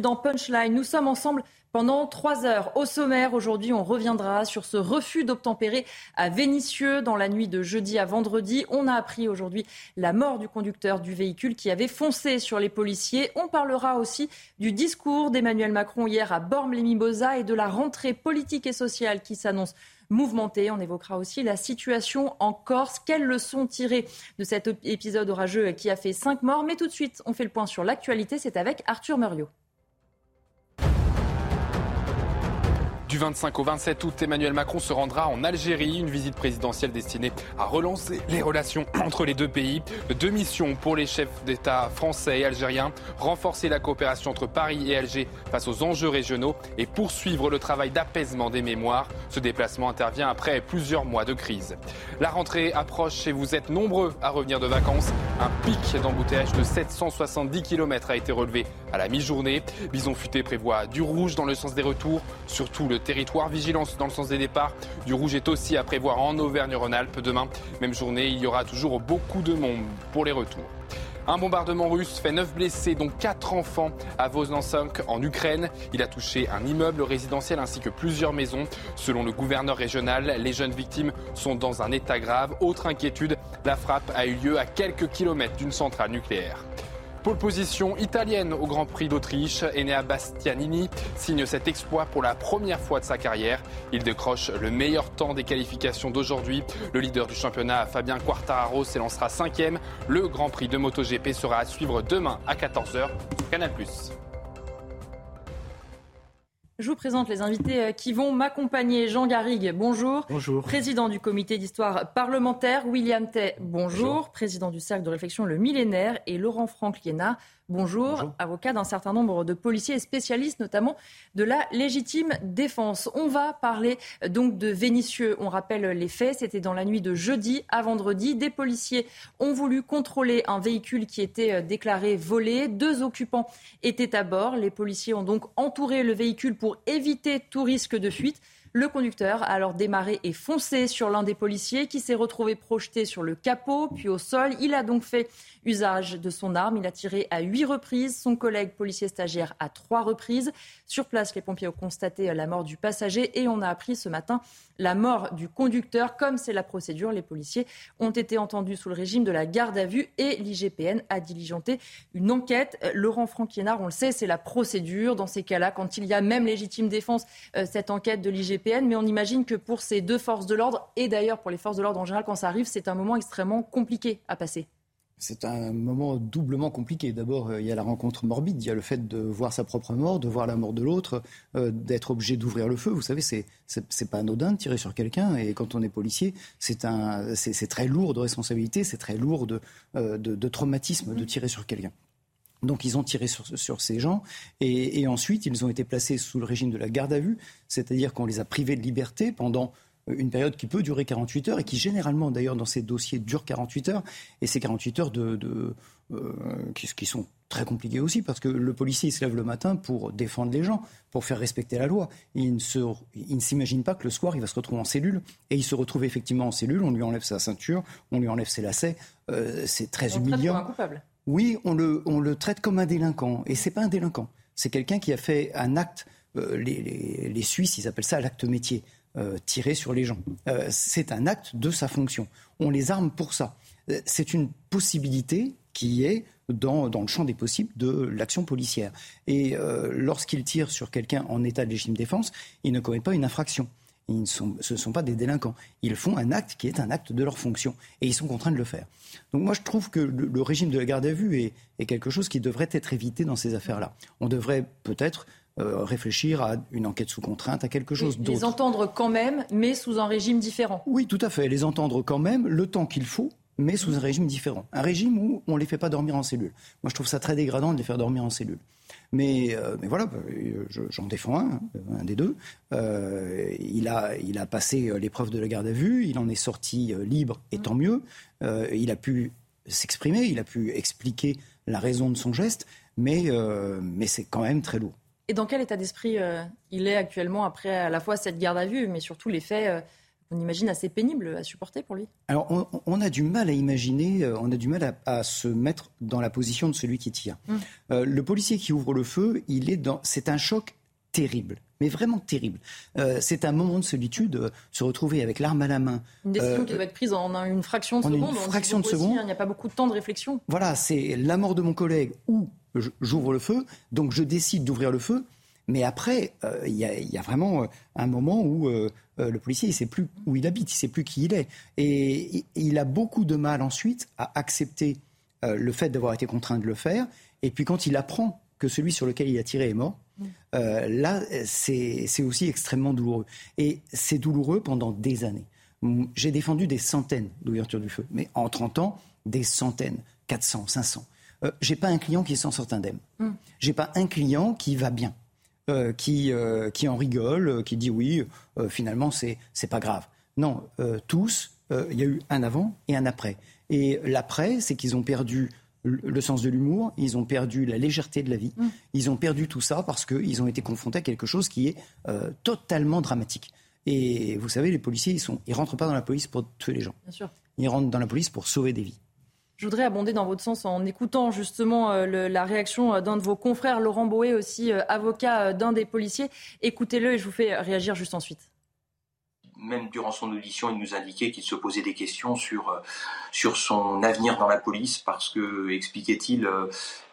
Dans Punchline, nous sommes ensemble pendant trois heures. Au sommaire, aujourd'hui, on reviendra sur ce refus d'obtempérer à Vénissieux dans la nuit de jeudi à vendredi. On a appris aujourd'hui la mort du conducteur du véhicule qui avait foncé sur les policiers. On parlera aussi du discours d'Emmanuel Macron hier à Bormes-les-Mimosas et de la rentrée politique et sociale qui s'annonce mouvementée. On évoquera aussi la situation en Corse. Quelles leçons tirer de cet épisode orageux qui a fait cinq morts? Mais tout de suite, on fait le point sur l'actualité. C'est avec Arthur Muriot. Du 25 au 27 août, Emmanuel Macron se rendra en Algérie, une visite présidentielle destinée à relancer les relations entre les deux pays. Deux missions pour les chefs d'État français et algériens, renforcer la coopération entre Paris et Alger face aux enjeux régionaux et poursuivre le travail d'apaisement des mémoires. Ce déplacement intervient après plusieurs mois de crise. La rentrée approche et vous êtes nombreux à revenir de vacances. Un pic d'embouteillage de 770 km a été relevé à la mi-journée. Bison Futé prévoit du rouge dans le sens des retours, surtout le territoire. Vigilance dans le sens des départs. Du rouge est aussi à prévoir en Auvergne-Rhône-Alpes. Demain, même journée, il y aura toujours beaucoup de monde pour les retours. Un bombardement russe fait 9 blessés, dont 4 enfants à Voznansk en Ukraine. Il a touché un immeuble résidentiel ainsi que plusieurs maisons. Selon le gouverneur régional, les jeunes victimes sont dans un état grave. Autre inquiétude, la frappe a eu lieu à quelques kilomètres d'une centrale nucléaire. Pole position italienne au Grand Prix d'Autriche. Enea Bastianini signe cet exploit pour la première fois de sa carrière. Il décroche le meilleur temps des qualifications d'aujourd'hui. Le leader du championnat, Fabien Quartararo, s'élancera cinquième. Le Grand Prix de MotoGP sera à suivre demain à 14h sur Canal+. Je vous présente les invités euh, qui vont m'accompagner. Jean Garrigue, bonjour. Bonjour. Président du comité d'histoire parlementaire. William Tay, bonjour. Président du cercle de réflexion Le Millénaire. Et Laurent Franck Liénard, Bonjour, avocat d'un certain nombre de policiers et spécialistes notamment de la légitime défense. On va parler euh, donc de Vénissieux. On rappelle les faits, c'était dans la nuit de jeudi à vendredi. Des policiers ont voulu contrôler un véhicule qui était euh, déclaré volé. Deux occupants étaient à bord. Les policiers ont donc entouré le véhicule pour éviter tout risque de fuite. Le conducteur a alors démarré et foncé sur l'un des policiers qui s'est retrouvé projeté sur le capot, puis au sol. Il a donc fait usage de son arme. Il a tiré à huit reprises, son collègue policier stagiaire à trois reprises. Sur place, les pompiers ont constaté la mort du passager et on a appris ce matin la mort du conducteur. Comme c'est la procédure, les policiers ont été entendus sous le régime de la garde à vue et l'IGPN a diligenté une enquête. Laurent Franquienard, on le sait, c'est la procédure. Dans ces cas-là, quand il y a même légitime défense, euh, cette enquête de l'IGPN. Mais on imagine que pour ces deux forces de l'ordre, et d'ailleurs pour les forces de l'ordre en général, quand ça arrive, c'est un moment extrêmement compliqué à passer. C'est un moment doublement compliqué. D'abord, euh, il y a la rencontre morbide, il y a le fait de voir sa propre mort, de voir la mort de l'autre, euh, d'être obligé d'ouvrir le feu. Vous savez, c'est c'est pas anodin de tirer sur quelqu'un. Et quand on est policier, c'est très lourd de responsabilité, c'est très lourd de, euh, de, traumatisme de tirer sur quelqu'un. Donc ils ont tiré sur, sur ces gens et, ensuite ils ont été placés sous le régime de la garde à vue, c'est-à-dire qu'on les a privés de liberté pendant une période qui peut durer 48 heures et qui généralement d'ailleurs dans ces dossiers dure 48 heures et ces 48 heures de, de euh, qui, qui, sont très compliquées aussi parce que le policier il se lève le matin pour défendre les gens, pour faire respecter la loi. il ne, se, il ne s'imagine pas que le soir il va se retrouver en cellule et il se retrouve effectivement en cellule. On lui enlève sa ceinture, on lui enlève ses lacets. Euh, c'est très on humiliant. Le un coupable. Oui, on le, on le traite comme un délinquant et c'est pas un délinquant. C'est quelqu'un qui a fait un acte. Euh, les, les, les Suisses, ils appellent ça l'acte métier. Euh, tirer sur les gens. Euh, c'est un acte de sa fonction. On les arme pour ça. Euh, c'est une possibilité qui est dans, dans, le champ des possibles de l'action policière. Et lorsqu'ils tirent sur quelqu'un en état de légitime défense, ils ne commettent pas une infraction. Ils ne sont, ce ne sont pas des délinquants. Ils font un acte qui est un acte de leur fonction. Et ils sont contraints de le faire. Donc moi, je trouve que le, le régime de la garde à vue est, est, quelque chose qui devrait être évité dans ces affaires-là. On devrait peut-être euh, réfléchir à une enquête sous contrainte, à quelque chose d'autre. Les entendre quand même, mais sous un régime différent. Oui, tout à fait. Les entendre quand même, le temps qu'il faut mais sous un régime différent. Un régime où on ne les fait pas dormir en cellule. Moi, je trouve ça très dégradant de les faire dormir en cellule. Mais, euh, mais voilà, j'en défends un, un des deux. Euh, il, a, il a passé l'épreuve de la garde à vue, il en est sorti libre, et tant mieux. il a pu s'exprimer, il a pu expliquer la raison de son geste, mais, mais c'est quand même très lourd. Et dans quel état d'esprit il est actuellement après à la fois cette garde à vue, mais surtout les faits on imagine assez pénible à supporter pour lui? Alors on, a du mal à imaginer, euh, on a du mal à, se mettre dans la position de celui qui tire. Hum. Euh, le policier qui ouvre le feu, il est dans, c'est un choc terrible, mais vraiment terrible. Euh, c'est un moment de solitude, se retrouver avec l'arme à la main. Une décision qui doit être prise en une fraction de seconde. Une fraction de seconde. Hein, il n'y a pas beaucoup de temps de réflexion. Voilà, c'est la mort de mon collègue ou j'ouvre le feu, donc je décide d'ouvrir le feu. Mais après, il y, a vraiment un moment où euh, le policier, il ne sait plus où il habite, il ne sait plus qui il est. Et il a beaucoup de mal ensuite à accepter euh, le fait d'avoir été contraint de le faire. Et puis quand il apprend que celui sur lequel il a tiré est mort, euh, là, c'est aussi extrêmement douloureux. Et c'est douloureux pendant des années. J'ai défendu des centaines d'ouvertures du feu, mais en 30 ans, des centaines, 400, 500. Euh, j'ai pas un client qui s'en sort indemne. Mm. J'ai pas un client qui va bien. Euh, qui, euh, qui en rigole, euh, qui dit oui, finalement, c'est, c'est pas grave. Non, tous, il y a eu un avant et un après. Et l'après, c'est qu'ils ont perdu le sens de l'humour, ils ont perdu la légèreté de la vie, mm. ils ont perdu tout ça parce qu'ils ont été confrontés à quelque chose qui est totalement dramatique. Et vous savez, les policiers, ils ne ils rentrent pas dans la police pour tuer les gens. Bien sûr. Ils rentrent dans la police pour sauver des vies. Je voudrais abonder dans votre sens en écoutant justement euh, la réaction euh, d'un de vos confrères, Laurent Boé, aussi euh, avocat d'un des policiers. Écoutez-le et je vous fais réagir juste ensuite même durant son audition, il nous indiquait qu'il se posait des questions sur, sur son avenir dans la police parce que, expliquait-il,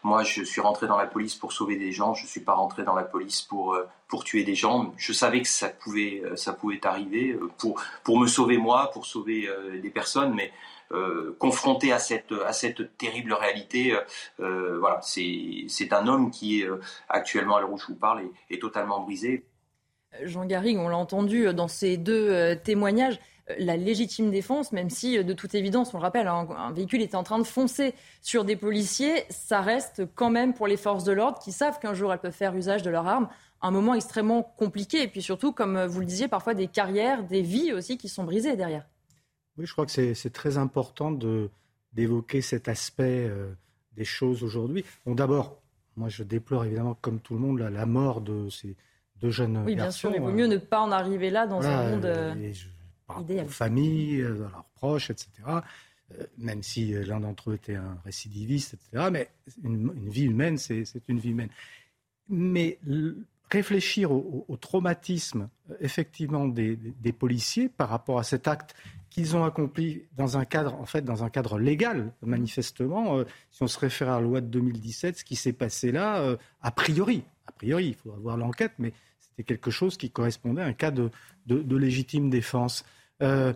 moi je suis rentré dans la police pour sauver des gens, je ne suis pas rentré dans la police pour, pour tuer des gens. Je savais que ça pouvait, ça pouvait arriver pour, pour me sauver moi, pour sauver des personnes, mais euh, confronté à cette, terrible réalité. Euh, voilà, c'est un homme qui est euh, actuellement à l'heure où je vous parle est, est totalement brisé. Jean Garrigue, on l'a entendu dans ces deux témoignages, la légitime défense, même si de toute évidence, on le rappelle, hein, un véhicule était en train de foncer sur des policiers, ça reste quand même pour les forces de l'ordre qui savent qu'un jour elles peuvent faire usage de leurs armes un moment extrêmement compliqué. Et puis surtout, comme vous le disiez, parfois des carrières, des vies aussi qui sont brisées derrière. Oui, je crois que c'est très important d'évoquer cet aspect euh, des choses aujourd'hui. Bon, d'abord, moi, je déplore évidemment, comme tout le monde, la, mort de ces deux jeunes oui, bien sûr, il vaut mieux ne pas en arriver là dans un monde euh, idéal. Aux familles, euh, leurs proches, etc. même si l'un d'entre eux était un récidiviste, etc. Mais une, vie humaine, c'est une vie humaine. Mais réfléchir au, traumatisme effectivement des, policiers par rapport à cet acte qu'ils ont accompli dans un cadre, en fait, dans un cadre légal, manifestement. Euh, si on se réfère à la loi de 2017, ce qui s'est passé là, euh, a priori, a priori, il faudra voir l'enquête, mais c'était quelque chose qui correspondait à un cas de, légitime défense. Euh,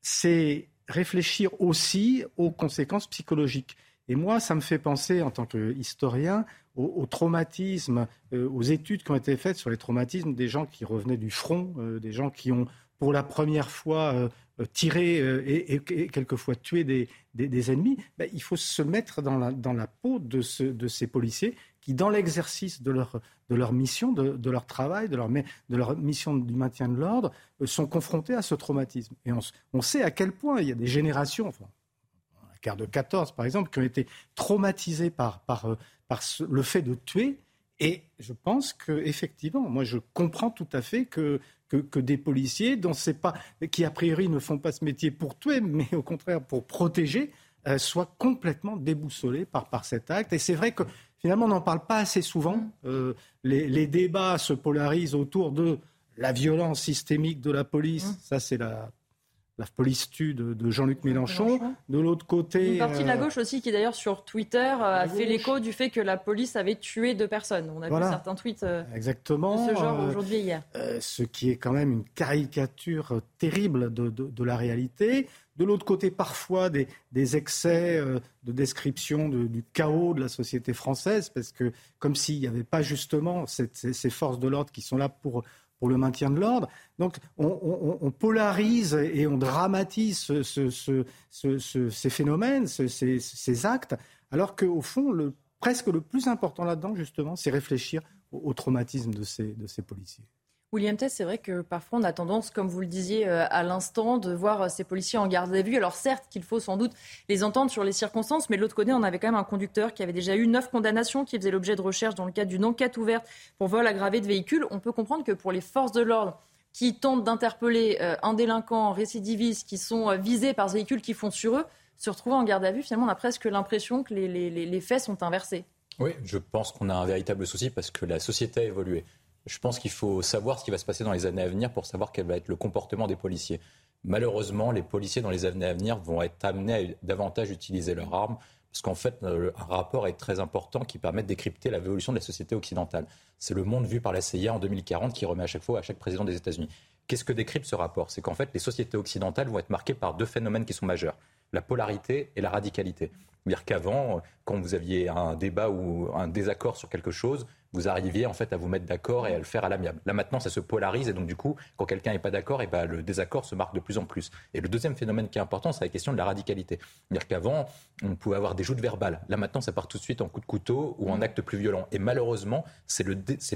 c'est réfléchir aussi aux conséquences psychologiques. Et moi, ça me fait penser, en tant qu'historien, au, au, traumatisme, aux études qui ont été faites sur les traumatismes des gens qui revenaient du front, des gens qui ont, pour la première fois, euh, euh, et, quelquefois tuer des, ennemis, ben, il faut se mettre dans la, peau de, ces policiers qui, dans l'exercice de leur, mission, de, leur travail, de leur, mission du maintien de l'ordre, euh, sont confrontés à ce traumatisme. Et on, sait à quel point il y a des générations, enfin, guerre de 14 par exemple, qui ont été traumatisées par, le fait de tuer. Et je pense qu'effectivement, moi je comprends tout à fait que que, des policiers dont c'est pas, qui a priori ne font pas ce métier pour tuer, mais au contraire pour protéger, euh, soient complètement déboussolés par, par cet acte. Et c'est vrai que finalement on n'en parle pas assez souvent. Euh, les, débats se polarisent autour de la violence systémique de la police. Mm. Ça, c'est la la police tue de, Jean-Luc Mélenchon. De l'autre côté. Une partie de la euh, gauche aussi qui, d'ailleurs, sur Twitter, euh, a fait l'écho du fait que la police avait tué deux personnes. On a vu certains tweets euh, Exactement. de ce genre aujourd'hui et hier. ce qui est quand même une caricature terrible de, la réalité. De l'autre côté, parfois, des, excès de description du chaos de la société française, parce que comme s'il n'y avait pas justement ces forces de l'ordre qui sont là pour pour le maintien de l'ordre. Donc on, polarise et on dramatise ces phénomènes, ces, actes, alors qu'au fond, presque le plus important là-dedans, justement, c'est réfléchir au, traumatisme de ces policiers. William Tess, c'est vrai que parfois on a tendance, comme vous le disiez euh, à l'instant, de voir euh, ces policiers en garde à vue. Alors certes qu'il faut sans doute les entendre sur les circonstances, mais de l'autre côté, on avait quand même un conducteur qui avait déjà eu neuf condamnations, qui faisait l'objet de recherche dans le cadre d'une enquête ouverte pour vol aggravé de véhicules. On peut comprendre que pour les forces de l'ordre qui tentent d'interpeller euh, un délinquant récidiviste, qui sont visés par ce véhicule qui font sur eux, se retrouver en garde à vue, finalement, on a presque l'impression que les, les faits sont inversés. Oui, je pense qu'on a un véritable souci parce que la société a évolué. Je pense qu'il faut savoir ce qui va se passer dans les années à venir pour savoir quel va être le comportement des policiers. Malheureusement, les policiers dans les années à venir vont être amenés à davantage utiliser leurs armes parce qu'en fait, euh, un rapport est très important qui permet de décrypter l'évolution de la société occidentale. C'est le monde vu par la CIA en 2040 qui remet à chaque fois à chaque président des États-Unis. Qu'est-ce que décrypte ce rapport? C'est qu'en fait, les sociétés occidentales vont être marquées par deux phénomènes qui sont majeurs la polarité et la radicalité. C'est-à-dire qu'avant, quand vous aviez un débat ou un désaccord sur quelque chose, vous arriviez en fait à vous mettre d'accord et à le faire à l'amiable. Là maintenant, ça se polarise et donc du coup, quand quelqu'un n'est pas d'accord, et ben, le désaccord se marque de plus en plus. Et le deuxième phénomène qui est important, c'est la question de la radicalité. C'est-à-dire qu'avant, on pouvait avoir des joutes verbales. Là maintenant, ça part tout de suite en coup de couteau ou en mmh. acte plus violent. Et malheureusement, c'est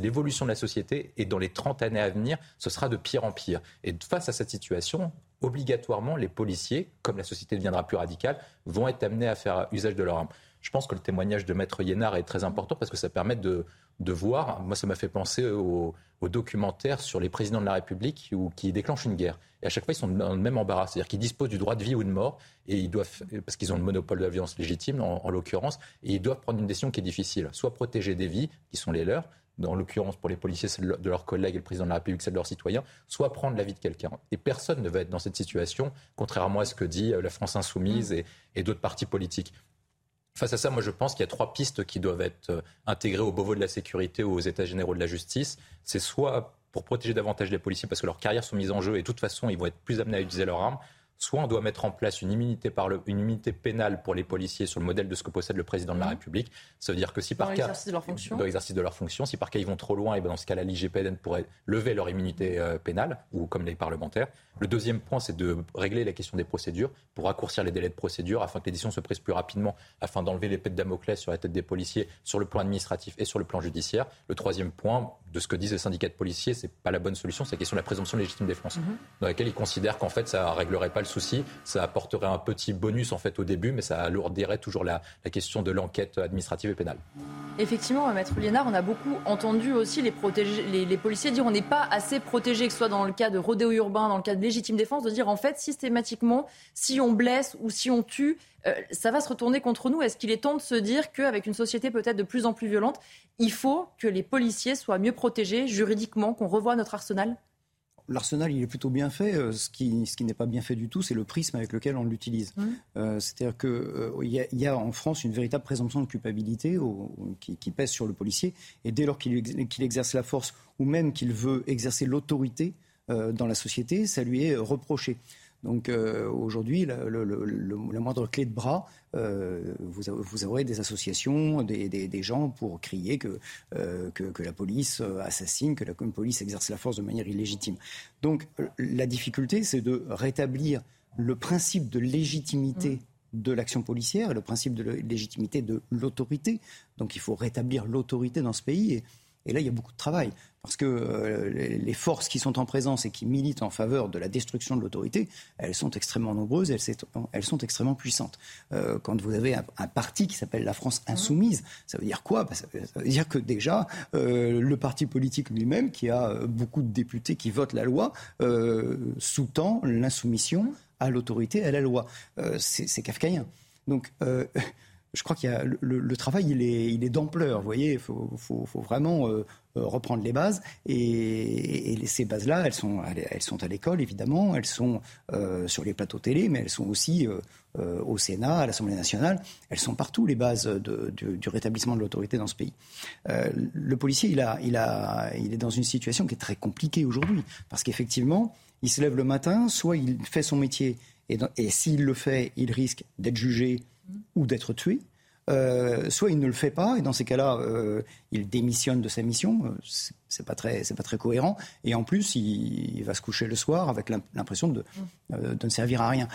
l'évolution de la société et dans les 30 années à venir, ce sera de pire en pire. Et face à cette situation, obligatoirement, les policiers, comme la société deviendra plus radicale, vont être amenés à faire usage de leur arme. Je pense que le témoignage de Maître Yénard est très important parce que ça permet de, de voir. Moi, ça m'a fait penser au, documentaire sur les présidents de la République ou qui déclenchent une guerre. Et à chaque fois, ils sont dans le même embarras. C'est-à-dire qu'ils disposent du droit de vie ou de mort, et ils doivent, parce qu'ils ont le monopole de la violence légitime, en, l'occurrence, et ils doivent prendre une décision qui est difficile. Soit protéger des vies, qui sont les leurs, dans l'occurrence pour les policiers, c'est de leurs collègues et le président de la République, c'est de leurs citoyens, soit prendre la vie de quelqu'un. Et personne ne va être dans cette situation, contrairement à ce que dit euh, la France insoumise et, et d'autres partis politiques. Face à ça, moi, je pense qu'il y a trois pistes qui doivent être euh, intégrées au Beauvau de la sécurité ou aux États généraux de la justice. C'est soit pour protéger davantage les policiers parce que leurs carrières sont mises en jeu et de toute façon, ils vont être plus amenés à utiliser leurs armes, soit on doit mettre en place une immunité, par une immunité pénale pour les policiers sur le modèle de ce que possède le président de la mmh. République. Ça veut dire que si par cas. De leur fonction. Dans l'exercice de leur fonction. Si par cas ils vont trop loin, et ben dans ce cas-là, l'IGPN pourrait lever leur immunité euh, pénale, ou comme les parlementaires. Le deuxième point, c'est de régler la question des procédures pour raccourcir les délais de procédure afin que les décisions se prissent plus rapidement, afin d'enlever l'épée de Damoclès sur la tête des policiers sur le plan administratif et sur le plan judiciaire. Le troisième point, de ce que disent les syndicats de policiers, c'est pas la bonne solution, c'est la question de la présomption légitime défense, mmh. dans laquelle ils considèrent qu'en fait ça réglerait pas le souci, ça apporterait un petit bonus en fait au début, mais ça alourdirait toujours la, question de l'enquête administrative et pénale. Effectivement, Maître Liénard, on a beaucoup entendu aussi les, policiers dire on n'est pas assez protégés, que ce soit dans le cas de rodéo urbain, dans le cas de légitime défense, de dire en fait systématiquement, si on blesse ou si on tue, euh, ça va se retourner contre nous. Est-ce qu'il est temps de se dire qu'avec une société peut-être de plus en plus violente, il faut que les policiers soient mieux protégés juridiquement, qu'on revoie notre arsenal? L'arsenal, il est plutôt bien fait. Euh, ce qui, ce qui n'est pas bien fait du tout, c'est le prisme avec lequel on l'utilise. Mmh. Euh, c'est-à-dire qu'il euh, y, a en France une véritable présomption de culpabilité qui, pèse sur le policier. Et dès lors qu'il exerce la force ou même qu'il veut exercer l'autorité dans la société, ça lui est reproché. Donc euh, aujourd'hui, la, moindre clé de bras, euh, vous, aurez des associations, des, gens pour crier euh, que, que, la police assassine, que la police exerce la force de manière illégitime. Donc la difficulté, c'est de rétablir le principe de légitimité. Mmh. de l'action policière et le principe de légitimité de l'autorité. Donc il faut rétablir l'autorité dans ce pays. Et, et là, il y a beaucoup de travail, parce que euh, les forces qui sont en présence et qui militent en faveur de la destruction de l'autorité, elles sont extrêmement nombreuses, elles, sont extrêmement puissantes. Euh, quand vous avez un, parti qui s'appelle la France insoumise, ça veut dire quoi? Bah, ça, veut dire que déjà, euh, le parti politique lui-même, qui a beaucoup de députés qui votent la loi, sous-tend l'insoumission à l'autorité, à la loi. C'est kafkaïen. Donc, je crois qu'il y a le, travail, il est, il est d'ampleur. Vous voyez, il faut, vraiment euh, reprendre les bases. Et, ces bases-là, elles sont, elles sont à l'école, évidemment, elles sont euh, sur les plateaux télé, mais elles sont aussi au Sénat, à l'Assemblée nationale. Elles sont partout, les bases du, rétablissement de l'autorité dans ce pays. le policier, il, a, il, a, il est dans une situation qui est très compliquée aujourd'hui. Parce qu'effectivement, il se lève le matin, soit il fait son métier, et, et s'il le fait, il risque d'être jugé ou d'être tué. Euh, soit il ne le fait pas, et dans ces cas-là, euh, il démissionne de sa mission. Euh, c'est pas très, c'est pas très cohérent. Et en plus, il, va se coucher le soir avec l'impression de, de, ne servir à rien.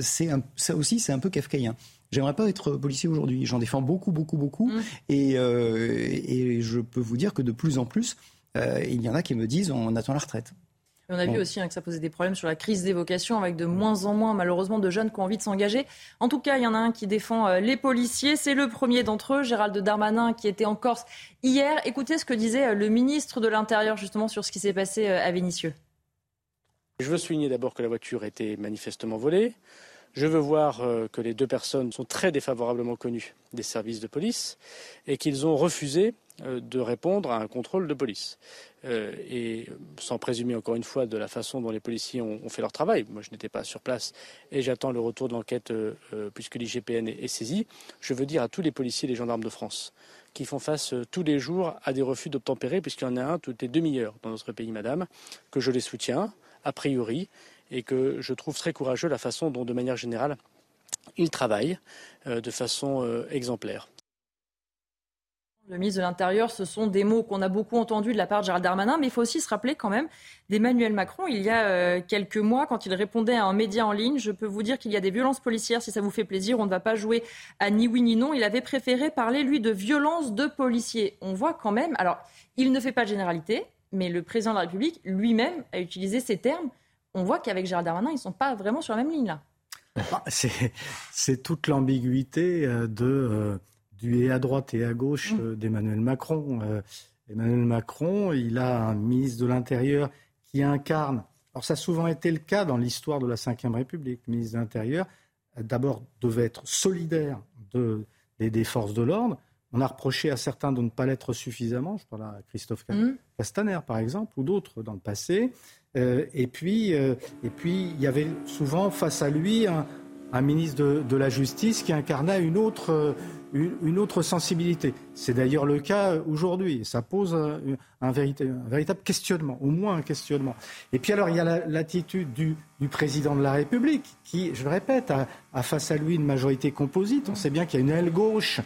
c'est ça aussi, c'est un peu kafkaïen. J'aimerais pas être policier aujourd'hui. J'en défends beaucoup, beaucoup, beaucoup. Mmh. Et, et, je peux vous dire que de plus en plus, il y en a qui me disent on attend la retraite on a vu aussi hein, que ça posait des problèmes sur la crise des vocations, avec de moins en moins, malheureusement, de jeunes qui ont envie de s'engager. En tout cas, il y en a un qui défend euh, les policiers. C'est le premier d'entre eux, Gérald Darmanin, qui était en Corse hier. Écoutez ce que disait euh, le ministre de l'Intérieur, justement, sur ce qui s'est passé euh, à Vénissieux. Je veux souligner d'abord que la voiture était manifestement volée. Je veux voir que les deux personnes sont très défavorablement connues des services de police et qu'ils ont refusé de répondre à un contrôle de police. Euh, et sans présumer encore une fois de la façon dont les policiers ont, fait leur travail. Moi, je n'étais pas sur place et j'attends le retour de l'enquête euh, euh, puisque l'IGPN est, saisi. Je veux dire à tous les policiers et les gendarmes de France qui font face tous les jours à des refus d'obtempérer, puisqu'il y en a un toutes les demi-heures dans notre pays, madame, que je les soutiens, a priori, et que je trouve très courageux la façon dont, de manière générale, ils travaillent de façon exemplaire. Le ministre de l'Intérieur, ce sont des mots qu'on a beaucoup entendus de la part de Gérald Darmanin, mais il faut aussi se rappeler quand même d'Emmanuel Macron. Il y a euh, quelques mois, quand il répondait à un média en ligne, je peux vous dire qu'il y a des violences policières, si ça vous fait plaisir, on ne va pas jouer à ni oui ni non. Il avait préféré parler, lui, de violences de policiers. On voit quand même, alors, il ne fait pas de généralité, mais le président de la République lui-même a utilisé ces termes. On voit qu'avec Gérald Darmanin, ils ne sont pas vraiment sur la même ligne là. Ah, c'est toute l'ambiguïté euh, de... Du et à droite et à gauche mm. euh, d'Emmanuel Macron. Euh, Emmanuel Macron, il a un ministre de l'Intérieur qui incarne. Alors ça a souvent été le cas dans l'histoire de la Ve République. Le ministre de l'Intérieur, euh, d'abord, devait être solidaire de, des, forces de l'ordre. On a reproché à certains de ne pas l'être suffisamment. Je parle à Christophe mm. Castaner, par exemple, ou d'autres dans le passé. et, puis, et puis, il y avait souvent face à lui un, un ministre de, la Justice qui incarnait une autre, une, autre sensibilité. C'est d'ailleurs le cas aujourd'hui. Ça pose un, véritable, questionnement, au moins un questionnement. Et puis alors, il y a l'attitude du, président de la République, qui, je le répète, a, face à lui une majorité composite. On sait bien qu'il y a une aile gauche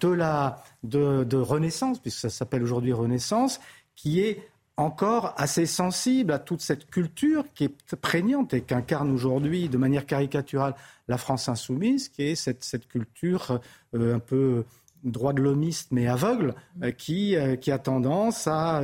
de, la, de Renaissance, puisque ça s'appelle aujourd'hui Renaissance, qui est encore assez sensible à toute cette culture qui est prégnante et qu'incarne aujourd'hui de manière caricaturale la France insoumise, qui est cette, cette culture euh, un peu droit de l'homiste mais aveugle, euh, qui, euh, qui a tendance à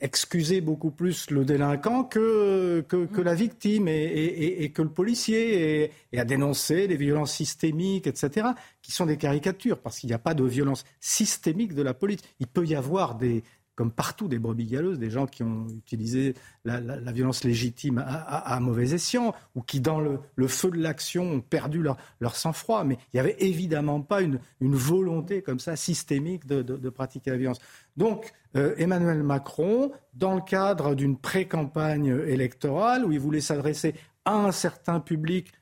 excuser beaucoup plus le délinquant que, que, la victime et, et, que le policier, et, à dénoncer les violences systémiques, etc., qui sont des caricatures, parce qu'il n'y a pas de violence systémique de la police. Il peut y avoir des, comme partout des brebis galeuses, des gens qui ont utilisé la, violence légitime à, mauvais escient, ou qui, dans le, feu de l'action, ont perdu leur, sang-froid. Mais il n'y avait évidemment pas une, volonté comme ça systémique de, pratiquer la violence. Donc, euh, Emmanuel Macron, dans le cadre d'une pré-campagne électorale, où il voulait s'adresser à un certain public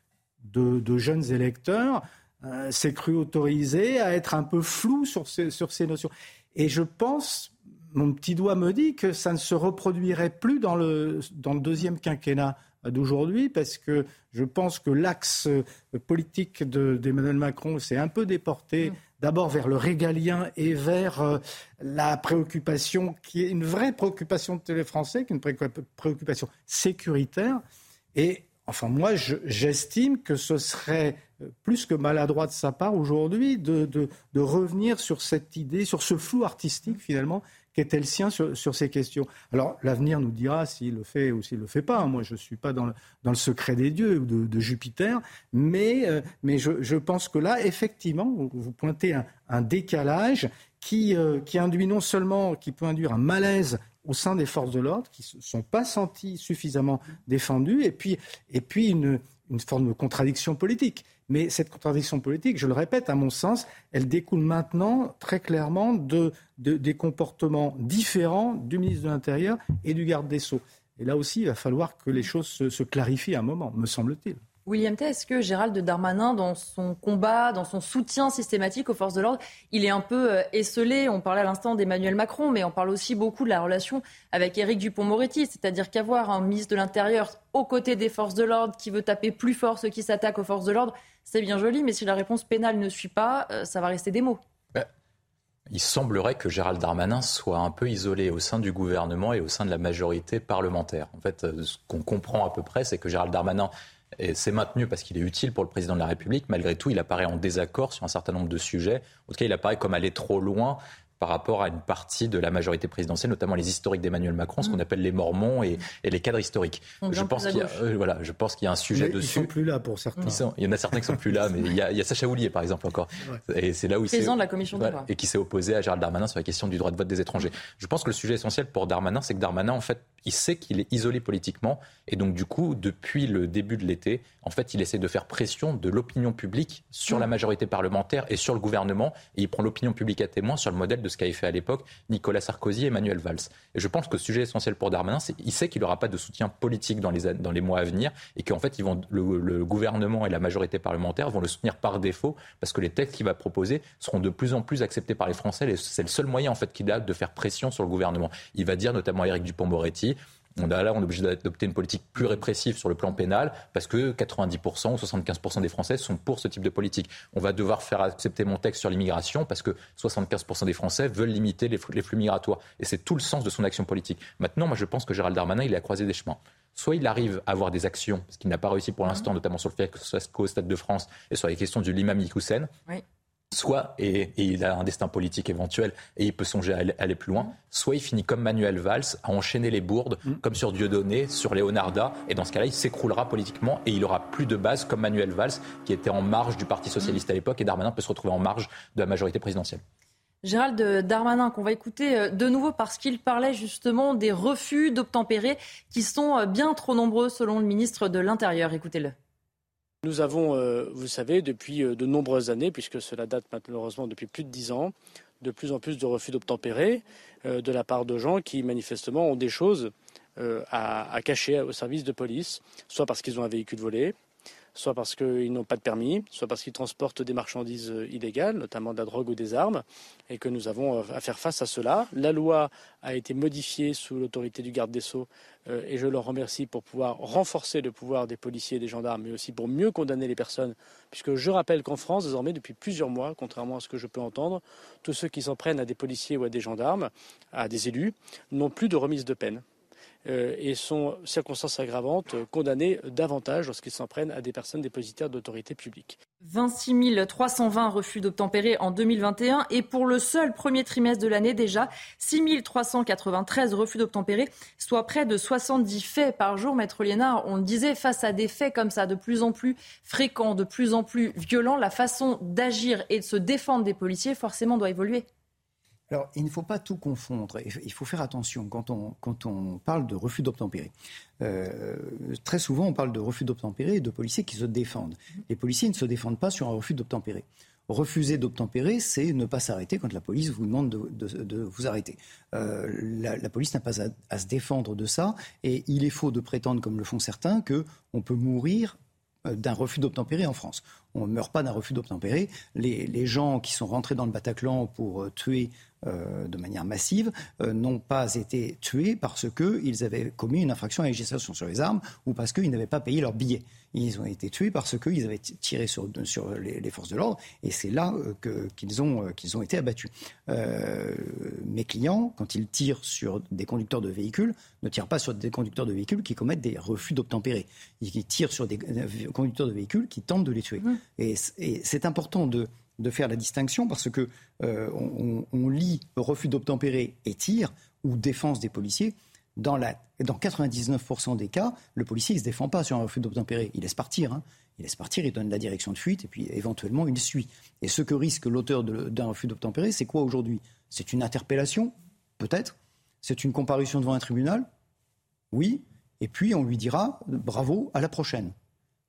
de, jeunes électeurs, euh, s'est cru autorisé à être un peu flou sur sur ces notions. Et je pense, mon petit doigt me dit que ça ne se reproduirait plus dans le, dans le deuxième quinquennat d'aujourd'hui, parce que je pense que l'axe euh, politique d'Emmanuel Macron s'est un peu déporté mm. d'abord vers le régalien et vers euh, la préoccupation qui est une vraie préoccupation de les Français, qui est une préoccupation sécuritaire. Et enfin, moi, j'estime que ce serait euh, plus que maladroit de sa part aujourd'hui de, de, de revenir sur cette idée, sur ce flou artistique finalement qu'était le sien sur, ces questions. Alors l'avenir nous dira s'il le fait ou s'il le fait pas. Moi, je ne suis pas dans le, secret des dieux ou de, Jupiter, mais, euh, je, pense que là, effectivement, vous, pointez un, décalage qui, euh, qui induit non seulement, qui peut induire un malaise au sein des forces de l'ordre qui ne se sont pas senties suffisamment défendues, et puis, une forme de contradiction politique. Mais cette contradiction politique, je le répète, à mon sens, elle découle maintenant très clairement de, des comportements différents du ministre de l'Intérieur et du garde des Sceaux. Et là aussi, il va falloir que les choses se, clarifient à un moment, me semble-t-il. William T, est-ce que Gérald Darmanin, dans son combat, dans son soutien systématique aux forces de l'ordre, il est un peu euh, esselé? On parlait à l'instant d'Emmanuel Macron, mais on parle aussi beaucoup de la relation avec Éric Dupont-Moretti. C'est-à-dire qu'avoir un ministre de l'Intérieur aux côtés des forces de l'ordre qui veut taper plus fort ceux qui s'attaquent aux forces de l'ordre, c'est bien joli, mais si la réponse pénale ne suit pas, euh, ça va rester des mots. Bah, il semblerait que Gérald Darmanin soit un peu isolé au sein du gouvernement et au sein de la majorité parlementaire. En fait, euh, ce qu'on comprend à peu près, c'est que Gérald Darmanin et c'est maintenu parce qu'il est utile pour le président de la République. Malgré tout, il apparaît en désaccord sur un certain nombre de sujets. En tout cas, il apparaît comme aller trop loin par rapport à une partie de la majorité présidentielle, notamment les historiques d'Emmanuel Macron, ce qu'on mm. appelle les Mormons et, les cadres historiques. Je pense, qu'il y a, euh, voilà, je pense qu'il y a un sujet dessus. Ils sont plus là pour certains. il y en a certains qui sont plus là, mais il y a, Sacha Houlier, par exemple, encore. Et c'est là où président de la commission Et qui s'est opposé à Gérald Darmanin sur la question du droit de vote des étrangers. Je pense que le sujet essentiel pour Darmanin, c'est que Darmanin, en fait, il sait qu'il est isolé politiquement. Et donc, du coup, depuis le début de l'été, en fait, il essaie de faire pression de l'opinion publique sur la mm. majorité parlementaire et sur le gouvernement. Et il prend l'opinion publique à témoin sur le modèle de ce qu'avait fait à l'époque Nicolas Sarkozy et Emmanuel Valls. Et je pense que le sujet essentiel pour Darmanin, c'est qu'il sait qu'il n'aura pas de soutien politique dans les, dans les mois à venir et qu'en fait, ils vont, le, gouvernement et la majorité parlementaire vont le soutenir par défaut parce que les textes qu'il va proposer seront de plus en plus acceptés par les Français. Et c'est le seul moyen en fait qu'il a de faire pression sur le gouvernement. Il va dire notamment à Éric Dupont-Moretti on a, là, on est obligé d'adopter une politique plus répressive sur le plan pénal parce que 90% ou 75% des Français sont pour ce type de politique. On va devoir faire accepter mon texte sur l'immigration parce que 75% des Français veulent limiter les flux, migratoires. Et c'est tout le sens de son action politique. Maintenant, moi, je pense que Gérald Darmanin, il est à croiser des chemins. Soit il arrive à avoir des actions, ce qu'il n'a pas réussi pour l'instant, notamment sur le fait que ce soit au Stade de France et sur les questions du l'imam Ikoussen. Oui soit, et, il a un destin politique éventuel et il peut songer à aller, plus loin, soit il finit comme Manuel Valls à enchaîner les bourdes, mm. comme sur Dieudonné, sur Leonarda, et dans ce cas-là, il s'écroulera politiquement et il aura plus de base comme Manuel Valls, qui était en marge du Parti Socialiste à l'époque, et Darmanin peut se retrouver en marge de la majorité présidentielle. Gérald Darmanin, qu'on va écouter euh, de nouveau parce qu'il parlait justement des refus d'obtempérer qui sont euh, bien trop nombreux selon le ministre de l'Intérieur. Écoutez-le. Nous avons, euh, vous savez, depuis euh, de nombreuses années, puisque cela date malheureusement depuis plus de dix ans, de plus en plus de refus d'obtempérer euh, de la part de gens qui manifestement ont des choses à, à, cacher au service de police, soit parce qu'ils ont un véhicule volé, soit parce qu'ils n'ont pas de permis, soit parce qu'ils transportent des marchandises euh, illégales, notamment de la drogue ou des armes, et que nous avons euh, à faire face à cela. La loi a été modifiée sous l'autorité du garde des Sceaux, euh, et je leur remercie pour pouvoir renforcer le pouvoir des policiers et des gendarmes, mais aussi pour mieux condamner les personnes, puisque je rappelle qu'en France, désormais, depuis plusieurs mois, contrairement à ce que je peux entendre, tous ceux qui s'en prennent à des policiers ou à des gendarmes, à des élus, n'ont plus de remise de peine. Euh, et sont, circonstances aggravantes, condamnés davantage lorsqu'ils s'en prennent à des personnes dépositaires d'autorité publique. 26 320 refus d'obtempérer en 2021 et pour le seul premier trimestre de l'année déjà 6 393 refus d'obtempérer, soit près de 70 faits par jour. Maître Liénard, on le disait, face à des faits comme ça de plus en plus fréquents, de plus en plus violents, la façon d'agir et de se défendre des policiers forcément doit évoluer. Alors, il ne faut pas tout confondre. Il faut faire attention quand on, quand on parle de refus d'obtempérer. Euh, très souvent, on parle de refus d'obtempérer et de policiers qui se défendent. Les policiers ne se défendent pas sur un refus d'obtempérer. Refuser d'obtempérer, c'est ne pas s'arrêter quand la police vous demande de, vous arrêter. Euh, la, police n'a pas à, se défendre de ça, et il est faux de prétendre, comme le font certains, qu'on peut mourir euh, d'un refus d'obtempérer en France. On ne meurt pas d'un refus d'obtempérer. Les, les, gens qui sont rentrés dans le Bataclan pour tuer euh, de manière massive euh, n'ont pas été tués parce qu'ils avaient commis une infraction à la législation sur les armes ou parce qu'ils n'avaient pas payé leur billet. Ils ont été tués parce qu'ils avaient tiré sur, sur les, forces de l'ordre et c'est là euh, qu'ils ont, qu'ils ont été abattus. mes clients, quand ils tirent sur des conducteurs de véhicules, ne tirent pas sur des conducteurs de véhicules qui commettent des refus d'obtempérer. Ils tirent sur des conducteurs de véhicules qui tentent de les tuer. Mmh. Et c'est important de de faire la distinction parce que euh, on, lit refus d'obtempérer et tir ou défense des policiers. Dans, la, dans 99% des cas, le policier ne se défend pas sur un refus d'obtempérer. Il laisse partir. Hein. Il laisse partir, il donne la direction de fuite et puis éventuellement il suit. Et ce que risque l'auteur d'un refus d'obtempérer, c'est quoi aujourd'hui? C'est une interpellation Peut-être? C'est une comparution devant un tribunal? Oui. Et puis on lui dira bravo, à la prochaine.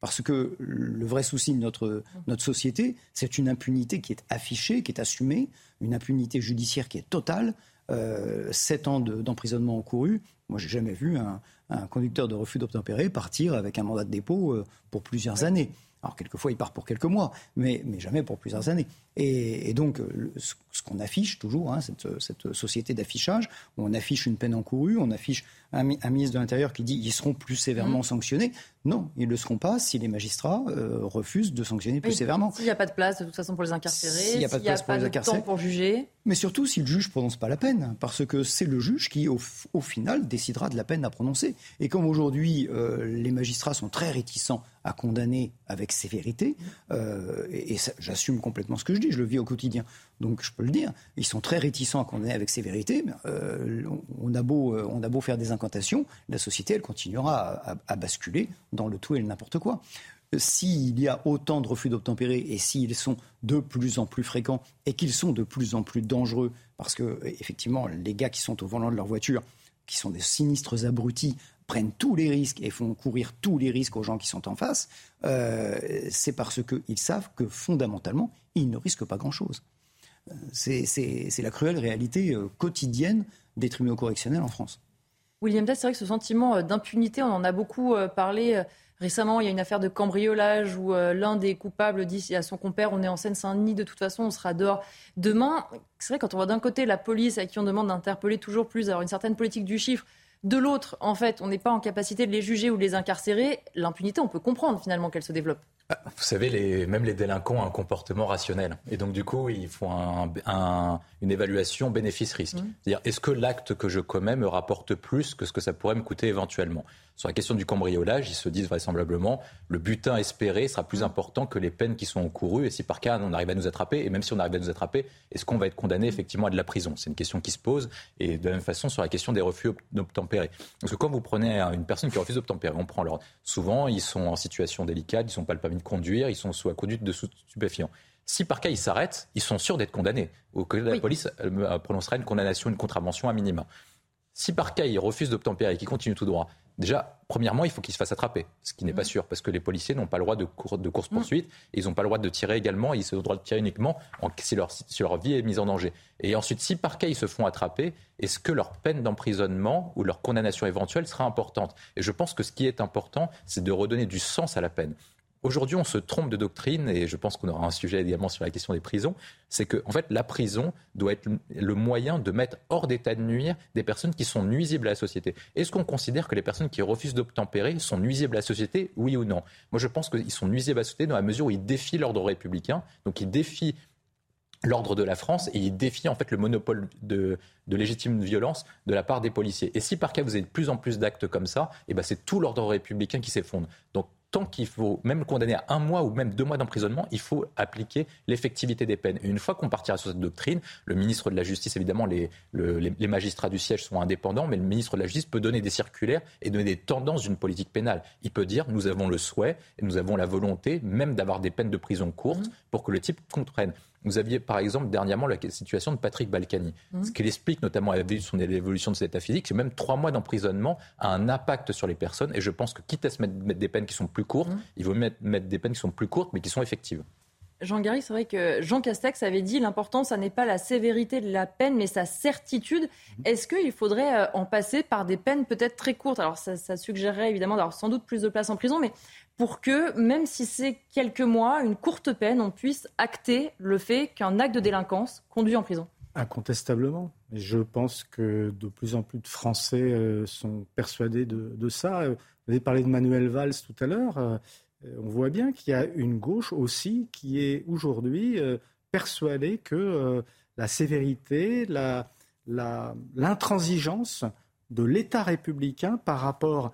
Parce que le vrai souci de notre, notre société, c'est une impunité qui est affichée, qui est assumée, une impunité judiciaire qui est totale. Euh, sept ans d'emprisonnement encouru. Moi, j'ai jamais vu un, un conducteur de refus d'obtempérer partir avec un mandat de dépôt euh, pour plusieurs années. Alors quelquefois il part pour quelques mois, mais, mais jamais pour plusieurs années. Et, donc ce, qu'on affiche toujours, hein, cette, cette, société d'affichage, où on affiche une peine encourue, on affiche un, ministre de l'Intérieur qui dit ils seront plus sévèrement mmh. sanctionnés. Non, ils ne le seront pas si les magistrats euh, refusent de sanctionner plus sévèrement. S'il n'y a pas de place de toute façon pour les incarcérer, s'il n'y a pas de, place pour les temps pour juger. Mais surtout si le juge ne prononce pas la peine, parce que c'est le juge qui, au, final, décidera de la peine à prononcer. Et comme aujourd'hui, euh, les magistrats sont très réticents à condamner avec sévérité, euh, et, j'assume complètement ce que je dis, je le vis au quotidien, donc je peux le dire, ils sont très réticents à condamner avec sévérité. on, a beau, on a beau faire des incantations, la société, elle continuera à basculer dans le tout et le n'importe quoi. S'il y a autant de refus d'obtempérer et s'ils sont de plus en plus fréquents et qu'ils sont de plus en plus dangereux, parce que effectivement, les gars qui sont au volant de leur voiture, qui sont des sinistres abrutis, prennent tous les risques et font courir tous les risques aux gens qui sont en face, euh, c'est parce qu'ils savent que fondamentalement, ils ne risquent pas grand-chose. Euh, c'est la cruelle réalité euh, quotidienne des tribunaux correctionnels en France. William Tess, c'est vrai que ce sentiment d'impunité, on en a beaucoup parlé récemment. Il y a une affaire de cambriolage où l'un des coupables dit à son compère on est en Seine-Saint-Denis, de toute façon, on sera dehors demain. C'est vrai, quand on voit d'un côté la police à qui on demande d'interpeller toujours plus, avoir une certaine politique du chiffre, de l'autre, en fait, on n'est pas en capacité de les juger ou de les incarcérer, l'impunité, on peut comprendre finalement qu'elle se développe. Ah, vous savez, les, même les délinquants ont un comportement rationnel. Et donc, du coup, ils font une évaluation bénéfice-risque. Mmh. C'est-à-dire, est-ce que l'acte que je commets me rapporte plus que ce que ça pourrait me coûter éventuellement? Sur la question du cambriolage, ils se disent vraisemblablement le butin espéré sera plus important que les peines qui sont encourues. Et si par cas on arrive à nous attraper, et même si on arrive à nous attraper, est-ce qu'on va être condamné effectivement à de la prison? C'est une question qui se pose. Et de la même façon sur la question des refus d'obtempérer. Parce que quand vous prenez une personne qui refuse d'obtempérer, on prend leur. Souvent, ils sont en situation délicate, ils n'ont pas le permis de conduire, ils sont sous la conduite de stupéfiants. Si par cas ils s'arrêtent, ils sont sûrs d'être condamnés, ou que la police prononcera une condamnation, une contravention à minima. Si par cas ils refusent d'obtempérer et qu'ils continuent tout droit, Déjà, premièrement, il faut qu'ils se fassent attraper, ce qui n'est pas mmh. sûr, parce que les policiers n'ont pas le droit de, de course-poursuite, et ils n'ont pas le droit de tirer également, ils ont le droit de tirer uniquement si, leur, si leur vie est mise en danger. Et ensuite, si par cas ils se font attraper, est-ce que leur peine d'emprisonnement ou leur condamnation éventuelle sera importante? Et je pense que ce qui est important, c'est de redonner du sens à la peine. Aujourd'hui, on se trompe de doctrine, et je pense qu'on aura un sujet également sur la question des prisons, c'est que en fait, la prison doit être le moyen de mettre hors d'état de nuire des personnes qui sont nuisibles à la société. Est-ce qu'on considère que les personnes qui refusent d'obtempérer sont nuisibles à la société, oui ou non? Moi, je pense qu'ils sont nuisibles à la société dans la mesure où ils défient l'ordre républicain, donc ils défient l'ordre de la France et ils défient en fait le monopole de, légitime violence de la part des policiers. Et si par cas vous avez de plus en plus d'actes comme ça, eh ben c'est tout l'ordre républicain qui s'effondre. Donc tant qu'il faut même condamner à un mois ou même deux mois d'emprisonnement, il faut appliquer l'effectivité des peines. Et une fois qu'on partira sur cette doctrine, le ministre de la Justice, évidemment, les, les, magistrats du siège sont indépendants, mais le ministre de la Justice peut donner des circulaires et donner des tendances d'une politique pénale. Il peut dire nous avons le souhait et nous avons la volonté même d'avoir des peines de prison courtes mmh. pour que le type comprenne. Vous aviez par exemple dernièrement la situation de Patrick Balkany. Mmh. Ce qu'il explique notamment à son évolution de cet état physique, c'est même trois mois d'emprisonnement a un impact sur les personnes. Et je pense que quitte à se mettre, des peines qui sont plus courtes, mmh. il vaut mettre, mettre des peines qui sont plus courtes mais qui sont effectives. Jean Garry, c'est vrai que Jean Castex avait dit l'important, ça n'est pas la sévérité de la peine, mais sa certitude. Mmh. Est-ce qu'il faudrait euh, en passer par des peines peut-être très courtes? Alors, ça, ça suggérerait évidemment d'avoir sans doute plus de place en prison, mais pour que, même si c'est quelques mois, une courte peine, on puisse acter le fait qu'un acte de délinquance conduit en prison Incontestablement. Je pense que de plus en plus de Français euh, sont persuadés de, ça. Vous avez parlé de Manuel Valls tout à l'heure. Euh, on voit bien qu'il y a une gauche aussi qui est aujourd'hui euh, persuadée que la sévérité, l'intransigeance de l'État républicain par rapport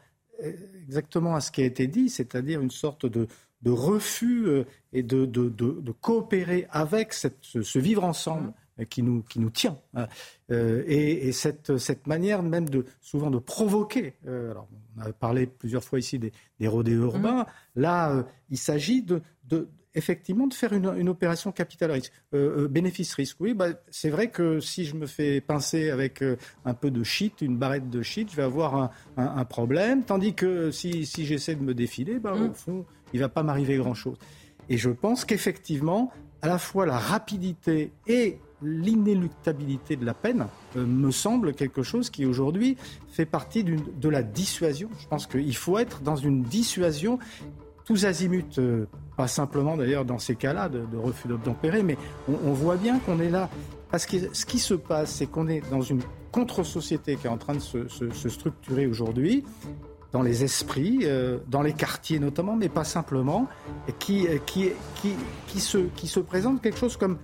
exactement à ce qui a été dit, c'est-à-dire une sorte de, refus euh, et de, coopérer avec ce, vivre ensemble qui nous, qui nous tient. Hein. Euh, et, cette, cette, manière même de souvent de provoquer. Euh, alors, on a parlé plusieurs fois ici des, des rodéos urbains. Mmh. Là, il s'agit de, effectivement de faire une, opération capital risque, euh, euh, bénéfice risque. Oui, bah, c'est vrai que si je me fais pincer avec euh, un peu de shit, une barrette de shit, je vais avoir un, problème. Tandis que si, j'essaie de me défiler, bah, au mm. fond, il ne va pas m'arriver grand-chose. Et je pense qu'effectivement, à la fois la rapidité et l'inéluctabilité de la peine euh, me semble quelque chose qui aujourd'hui fait partie de la dissuasion. Je pense qu'il faut être dans une dissuasion tous azimuts, euh, pas simplement d'ailleurs dans ces cas-là de, refus d'obtempérer, mais on, voit bien qu'on est là. Parce que ce qui se passe, c'est qu'on est dans une contre-société qui est en train de se, structurer aujourd'hui, dans les esprits, euh, dans les quartiers notamment, mais pas simplement, qui, qui, qui, qui, se, qui se présente quelque chose comme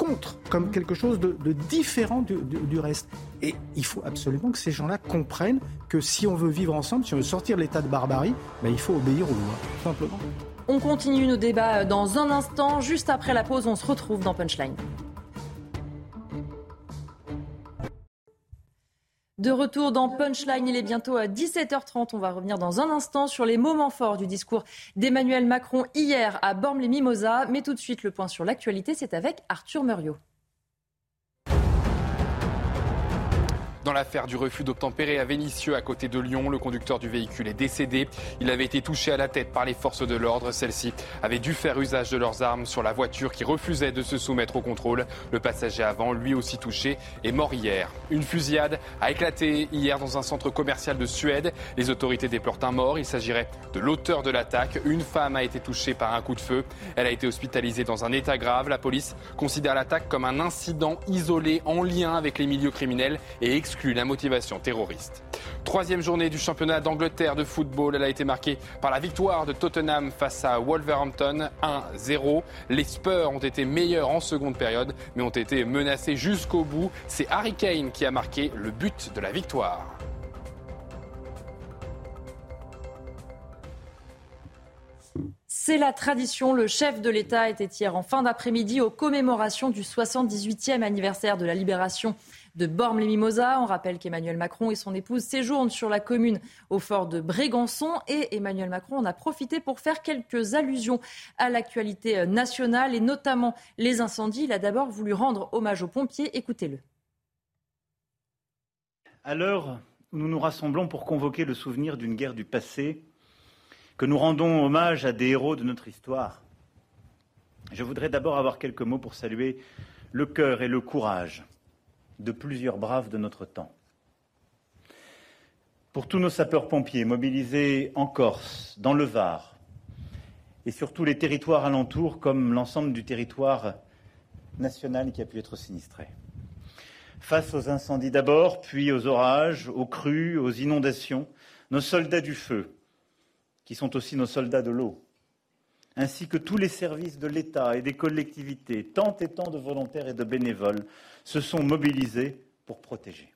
contre, comme quelque chose de, différent du, reste. Et il faut absolument que ces gens-là comprennent que si on veut vivre ensemble, si on veut sortir de l'état de barbarie, ben, il faut obéir aux lois, simplement. On continue nos débats dans un instant. Juste après la pause, on se retrouve dans Punchline. De retour dans Punchline, il est bientôt à 17h30. On va revenir dans un instant sur les moments forts du discours d'Emmanuel Macron hier à Bormes-les-Mimosas. Mais tout de suite, le point sur l'actualité, c'est avec Arthur Muriot. Dans l'affaire du refus d'obtempérer à Vénissieux, à côté de Lyon, le conducteur du véhicule est décédé. Il avait été touché à la tête par les forces de l'ordre. Celles-ci avaient dû faire usage de leurs armes sur la voiture qui refusait de se soumettre au contrôle. Le passager avant, lui aussi touché, est mort hier. Une fusillade a éclaté hier dans un centre commercial de Suède. Les autorités déplorent un mort. Il s'agirait de l'auteur de l'attaque. Une femme a été touchée par un coup de feu. Elle a été hospitalisée dans un état grave. La police considère l'attaque comme un incident isolé en lien avec les milieux criminels et exclut la motivation terroriste. Troisième journée du championnat d'Angleterre de football. Elle a été marquée par la victoire de Tottenham face à Wolverhampton 1-0. Les Spurs ont été meilleurs en seconde période, mais ont été menacés jusqu'au bout. C'est Harry Kane qui a marqué le but de la victoire. C'est la tradition. Le chef de l'État était hier en fin d'après-midi aux commémorations du 78e anniversaire de la libération de Bormes-les-Mimosas. On rappelle qu'Emmanuel Macron et son épouse séjournent sur la commune au fort de Brégançon. Et Emmanuel Macron en a profité pour faire quelques allusions à l'actualité nationale et notamment les incendies. Il a d'abord voulu rendre hommage aux pompiers. Écoutez-le. À l'heure où nous nous rassemblons pour convoquer le souvenir d'une guerre du passé, que nous rendons hommage à des héros de notre histoire, je voudrais d'abord avoir quelques mots pour saluer le cœur et le courage de plusieurs braves de notre temps. Pour tous nos sapeurs-pompiers mobilisés en Corse, dans le Var et sur tous les territoires alentours, comme l'ensemble du territoire national qui a pu être sinistré. Face aux incendies d'abord, puis aux orages, aux crues, aux inondations, nos soldats du feu, qui sont aussi nos soldats de l'eau, ainsi que tous les services de l'État et des collectivités, tant et tant de volontaires et de bénévoles, se sont mobilisés pour protéger.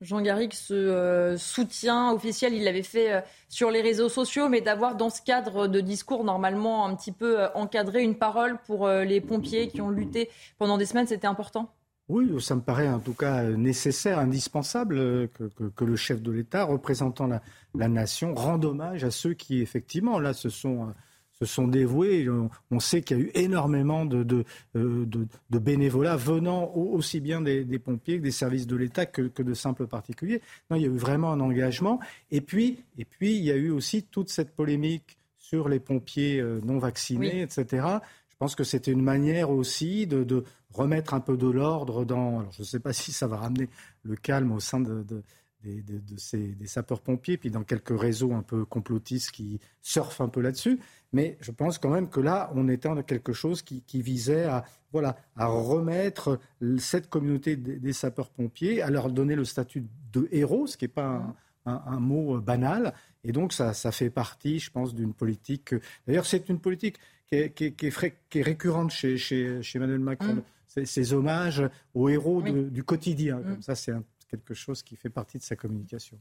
Jean Garrigue, ce euh, soutien officiel, il l'avait fait euh, sur les réseaux sociaux, mais d'avoir dans ce cadre de discours normalement un petit peu euh, encadré une parole pour les pompiers qui ont lutté pendant des semaines, c'était important? Oui, ça me paraît en tout cas nécessaire, indispensable que, le chef de l'État, représentant la, la, nation, rende hommage à ceux qui, effectivement, là, se sont se sont dévoués. On, sait qu'il y a eu énormément de, de, euh, de, bénévolat venant aussi bien des, pompiers que des services de l'État que, que, de simples particuliers. Non, il y a eu vraiment un engagement. Et puis, et puis, il y a eu aussi toute cette polémique sur les pompiers euh, non vaccinés, etc. Je pense que c'était une manière aussi de, remettre un peu de l'ordre dans. Alors, je ne sais pas si ça va ramener le calme au sein de, des, des sapeurs-pompiers, puis dans quelques réseaux un peu complotistes qui surfent un peu là-dessus. Mais je pense quand même que là, on était dans quelque chose qui, visait à, voilà, à remettre cette communauté des, sapeurs-pompiers, à leur donner le statut de héros, ce qui n'est pas un, mot euh, banal. Et donc, ça, ça fait partie, je pense, d'une politique. D'ailleurs, c'est une politique qui est, qui est, récurrente chez, chez, chez, Emmanuel Macron. Mm. Ces hommages aux héros du quotidien. Mm. Comme ça, c'est quelque chose qui fait partie de sa communication.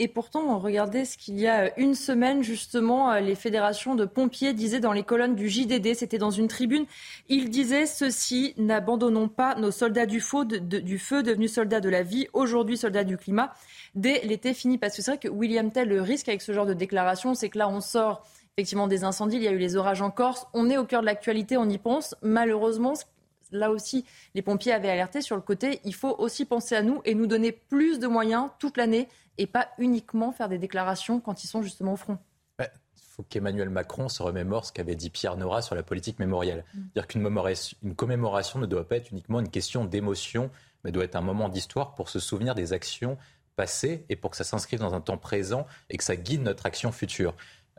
Et pourtant, regardez ce qu'il y a une semaine, justement, euh, les fédérations de pompiers disaient dans les colonnes du JDD, c'était dans une tribune, ils disaient ceci, n'abandonnons pas nos soldats du, feu, du feu, devenus soldats de la vie, aujourd'hui soldats du climat, dès l'été fini. Parce que c'est vrai que William Tell, le risque avec ce genre de déclaration, c'est que là, on sort effectivement des incendies, il y a eu les orages en Corse, on est au cœur de l'actualité, on y pense. Malheureusement, là aussi, les pompiers avaient alerté sur le côté, il faut aussi penser à nous et nous donner plus de moyens toute l'année et pas uniquement faire des déclarations quand ils sont justement au front. Il faut qu'Emmanuel Macron se remémore ce qu'avait dit Pierre Nora sur la politique mémorielle. Mm. Dire qu'une commémoration ne doit pas être uniquement une question d'émotion, mais doit être un moment d'histoire pour se souvenir des actions passées et pour que ça s'inscrive dans un temps présent et que ça guide notre action future.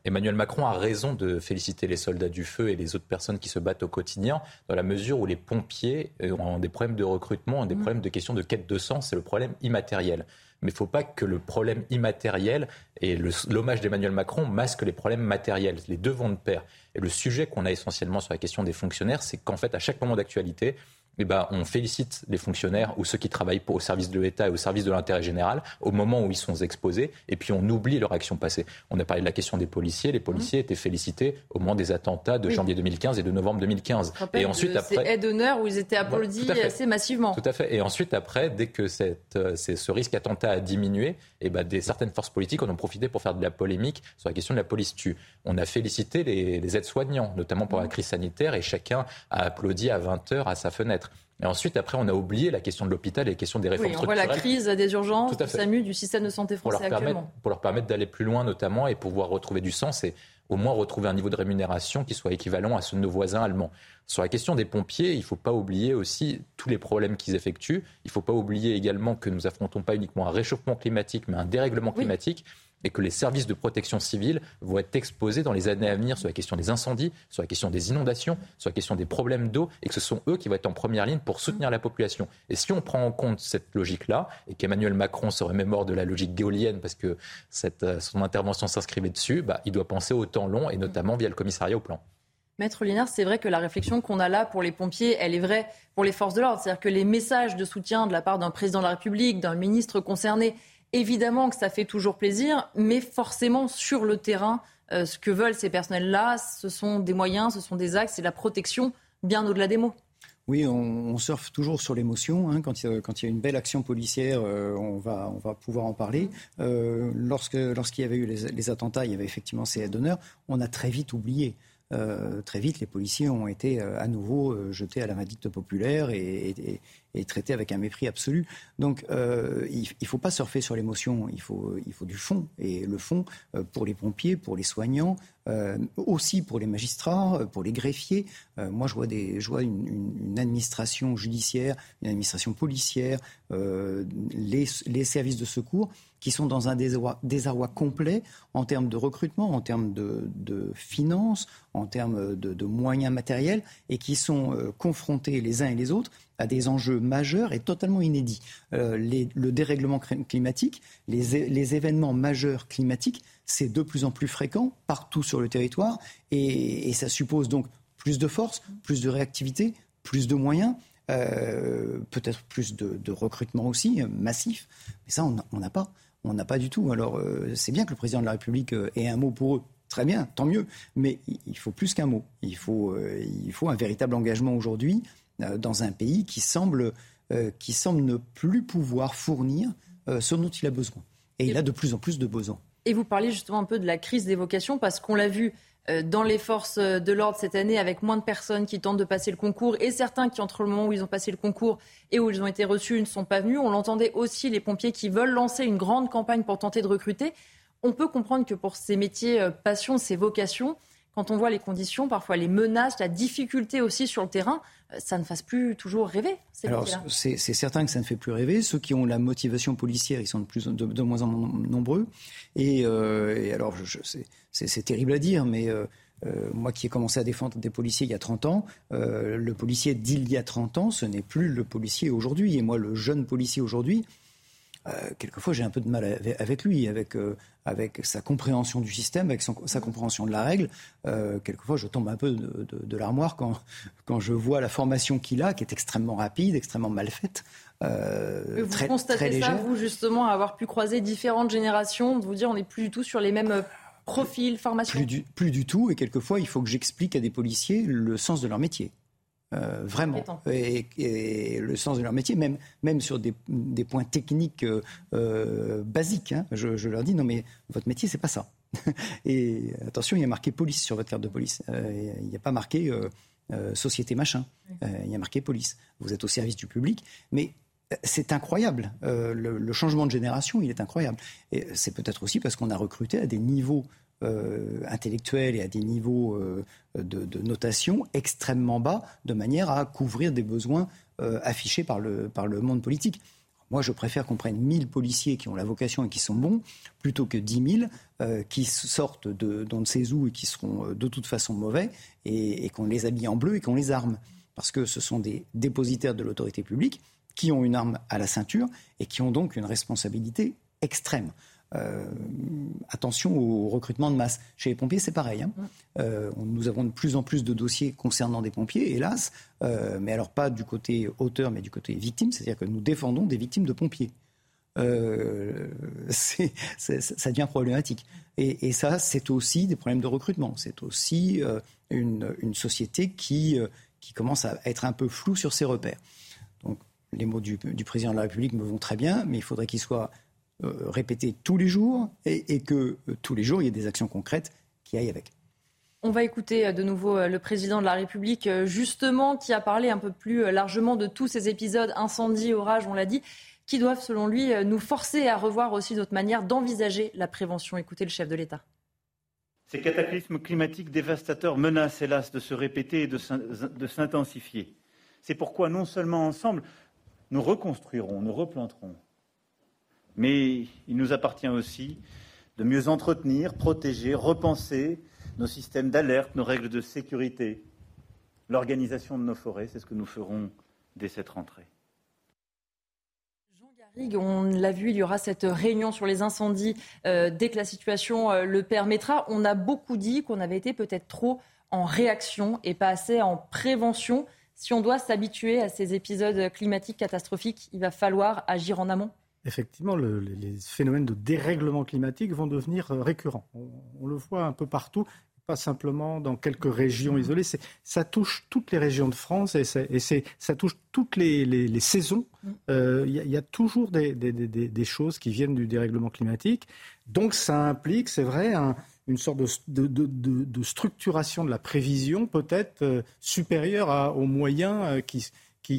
Emmanuel Macron a raison de féliciter les soldats du feu et les autres personnes qui se battent au quotidien, dans la mesure où les pompiers euh, ont des problèmes de recrutement, ont des mmh. problèmes de questions de quête de sens, c'est le problème immatériel. Mais il ne faut pas que le problème immatériel et l'hommage d'Emmanuel Macron masquent les problèmes matériels. Les deux vont de pair. Et le sujet qu'on a essentiellement sur la question des fonctionnaires, c'est qu'en fait, à chaque moment d'actualité, eh ben, on félicite les fonctionnaires ou ceux qui travaillent au service de l'État et au service de l'intérêt général au moment où ils sont exposés, et puis on oublie leur action passée. On a parlé de la question des policiers. Les policiers mmh. étaient félicités au moment des attentats de janvier 2015 et de novembre 2015. Et ensuite, après, c'est aide d'honneur où ils étaient applaudis assez massivement. Tout à fait. Et ensuite, après, dès que cette, euh, ce risque attentat a diminué, eh ben, des, certaines forces politiques en ont profité pour faire de la polémique sur la question de la police tue. On a félicité les, les aides-soignants, notamment pour la mmh. crise sanitaire, et chacun a applaudi à 20 heures à sa fenêtre. Et ensuite, après, on a oublié la question de l'hôpital et la question des réformes oui, on voit la crise des urgences, du SAMU, du système de santé français pour leur actuellement. Permettre, pour leur permettre d'aller plus loin, notamment, et pouvoir retrouver du sens et au moins retrouver un niveau de rémunération qui soit équivalent à ceux de nos voisins allemands. Sur la question des pompiers, il ne faut pas oublier aussi tous les problèmes qu'ils effectuent. Il ne faut pas oublier également que nous affrontons pas uniquement un réchauffement climatique, mais un dérèglement climatique et que les services de protection civile vont être exposés dans les années à venir sur la question des incendies, sur la question des inondations, sur la question des problèmes d'eau, et que ce sont eux qui vont être en première ligne pour soutenir la population. Et si on prend en compte cette logique-là, et qu'Emmanuel Macron serait mémoire de la logique géolienne parce que euh, son intervention s'inscrivait dessus, bah, il doit penser au temps long, et notamment via le commissariat au plan. Maître Linard, c'est vrai que la réflexion qu'on a là pour les pompiers, elle est vraie pour les forces de l'ordre. C'est-à-dire que les messages de soutien de la part d'un président de la République, d'un ministre concerné, Évidemment que ça fait toujours plaisir, mais forcément sur le terrain, euh, ce que veulent ces personnels-là, ce sont des moyens, ce sont des axes, c'est la protection bien au-delà des mots. Oui, on, surfe toujours sur l'émotion. Hein. Quand, il y a une belle action policière, euh, on, va, on pouvoir en parler. Euh, lorsque, lorsqu'il y avait eu les, attentats, il y avait effectivement ces aides d'honneur. On a très vite oublié. Très vite, les policiers ont été à nouveau jetés à la vindicte populaire et, et traité avec un mépris absolu. Donc euh, il ne faut pas surfer sur l'émotion, il faut, il faut du fond. Et le fond, euh, pour les pompiers, pour les soignants, euh, aussi pour les magistrats, pour les greffiers. moi, je vois, une, administration judiciaire, une administration policière, les, services de secours qui sont dans un désarroi, complet en termes de recrutement, en termes de, finances, en termes de, moyens matériels, et qui sont confrontés les uns et les autres à des enjeux majeurs et totalement inédits. Euh, le dérèglement climatique, les, événements majeurs climatiques, c'est de plus en plus fréquent partout sur le territoire et, ça suppose donc plus de force, plus de réactivité, plus de moyens. Euh, peut-être plus de, recrutement aussi, euh, massif. Mais ça, on n'a pas. On n'a pas du tout. Alors, c'est bien que le président de la République ait un mot pour eux. Très bien, tant mieux. Mais il faut plus qu'un mot. Il faut, il faut un véritable engagement aujourd'hui euh, dans un pays qui semble, euh, qui semble ne plus pouvoir fournir euh, ce dont il a besoin. Et il a de plus en plus de besoins. Et vous parlez justement un peu de la crise des vocations, parce qu'on l'a vu dans les forces de l'ordre cette année, avec moins de personnes qui tentent de passer le concours, et certains qui, entre le moment où ils ont passé le concours et où ils ont été reçus, ne sont pas venus. On l'entendait aussi, les pompiers qui veulent lancer une grande campagne pour tenter de recruter. On peut comprendre que pour ces métiers passion, ces vocations, quand on voit les conditions, parfois les menaces, la difficulté aussi sur le terrain, euh, ça ne fasse plus toujours rêver. Alors c'est certain que ça ne fait plus rêver. Ceux qui ont la motivation policière, ils sont de, plus, de, moins en moins nombreux. Et, euh, alors c'est terrible à dire, mais euh, moi qui ai commencé à défendre des policiers il y a 30 ans, le policier d'il y a 30 ans, ce n'est plus le policier aujourd'hui. Et moi, le jeune policier aujourd'hui, euh, quelquefois j'ai un peu de mal avec lui, avec, euh, avec sa compréhension du système, avec sa compréhension de la règle. Euh, quelquefois je tombe un peu de, l'armoire quand, quand je vois la formation qu'il a, qui est extrêmement rapide, extrêmement mal faite. vous très, constatez ça, vous, justement, avoir pu croiser différentes générations, de vous dire on n'est plus du tout sur les mêmes profils, formations? plus du, plus du tout, et quelquefois il faut que j'explique à des policiers le sens de leur métier. Euh, vraiment. Et, le sens de leur métier, même, même sur des, des points techniques euh, euh, basiques. Hein. Je, leur dis non mais votre métier c'est pas ça. et attention, il y a marqué police sur votre carte de police. il n'y a pas marqué société machin. il y a marqué police. Vous êtes au service du public, mais c'est incroyable. Le, le, changement de génération, il est incroyable. Et c'est peut-être aussi parce qu'on a recruté à des niveaux intellectuels et à des niveaux de, notation extrêmement bas, de manière à couvrir des besoins affichés par le, par le monde politique. Moi, je préfère qu'on prenne 1000 policiers qui ont la vocation et qui sont bons, plutôt que 10 000 euh, qui sortent de d'on ne sait où et qui seront euh, de toute façon mauvais, et, qu'on les habille en bleu et qu'on les arme. Parce que ce sont des dépositaires de l'autorité publique qui ont une arme à la ceinture et qui ont donc une responsabilité extrême. Euh, attention au recrutement de masse. Chez les pompiers, c'est pareil. Hein. Euh, nous avons de plus en plus de dossiers concernant des pompiers, hélas, euh, mais alors pas du côté auteur, mais du côté victime, c'est-à-dire que nous défendons des victimes de pompiers. ça devient problématique. Et, ça, c'est aussi des problèmes de recrutement. C'est aussi une, société qui, qui commence à être un peu floue sur ses repères. Donc, les mots du, du président de la République me vont très bien, mais il faudrait qu'ils soient euh, répéter tous les jours et, que euh, tous les jours, il y ait des actions concrètes qui aillent avec. On va écouter euh, de nouveau le président de la République, justement, qui a parlé un peu plus largement de tous ces épisodes, incendies, orages, on l'a dit, qui doivent, selon lui, nous forcer à revoir aussi notre manière d'envisager la prévention. Écoutez le chef de l'État. Ces cataclysmes climatiques dévastateurs menacent, hélas, de se répéter et de s'intensifier. C'est pourquoi, non seulement ensemble, nous reconstruirons, nous replanterons, mais il nous appartient aussi de mieux entretenir, protéger, repenser nos systèmes d'alerte, nos règles de sécurité, l'organisation de nos forêts. C'est ce que nous ferons dès cette rentrée. On l'a vu, il y aura cette réunion sur les incendies euh, dès que la situation euh, le permettra. On a beaucoup dit qu'on avait été peut-être trop en réaction et pas assez en prévention. Si on doit s'habituer à ces épisodes climatiques catastrophiques, il va falloir agir en amont effectivement, les phénomènes de dérèglement climatique vont devenir euh, récurrents. On, le voit un peu partout, pas simplement dans quelques régions isolées. Ça touche toutes les régions de France et, ça touche toutes les, saisons. Mmh. Euh, il y, a toujours des, choses qui viennent du dérèglement climatique. Donc ça implique, c'est vrai, une sorte de, structuration de la prévision peut-être euh, supérieure aux moyens qui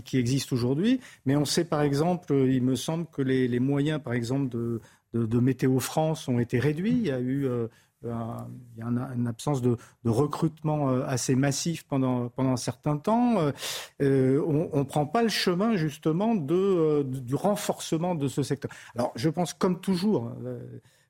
qui, existe aujourd'hui. Mais on sait par exemple, il me semble que les, moyens, par exemple, de, Météo France ont été réduits. Il y a eu euh, une, absence de, recrutement euh, assez massif pendant, pendant un certain temps. Euh, on ne prend pas le chemin justement du renforcement de ce secteur. Alors je pense comme toujours,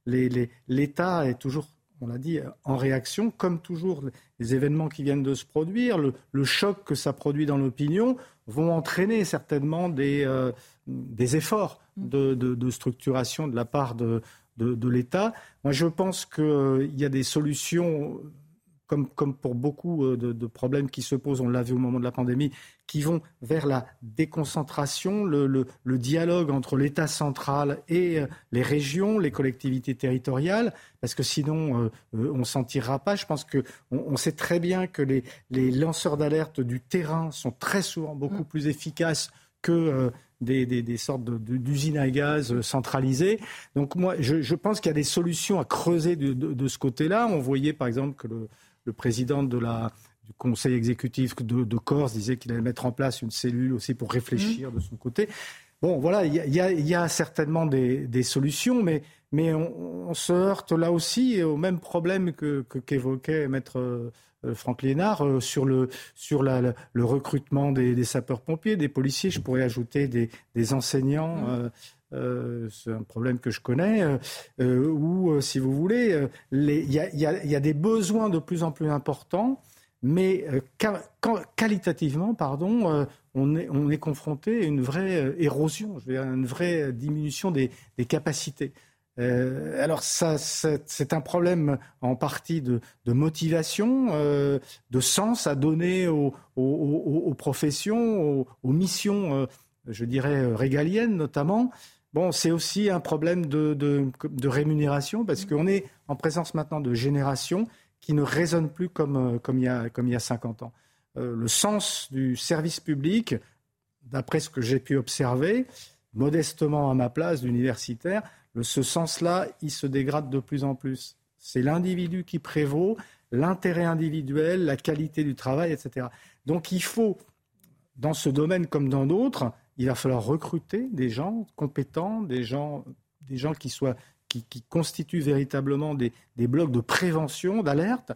l'État est toujours on l'a dit, en réaction, comme toujours, les événements qui viennent de se produire, le, choc que ça produit dans l'opinion, vont entraîner certainement des, euh, des efforts de, structuration de la part de, de l'État. Moi, je pense qu'il y a des solutions comme, pour beaucoup euh, de, problèmes qui se posent, on l'a vu au moment de la pandémie, qui vont vers la déconcentration, le, dialogue entre l'État central et euh, les régions, les collectivités territoriales, parce que sinon euh, on ne s'en tirera pas. Je pense qu'on on sait très bien que les, lanceurs d'alerte du terrain sont très souvent beaucoup plus efficaces que des, sortes d'usines à gaz centralisées. Donc moi, je, pense qu'il y a des solutions à creuser de, de ce côté-là. On voyait par exemple que le, le président de la, du conseil exécutif de, Corse disait qu'il allait mettre en place une cellule aussi pour réfléchir mmh. de son côté. Bon, voilà, il y, a, certainement des, solutions, mais, mais on, se heurte là aussi au même problème que, qu'évoquait Maître euh, Franck Lénard euh, sur, le, sur la, le recrutement des, sapeurs-pompiers, des policiers. Je pourrais ajouter des, enseignants. Mmh. Euh, euh, c'est un problème que je connais, euh, euh, où, si vous voulez, il y, a des besoins de plus en plus importants, mais qualitativement, pardon, on est, on est, confronté à une vraie érosion, je une vraie diminution des, capacités. alors c'est un problème en partie de, motivation, de sens à donner aux professions, aux, missions, je dirais, régaliennes notamment. Bon, c'est aussi un problème de, rémunération parce qu'on est en présence maintenant de générations qui ne raisonnent plus comme, euh, comme, il, y a, comme il y a 50 ans. Euh, le sens du service public, d'après ce que j'ai pu observer, modestement à ma place d'universitaire, ce sens-là, il se dégrade de plus en plus. C'est l'individu qui prévaut, l'intérêt individuel, la qualité du travail, etc. Donc il faut, dans ce domaine comme dans d'autres, il va falloir recruter des gens compétents, des gens, des gens qui soient qui, constituent véritablement des, blocs de prévention, d'alerte.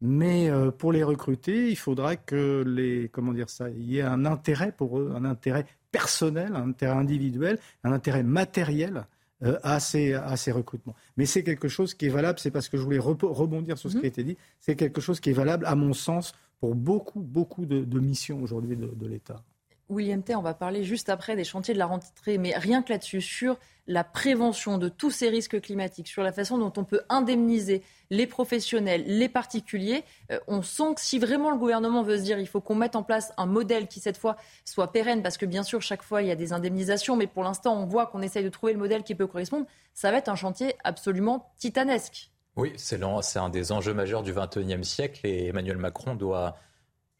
Mais pour les recruter, il faudra que les, comment dire ça, il y ait un intérêt pour eux, un intérêt personnel, un intérêt individuel, un intérêt matériel euh, à, ces, à, ces, recrutements. Mais c'est quelque chose qui est valable, c'est parce que je voulais rebondir sur ce qui a mhm. été dit, c'est quelque chose qui est valable, à mon sens, pour beaucoup, beaucoup de, missions aujourd'hui de l'État. William T, on va parler juste après des chantiers de la rentrée, mais rien que là-dessus, sur la prévention de tous ces risques climatiques, sur la façon dont on peut indemniser les professionnels, les particuliers, euh, on sent que si vraiment le gouvernement veut se dire il faut qu'on mette en place un modèle qui cette fois soit pérenne, parce que bien sûr chaque fois il y a des indemnisations, mais pour l'instant on voit qu'on essaye de trouver le modèle qui peut correspondre, ça va être un chantier absolument titanesque. Oui, c'est un des enjeux majeurs du XXIe siècle et Emmanuel Macron doit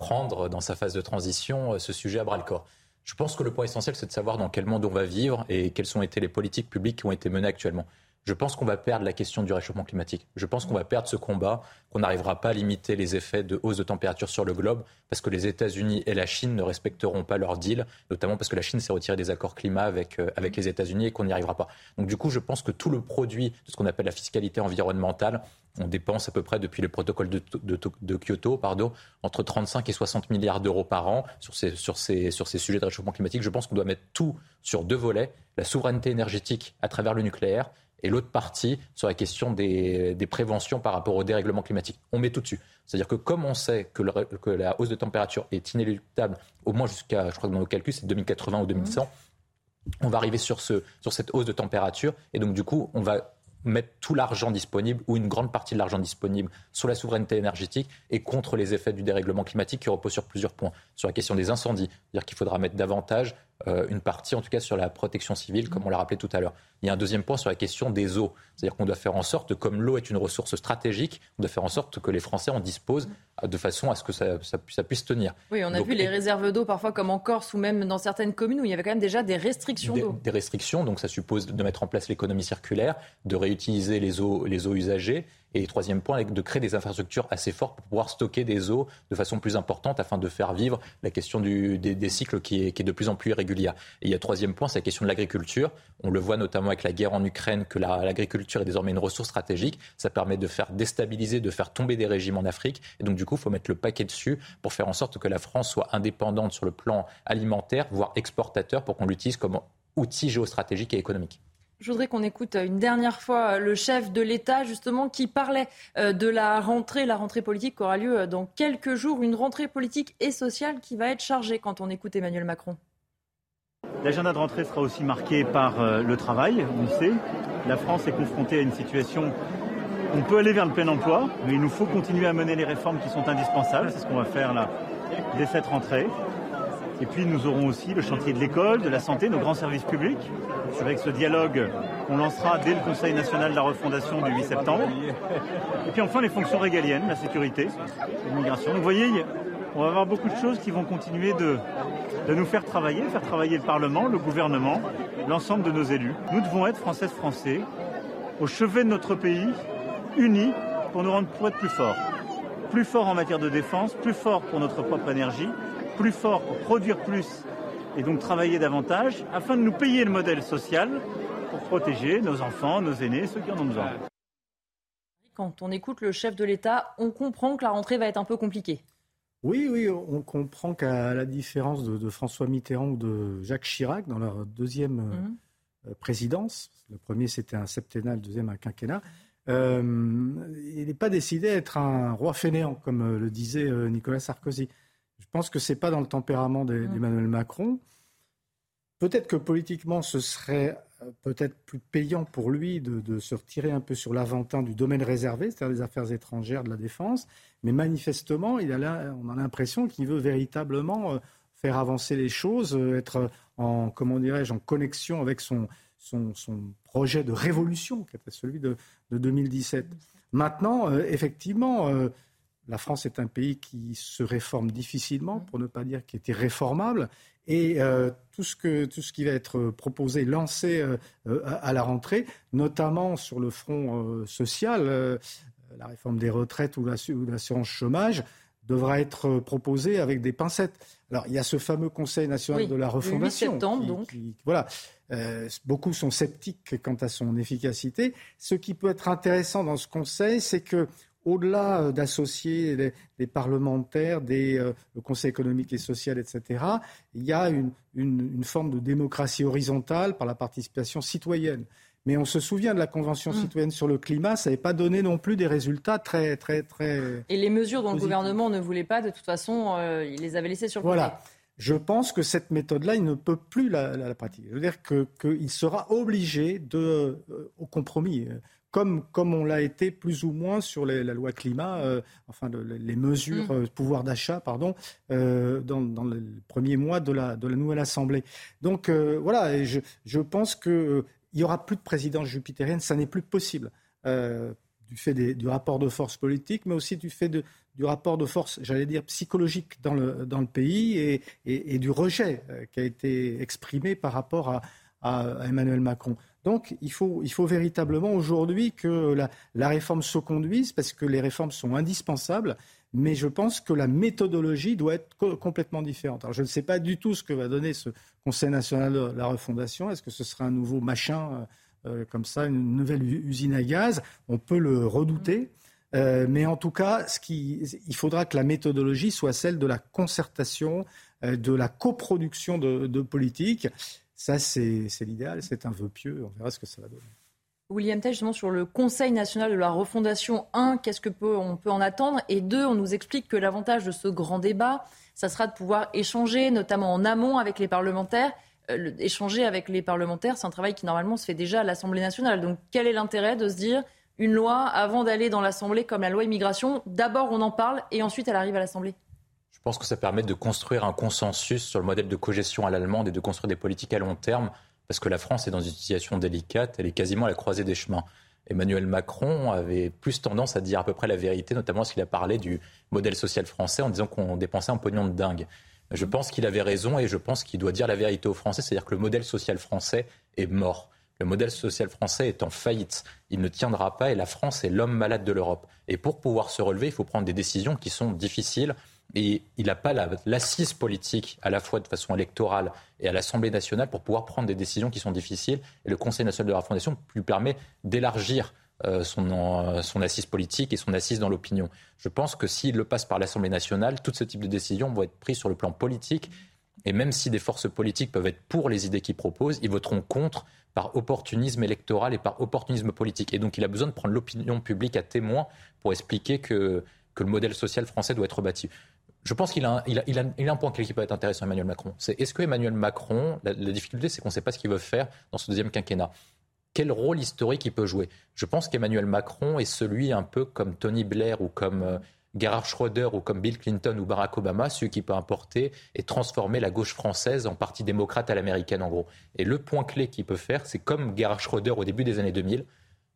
prendre dans sa phase de transition euh, ce sujet à bras le corps. Je pense que le point essentiel, c'est de savoir dans quel monde on va vivre et quelles ont été les politiques publiques qui ont été menées actuellement je pense qu'on va perdre la question du réchauffement climatique. Je pense qu'on va perdre ce combat, qu'on n'arrivera pas à limiter les effets de hausse de température sur le globe, parce que les États-Unis et la Chine ne respecteront pas leur deal, notamment parce que la Chine s'est retirée des accords climat avec, euh, avec les États-Unis et qu'on n'y arrivera pas. Donc du coup, je pense que tout le produit de ce qu'on appelle la fiscalité environnementale, on dépense à peu près depuis le protocole de, de, Kyoto, pardon, entre 35 et 60 milliards d'euros par an sur ces, sur, ces, sur ces sujets de réchauffement climatique. Je pense qu'on doit mettre tout sur deux volets, la souveraineté énergétique à travers le nucléaire et l'autre partie sur la question des, préventions par rapport au dérèglement climatique. On met tout dessus. C'est-à-dire que comme on sait que, la hausse de température est inéluctable, au moins jusqu'à, je crois que dans nos calculs, c'est 2080 ou 2100, on va arriver sur, sur cette hausse de température et donc du coup, on va mettre tout l'argent disponible ou une grande partie de l'argent disponible sur la souveraineté énergétique et contre les effets du dérèglement climatique qui repose sur plusieurs points. Sur la question des incendies, c'est-à-dire qu'il faudra mettre davantage euh, une partie, en tout cas, sur la protection civile, comme on l'a rappelé tout à l'heure. Il y a un deuxième point sur la question des eaux. C'est-à-dire qu'on doit faire en sorte, comme l'eau est une ressource stratégique, on doit faire en sorte que les Français en disposent de façon à ce que ça, puisse tenir. Oui, on a vu les réserves d'eau parfois comme en Corse ou même dans certaines communes où il y avait quand même déjà des restrictions d'eau. Des, restrictions, donc ça suppose de mettre en place l'économie circulaire, de réutiliser les eaux, les eaux usagées et troisième point, de créer des infrastructures assez fortes pour pouvoir stocker des eaux de façon plus importante afin de faire vivre la question des, cycles qui est, de plus en plus irrégulière. Et il y a troisième point, c'est la question de l'agriculture. On le voit notamment avec la guerre en Ukraine que l'agriculture est désormais une ressource stratégique. Ça permet de faire déstabiliser, de faire tomber des régimes en Afrique. Et donc du coup, il faut mettre le paquet dessus pour faire en sorte que la France soit indépendante sur le plan alimentaire, voire exportateur, pour qu'on l'utilise comme outil géostratégique et économique. Je voudrais qu'on écoute une dernière fois le chef de l'État, justement, qui parlait euh, de la rentrée, la rentrée politique qui aura lieu euh, dans quelques jours, une rentrée politique et sociale qui va être chargée quand on écoute Emmanuel Macron. L'agenda de rentrée sera aussi marqué par euh, le travail, on le sait. La France est confrontée à une situation on peut aller vers le plein emploi, mais il nous faut continuer à mener les réformes qui sont indispensables. C'est ce qu'on va faire là dès cette rentrée. Et puis nous aurons aussi le chantier de l'école, de la santé, nos grands services publics. C'est avec ce dialogue qu'on lancera dès le Conseil national de la refondation du 8 septembre. Et puis enfin les fonctions régaliennes, la sécurité, l'immigration. Vous voyez, on va avoir beaucoup de choses qui vont continuer de, de nous faire travailler, faire travailler le Parlement, le gouvernement, l'ensemble de nos élus. Nous devons être Françaises Français au chevet de notre pays, unis pour nous rendre pour être plus forts. Plus forts en matière de défense, plus forts pour notre propre énergie, plus fort pour produire plus et donc travailler davantage afin de nous payer le modèle social pour protéger nos enfants, nos aînés, ceux qui en ont besoin. Quand on écoute le chef de l'État, on comprend que la rentrée va être un peu compliquée. Oui, oui, on comprend qu'à la différence de, François Mitterrand ou de Jacques Chirac dans leur deuxième euh, mhm. euh, présidence, le premier c'était un septennat, le deuxième un quinquennat, euh, il n'est pas décidé à être un roi fainéant, comme le disait Nicolas Sarkozy. Je pense que ce n'est pas dans le tempérament mm. d'Emmanuel Macron. Peut-être que politiquement, ce serait euh, peut-être plus payant pour lui de, se retirer un peu sur l'aventin du domaine réservé, c'est-à-dire des affaires étrangères, de la défense. Mais manifestement, il a on a l'impression qu'il veut véritablement euh, faire avancer les choses, euh, être en, comment dirais-je, en connexion avec son, son, projet de révolution, qui était celui de, de 2017. Maintenant, effectivement, la France est un pays qui se réforme difficilement, pour ne pas dire qui était réformable. Et euh, tout, ce que, tout ce qui va être proposé, lancé euh, euh, à la rentrée, notamment sur le front social, la réforme des retraites ou l'assurance chômage, devra être proposé avec des pincettes. Alors, il y a ce fameux Conseil national de la refondation. Le 8 septembre, donc. voilà. Euh, beaucoup sont sceptiques quant à son efficacité. Ce qui peut être intéressant dans ce Conseil, c'est que au-delà euh, d'associer les, parlementaires, des, euh, le Conseil économique et social, etc., il y a une, une, forme de démocratie horizontale par la participation citoyenne. Mais on se souvient de la Convention mm. citoyenne sur le climat, ça n'avait pas donné non plus des résultats très, très, très. Et les mesures dont le gouvernement ne voulait pas, de toute façon, euh, il les avait laissées sur le Voilà. Je pense que cette méthode-là, il ne peut plus la, pratiquer. Je veux dire qu'il sera obligé de, euh, au compromis, comme, comme on l'a été plus ou moins sur la loi climat, euh, enfin les mesures, mm. pouvoir d'achat, pardon, dans, dans le premier mois de la, de la nouvelle Assemblée. Donc voilà, et je, je pense que il n'y aura plus de présidence jupitérienne, ça n'est plus possible. Euh, du fait du rapport de force politique, mais aussi du fait de, du rapport de force, j'allais dire, psychologique dans le, dans le pays et, et, du rejet euh, qui a été exprimé par rapport à, à, Emmanuel Macron. Donc il faut, il faut véritablement aujourd'hui que la, la, réforme se conduise, parce que les réformes sont indispensables, mais je pense que la méthodologie doit être complètement différente. Alors je ne sais pas du tout ce que va donner ce Conseil national de la refondation. Est-ce que ce sera un nouveau machin euh, euh, comme ça, une nouvelle usine à gaz? On peut le redouter. Euh, mais en tout cas, ce qui, il faudra que la méthodologie soit celle de la concertation, de la coproduction de, de politique. Ça, c'est l'idéal, c'est un vœu pieux. On verra ce que ça va donner. William Tell, justement, sur le Conseil national de la refondation, un, qu'est-ce qu'on peut, on peut en attendre? Et deux, on nous explique que l'avantage de ce grand débat, ça sera de pouvoir échanger, notamment en amont avec les parlementaires. Euh, échanger avec les parlementaires, c'est un travail qui normalement se fait déjà à l'Assemblée nationale. Donc quel est l'intérêt de se dire une loi avant d'aller dans l'Assemblée comme la loi immigration, d'abord on en parle et ensuite elle arrive à l'Assemblée? Pense que ça permet de construire un consensus sur le modèle de cogestion à l'allemande et de construire des politiques à long terme parce que la France est dans une situation délicate, elle est quasiment à la croisée des chemins. Emmanuel Macron avait plus tendance à dire à peu près la vérité, notamment lorsqu'il a parlé du modèle social français en disant qu'on dépensait un pognon de dingue. Je pense qu'il avait raison et je pense qu'il doit dire la vérité aux Français, c'est-à-dire que le modèle social français est mort. Le modèle social français est en faillite. Il ne tiendra pas et la France est l'homme malade de l'Europe. Et pour pouvoir se relever, il faut prendre des décisions qui sont difficiles, et il n'a pas l'assise politique, à la fois de façon électorale et à l'Assemblée nationale, pour pouvoir prendre des décisions qui sont difficiles. Et le Conseil national de la Fondation lui permet d'élargir euh, son, euh, son, assise politique et son assise dans l'opinion. Je pense que s'il le passe par l'Assemblée nationale, tout ce type de décisions vont être prises sur le plan politique. Et même si des forces politiques peuvent être pour les idées qu'il propose, ils voteront contre par opportunisme électoral et par opportunisme politique. Et donc il a besoin de prendre l'opinion publique à témoin pour expliquer que, que le modèle social français doit être bâti je pense qu'il a, a, un point clé qui peut être intéressant, Emmanuel Macron. C'est est-ce que Emmanuel Macron, la, difficulté, c'est qu'on ne sait pas ce qu'il veut faire dans ce deuxième quinquennat? Quel rôle historique il peut jouer? Je pense qu'Emmanuel Macron est celui un peu comme Tony Blair ou comme euh, Gerhard Schröder ou comme Bill Clinton ou Barack Obama, celui qui peut importer et transformer la gauche française en parti démocrate à l'américaine en gros. Et le point clé qu'il peut faire, c'est comme Gerhard Schröder au début des années 2000,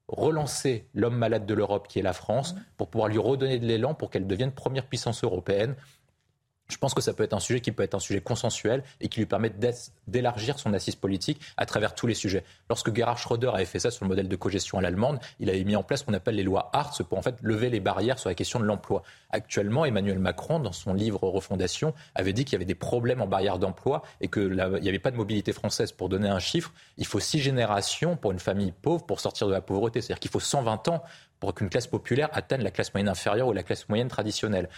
relancer l'homme malade de l'Europe qui est la France pour pouvoir lui redonner de l'élan pour qu'elle devienne première puissance européenne je pense que ça peut être un sujet qui peut être un sujet consensuel et qui lui permet d'élargir son assise politique à travers tous les sujets. Lorsque Gerhard Schröder avait fait ça sur le modèle de cogestion à l'allemande, il avait mis en place ce qu'on appelle les lois Hartz pour en fait lever les barrières sur la question de l'emploi. Actuellement, Emmanuel Macron, dans son livre Refondation, avait dit qu'il y avait des problèmes en barrière d'emploi et qu'il n'y avait pas de mobilité française. Pour donner un chiffre, il faut six générations pour une famille pauvre pour sortir de la pauvreté. C'est-à-dire qu'il faut 120 ans pour qu'une classe populaire atteigne la classe moyenne inférieure ou la classe moyenne traditionnelle.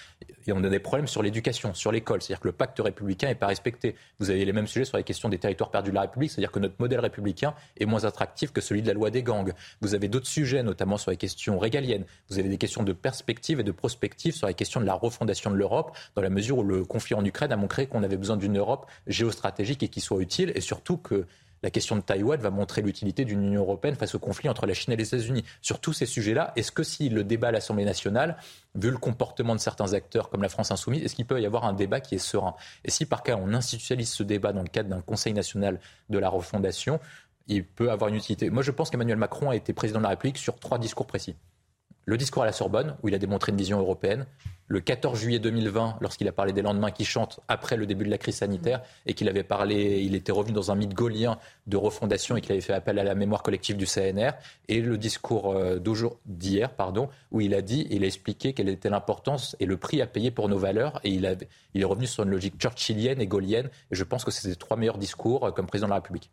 Et on a des problèmes sur l'éducation, sur l'école. C'est-à-dire que le pacte républicain n'est pas respecté. Vous avez les mêmes sujets sur la question des territoires perdus de la République, c'est-à-dire que notre modèle républicain est moins attractif que celui de la loi des gangs. Vous avez d'autres sujets, notamment sur les questions régaliennes. Vous avez des questions de perspective et de prospective sur la question de la refondation de l'Europe, dans la mesure où le conflit en Ukraine a montré qu'on avait besoin d'une Europe géostratégique et qui soit utile, et surtout que la question de Taïwan va montrer l'utilité d'une Union européenne face au conflit entre la Chine et les États-Unis. Sur tous ces sujets-là, est-ce que si le débat à l'Assemblée nationale, vu le comportement de certains acteurs comme la France insoumise, est-ce qu'il peut y avoir un débat qui est serein? Et si par cas on institutionnalise ce débat dans le cadre d'un Conseil national de la refondation, il peut avoir une utilité. Moi, je pense qu'Emmanuel Macron a été président de la République sur trois discours précis. Le discours à la Sorbonne, où il a démontré une vision européenne, le 14 juillet 2020, lorsqu'il a parlé des lendemains qui chantent après le début de la crise sanitaire, et qu'il avait parlé, il était revenu dans un mythe gaulien de refondation et qu'il avait fait appel à la mémoire collective du CNR, et le discours euh, d'hier, pardon, où il a dit, il a expliqué quelle était l'importance et le prix à payer pour nos valeurs, et il, il est revenu sur une logique churchillienne et gaulienne, et je pense que c'est les trois meilleurs discours euh, comme président de la République.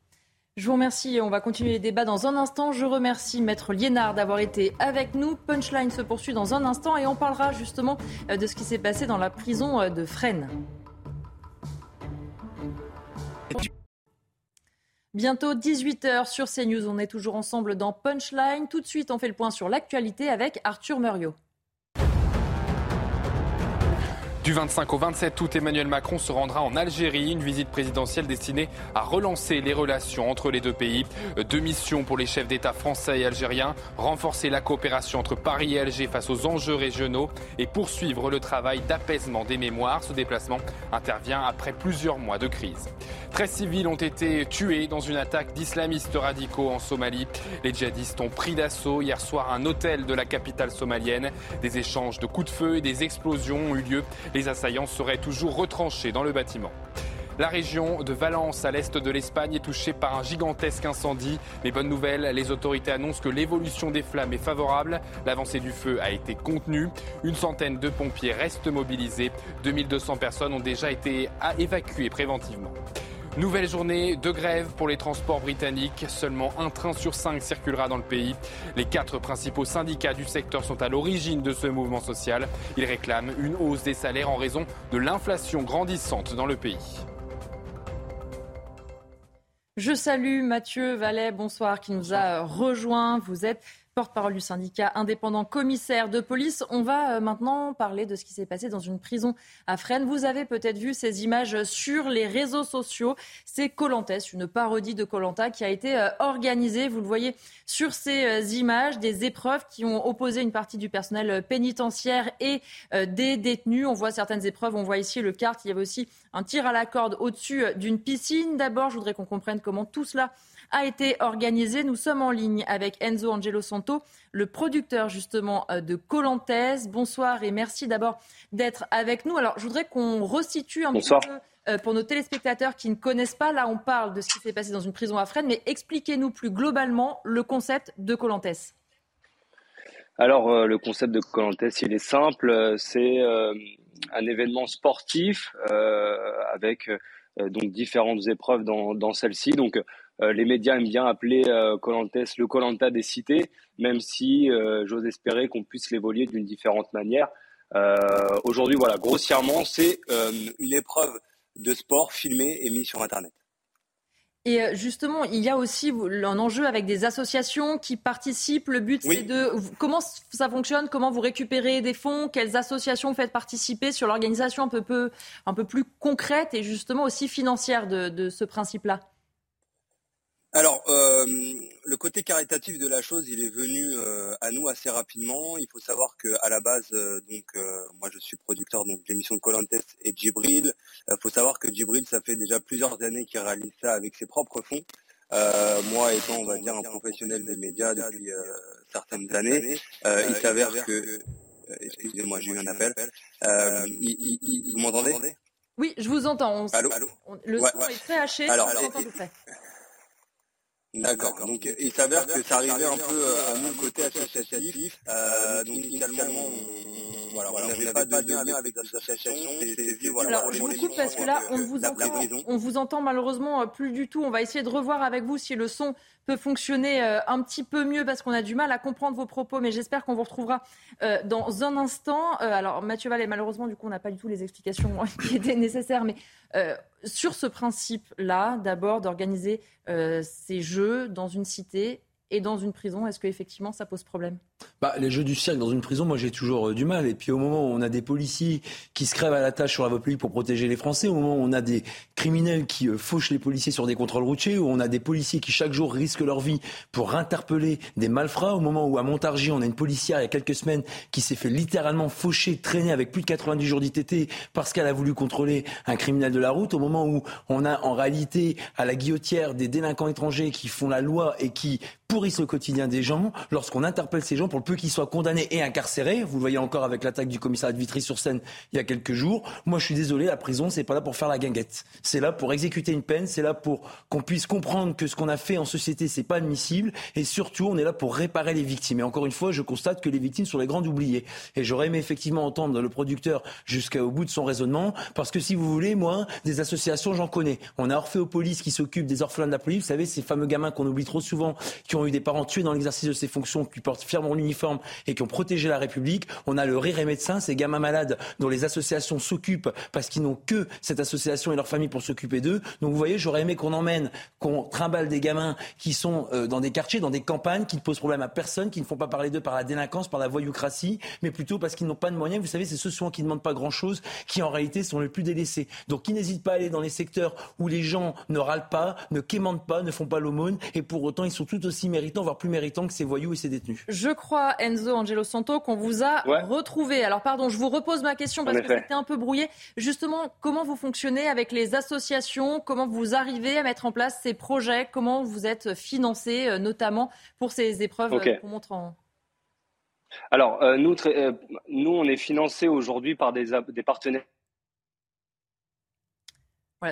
Je vous remercie. On va continuer les débats dans un instant. Je remercie Maître Liénard d'avoir été avec nous. Punchline se poursuit dans un instant et on parlera justement euh, de ce qui s'est passé dans la prison euh, de Fresnes. Bientôt 18h sur CNews. On est toujours ensemble dans Punchline. Tout de suite, on fait le point sur l'actualité avec Arthur Muriot. Du 25 au 27 août, Emmanuel Macron se rendra en Algérie, une visite présidentielle destinée à relancer les relations entre les deux pays. Deux missions pour les chefs d'État français et algériens, renforcer la coopération entre Paris et Alger face aux enjeux régionaux et poursuivre le travail d'apaisement des mémoires. Ce déplacement intervient après plusieurs mois de crise. 13 civils ont été tués dans une attaque d'islamistes radicaux en Somalie. Les djihadistes ont pris d'assaut hier soir un hôtel de la capitale somalienne. Des échanges de coups de feu et des explosions ont eu lieu. Les assaillants seraient toujours retranchés dans le bâtiment. La région de Valence, à l'est de l'Espagne, est touchée par un gigantesque incendie. Mais bonne nouvelle, les autorités annoncent que l'évolution des flammes est favorable. L'avancée du feu a été contenue. Une centaine de pompiers restent mobilisés. 2200 personnes ont déjà été évacuées préventivement. Nouvelle journée de grève pour les transports britanniques. Seulement un train sur cinq circulera dans le pays. Les quatre principaux syndicats du secteur sont à l'origine de ce mouvement social. Ils réclament une hausse des salaires en raison de l'inflation grandissante dans le pays. Je salue Mathieu Vallet, bonsoir, qui nous a rejoint. Vous êtes porte-parole du syndicat indépendant commissaire de police. On va euh, maintenant parler de ce qui s'est passé dans une prison à Fresnes. Vous avez peut-être vu ces images sur les réseaux sociaux. C'est Colantes, une parodie de Colanta qui a été euh, organisée. Vous le voyez sur ces euh, images, des épreuves qui ont opposé une partie du personnel pénitentiaire et des détenus. On voit certaines épreuves. On voit ici le kart. Il y avait aussi un tir à la corde au-dessus d'une piscine. D'abord, je voudrais qu'on comprenne comment tout cela a été organisé. Nous sommes en ligne avec Enzo Angelo Santo, le producteur justement euh, de Colantes. Bonsoir et merci d'abord d'être avec nous. Alors, je voudrais qu'on resitue un petit peu euh, pour nos téléspectateurs qui ne connaissent pas. Là, on parle de ce qui s'est passé dans une prison à Fresnes, mais expliquez-nous plus globalement le concept de Colantes. Alors, euh, le concept de Colantes, il est simple. C'est un événement sportif avec donc différentes épreuves dans, dans celle-ci. Donc, les médias aiment bien appeler euh, Colantes le Colanta des cités, même si euh, j'ose espérer qu'on puisse l'évoluer d'une différente manière. Aujourd'hui, voilà, grossièrement, c'est une épreuve de sport filmée et mise sur Internet. Et justement, il y a aussi un enjeu avec des associations qui participent. Le but, c'est de comment ça fonctionne, comment vous récupérez des fonds, quelles associations faites participer sur l'organisation un peu, un peu plus concrète et justement aussi financière de ce principe-là? Alors, euh, le côté caritatif de la chose, il est venu euh, à nous assez rapidement. Il faut savoir que à la base, euh, donc moi je suis producteur donc de l'émission de Colantes et Djibril. Il faut savoir que Djibril, ça fait déjà plusieurs années qu'il réalise ça avec ses propres fonds. moi étant, on va dire, un professionnel des médias depuis certaines années, il s'avère que, excusez-moi, j'ai eu un appel. vous m'entendez? Oui, je vous entends. Allô, le son est très haché. Alors, je vous entends tout près. D'accord. Donc il s'avère que ça arrivait un peu euh, à nous le côté associatif. Euh, donc initialement, on, voilà, on n'avait pas de lien avec l'association. Alors je vous coupe parce que là on vous entend, on vous entend malheureusement euh, plus du tout. On va essayer de revoir avec vous si le son peut fonctionner un petit peu mieux parce qu'on a du mal à comprendre vos propos, mais j'espère qu'on vous retrouvera dans un instant. alors Mathieu Vallet, malheureusement du coup on n'a pas du tout les explications qui étaient nécessaires, mais sur ce principe-là, d'abord d'organiser euh, ces jeux dans une cité et dans une prison, est-ce qu'effectivement ça pose problème? Bah, les jeux du cirque dans une prison, moi j'ai toujours euh, du mal. Et puis au moment où on a des policiers qui se crèvent à la tâche sur la voie publique pour protéger les Français, au moment où on a des criminels qui euh, fauchent les policiers sur des contrôles routiers, où on a des policiers qui chaque jour risquent leur vie pour interpeller des malfrats, au moment où à Montargis on a une policière il y a quelques semaines qui s'est fait littéralement faucher, traîner avec plus de 90 jours d'ITT parce qu'elle a voulu contrôler un criminel de la route, au moment où on a en réalité à la guillotière des délinquants étrangers qui font la loi et qui pourrissent le quotidien des gens, lorsqu'on interpelle ces gens pour le peu qu'ils soient condamnés et incarcérés, vous le voyez encore avec l'attaque du commissariat de Vitry-sur-Seine il y a quelques jours, moi je suis désolé, la prison c'est pas là pour faire la guinguette. C'est là pour exécuter une peine, c'est là pour qu'on puisse comprendre que ce qu'on a fait en société c'est pas admissible et surtout on est là pour réparer les victimes. Et encore une fois, je constate que les victimes sont les grandes oubliées. Et j'aurais aimé effectivement entendre le producteur jusqu'au bout de son raisonnement parce que si vous voulez, moi, des associations j'en connais. On a Orphéopolis qui s'occupe des orphelins de la police, vous savez, ces fameux gamins qu'on oublie trop souvent, ont eu des parents tués dans l'exercice de ces fonctions, qui portent fièrement l'uniforme et qui ont protégé la République. On a le Rire et Médecins, ces gamins malades dont les associations s'occupent parce qu'ils n'ont que cette association et leur famille pour s'occuper d'eux. Donc vous voyez, j'aurais aimé qu'on emmène, qu'on trimballe des gamins qui sont euh, dans des quartiers, dans des campagnes, qui ne posent problème à personne, qui ne font pas parler d'eux par la délinquance, par la voyoucratie, mais plutôt parce qu'ils n'ont pas de moyens. Vous savez, c'est ceux souvent qui ne demandent pas grand-chose, qui en réalité sont les plus délaissés. Donc qui n'hésitent pas à aller dans les secteurs où les gens ne râlent pas, ne quémentent pas, ne font pas l'aumône, et pour autant ils sont tout aussi méritants, voire plus méritants que ces voyous et ces détenus. Je crois, Enzo Angelo Santo, qu'on vous a retrouvé. Alors pardon, je vous repose ma question parce que c'était un peu brouillé. Justement, comment vous fonctionnez avec les associations? Comment vous arrivez à mettre en place ces projets? Comment vous êtes financé, euh, notamment pour ces épreuves euh, qu'on montre en... Alors, euh, nous, nous, on est financé aujourd'hui par des, des partenaires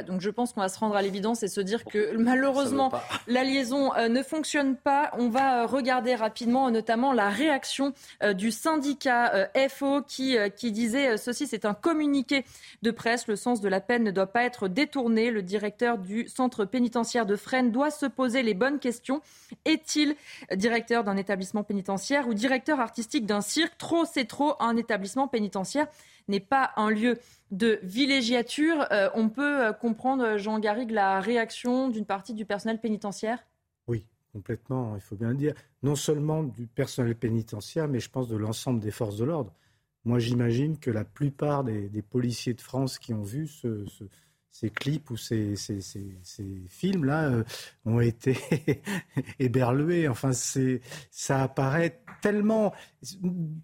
donc je pense qu'on va se rendre à l'évidence et se dire que malheureusement la liaison euh, ne fonctionne pas. On va euh, regarder rapidement notamment la réaction euh, du syndicat FO qui, qui disait ceci, c'est un communiqué de presse, le sens de la peine ne doit pas être détourné. Le directeur du centre pénitentiaire de Fresnes doit se poser les bonnes questions. Est-il directeur d'un établissement pénitentiaire ou directeur artistique d'un cirque? Trop, c'est trop, un établissement pénitentiaire n'est pas un lieu de villégiature. Euh, on peut euh, comprendre, Jean Garrigue, la réaction d'une partie du personnel pénitentiaire? Oui, complètement, il faut bien le dire. Non seulement du personnel pénitentiaire, mais je pense de l'ensemble des forces de l'ordre. Moi, j'imagine que la plupart des, policiers de France qui ont vu ce, ces clips ou ces, ces, films-là euh, ont été éberlués. Enfin, ça apparaît tellement,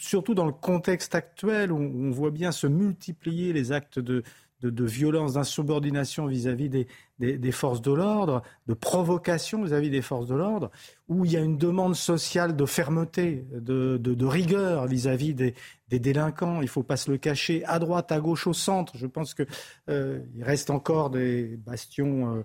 surtout dans le contexte actuel où on voit bien se multiplier les actes de, de, violence, d'insubordination vis-à-vis des, des, forces de l'ordre, de provocation vis-à-vis des forces de l'ordre, où il y a une demande sociale de fermeté, de, rigueur vis-à-vis des, des, délinquants. Il ne faut pas se le cacher, à droite, à gauche, au centre. Je pense qu'il euh, reste encore des bastions euh,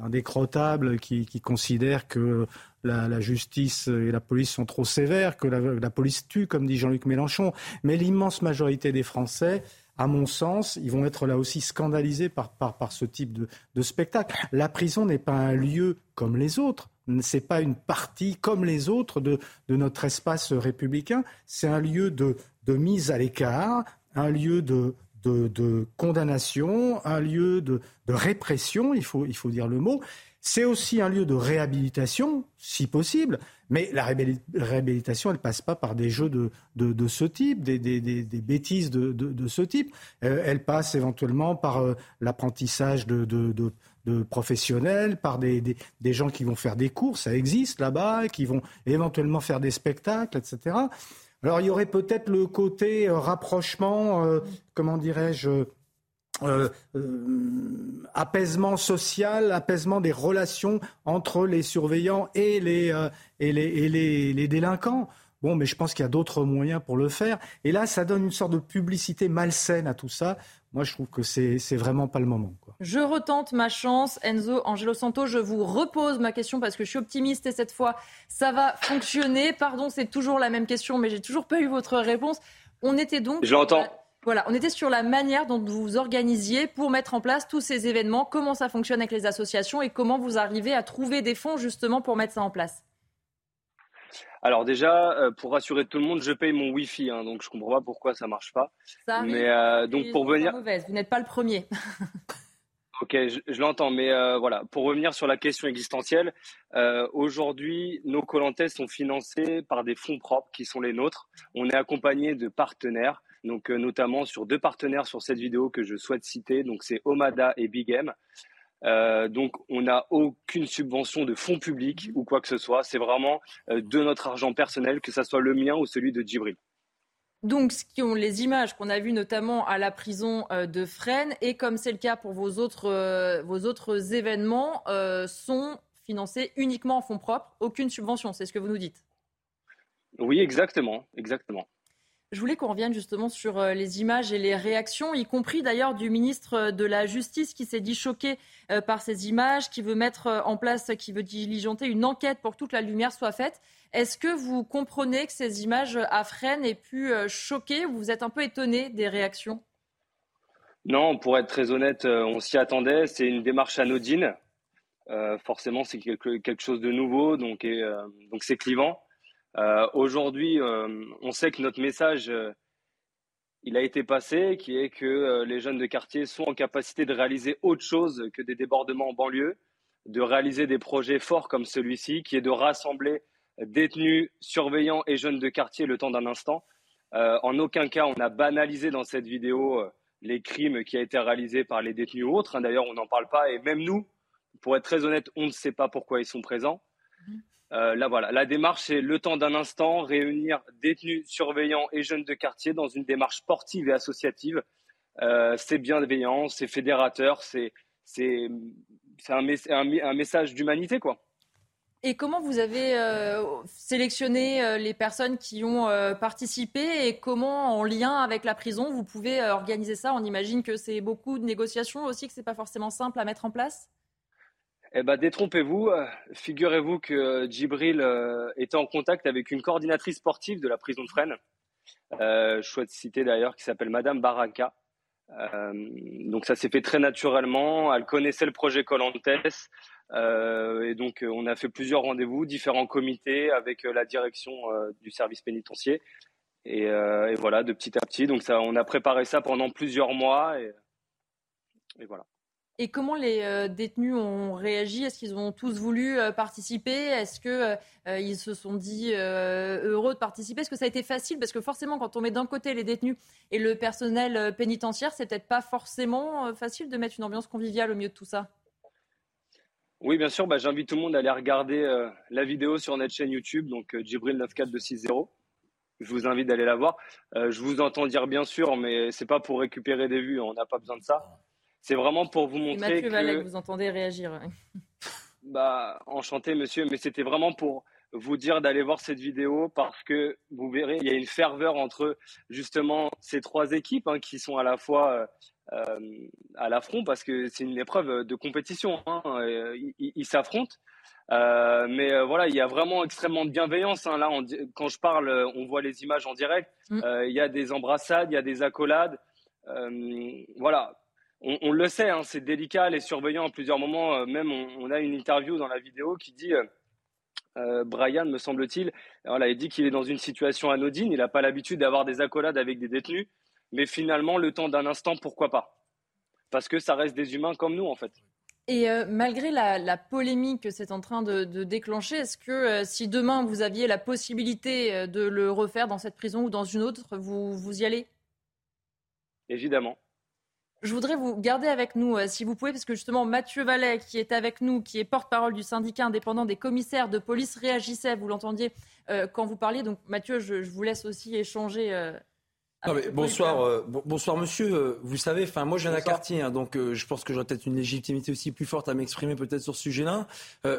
indécrottables qui, considèrent que la, justice et la police sont trop sévères, que la police tue, comme dit Jean-Luc Mélenchon. Mais l'immense majorité des Français à mon sens, ils vont être là aussi scandalisés par, par, ce type de, spectacle. La prison n'est pas un lieu comme les autres. N'est pas une partie comme les autres de, de notre espace républicain. C'est un lieu de, de, mise à l'écart, un lieu de, de, condamnation, un lieu de, répression, il faut, il faut dire le mot. C'est aussi un lieu de réhabilitation, si possible, mais la réhabilitation, elle passe pas par des jeux de, de, ce type, des, des, des, bêtises de, de, ce type. Euh, elle passe éventuellement par euh, l'apprentissage de, professionnels, par des, gens qui vont faire des cours, ça existe là-bas, qui vont éventuellement faire des spectacles, etc. Alors il y aurait peut-être le côté euh, rapprochement, comment dirais-je, euh, euh, apaisement social, apaisement des relations entre les surveillants et les, euh, et les, et les, les, délinquants. Bon, mais je pense qu'il y a d'autres moyens pour le faire. Et là, ça donne une sorte de publicité malsaine à tout ça. Moi, je trouve que c'est, c'est vraiment pas le moment. Quoi. Je retente ma chance. Enzo Angelo Santo, je vous repose ma question parce que je suis optimiste et cette fois, ça va fonctionner. Pardon, c'est toujours la même question, mais j'ai toujours pas eu votre réponse. On était donc. Je l'entends. Voilà, on était sur la manière dont vous vous organisiez pour mettre en place tous ces événements, comment ça fonctionne avec les associations et comment vous arrivez à trouver des fonds justement pour mettre ça en place. Alors déjà, euh, pour rassurer tout le monde, je paye mon Wi-Fi, hein, donc je comprends pas pourquoi ça marche pas. Ça mais euh, donc pour venir, mauvaise. vous n'êtes pas le premier. ok, je, l'entends, mais euh, voilà, pour revenir sur la question existentielle, aujourd'hui, nos colantes sont financés par des fonds propres qui sont les nôtres. On est accompagné de partenaires donc euh, notamment sur deux partenaires sur cette vidéo que je souhaite citer. Donc c'est Omada et Big M. Euh, donc on n'a aucune subvention de fonds publics ou quoi que ce soit. C'est vraiment euh, de notre argent personnel, que ce soit le mien ou celui de Djibril. Donc, ce qui ont les images qu'on a vues notamment à la prison de Fresnes, et comme c'est le cas pour vos autres, vos autres événements, sont financés uniquement en fonds propres, aucune subvention, c'est ce que vous nous dites. Oui, exactement, exactement. Je voulais qu'on revienne justement sur euh, les images et les réactions, y compris d'ailleurs du ministre de la Justice qui s'est dit choqué euh, par ces images, qui veut mettre euh, en place, qui veut diligenter une enquête pour que toute la lumière soit faite. Est-ce que vous comprenez que ces images à aient pu choquer ou vous êtes un peu étonné des réactions? Non, pour être très honnête, on s'y attendait. C'est une démarche anodine. forcément, c'est quelque, chose de nouveau, donc c'est clivant. Euh, aujourd'hui, euh, on sait que notre message, euh, il a été passé, qui est que les jeunes de quartier sont en capacité de réaliser autre chose que des débordements en banlieue, de réaliser des projets forts comme celui-ci, qui est de rassembler détenus, surveillants et jeunes de quartier le temps d'un instant. en aucun cas, on a banalisé dans cette vidéo les crimes qui ont été réalisés par les détenus ou autres. Hein. D'ailleurs, on n'en parle pas. Et même nous, pour être très honnête, on ne sait pas pourquoi ils sont présents. Euh, là, voilà. La démarche, c'est le temps d'un instant, réunir détenus, surveillants et jeunes de quartier dans une démarche sportive et associative. Euh, c'est bienveillant, c'est fédérateur, c'est un, un, message d'humanité, quoi. Et comment vous avez euh, sélectionné les personnes qui ont participé et comment, en lien avec la prison, vous pouvez organiser ça? On imagine que c'est beaucoup de négociations aussi, que ce n'est pas forcément simple à mettre en place? Eh ben, détrompez-vous. Euh, figurez-vous que euh, Djibril euh, était en contact avec une coordinatrice sportive de la prison de Fresnes. je souhaite citer d'ailleurs, qui s'appelle Madame Baraka. donc ça s'est fait très naturellement. Elle connaissait le projet Colantes. et donc on a fait plusieurs rendez-vous, différents comités avec la direction du service pénitentiaire. Et, voilà, de petit à petit. Donc ça, on a préparé ça pendant plusieurs mois. et voilà. Et comment les euh, détenus ont réagi? Est-ce qu'ils ont tous voulu euh, participer? Est-ce qu'ils euh, se sont dit heureux de participer? Est-ce que ça a été facile? Parce que forcément, quand on met d'un côté les détenus et le personnel pénitentiaire, c'est peut-être pas forcément facile de mettre une ambiance conviviale au milieu de tout ça. Oui, bien sûr. Bah, j'invite tout le monde à aller regarder la vidéo sur notre chaîne YouTube, donc Djibril 94260. Je vous invite d'aller la voir. je vous entends dire bien sûr, mais c'est pas pour récupérer des vues. On n'a pas besoin de ça. C'est vraiment pour vous montrer Mathieu que... vous entendez réagir. Bah, enchanté, monsieur, mais c'était vraiment pour vous dire d'aller voir cette vidéo parce que vous verrez, il y a une ferveur entre justement ces trois équipes hein, qui sont à la fois euh, à l'affront parce que c'est une épreuve de compétition. Hein, ils s'affrontent. Euh, mais euh, voilà, il y a vraiment extrêmement de bienveillance. Hein. Là, quand je parle, on voit les images en direct. Mm. il y a des embrassades, il y a des accolades. voilà, on, le sait, hein, c'est délicat, les surveillants à plusieurs moments, euh, même on, a une interview dans la vidéo qui dit, euh, euh, Brian me semble-t-il, il dit qu'il est dans une situation anodine, il n'a pas l'habitude d'avoir des accolades avec des détenus, mais finalement, le temps d'un instant, pourquoi pas? Parce que ça reste des humains comme nous, en fait. Et malgré la, polémique que c'est en train de, déclencher, est-ce que si demain vous aviez la possibilité de le refaire dans cette prison ou dans une autre, vous, vous y allez? Évidemment. Je voudrais vous garder avec nous, euh, si vous pouvez, parce que justement, Mathieu Vallet, qui est avec nous, qui est porte-parole du syndicat indépendant des commissaires de police, réagissait, vous l'entendiez euh, quand vous parliez. Donc, Mathieu, je, vous laisse aussi échanger euh, bonsoir, euh, bonsoir monsieur. Euh, vous savez, enfin moi j'ai un quartier, hein, donc euh, je pense que j'aurais peut-être une légitimité aussi plus forte à m'exprimer peut-être sur ce sujet-là.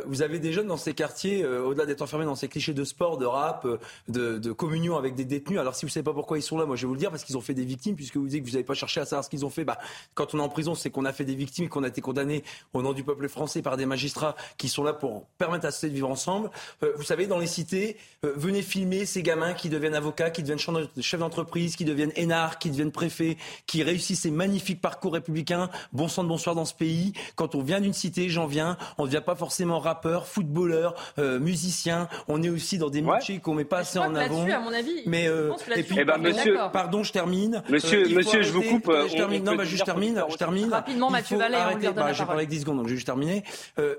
vous avez des jeunes dans ces quartiers, au-delà d'être enfermés dans ces clichés de sport, de rap, de, communion avec des détenus. Alors si vous savez pas pourquoi ils sont là, moi je vais vous le dire parce qu'ils ont fait des victimes, puisque vous dites que vous n'avez pas cherché à savoir ce qu'ils ont fait. Bah, quand on est en prison, c'est qu'on a fait des victimes, qu'on a été condamnés au nom du peuple français par des magistrats qui sont là pour permettre à ceux de vivre ensemble. vous savez, dans les cités, venez filmer ces gamins qui deviennent avocats, qui deviennent chefs d'entreprise, qui deviennent énarques, qui deviennent préfets, qui réussissent ces magnifiques parcours républicains. Bon sang de bonsoir dans ce pays. Quand on vient d'une cité, j'en viens, on ne devient pas forcément rappeur, footballeur, euh, musicien. On est aussi dans des métiers qu'on met pas assez en avant. à mon avis, mais euh, et puis, eh ben, monsieur, pardon, je termine. Monsieur, euh, monsieur, je vous coupe. je termine. Non, bah, je termine. Je termine. Rapidement, Mathieu Vallet. Bah, j'ai parlé avec 10 secondes, donc je vais juste terminer.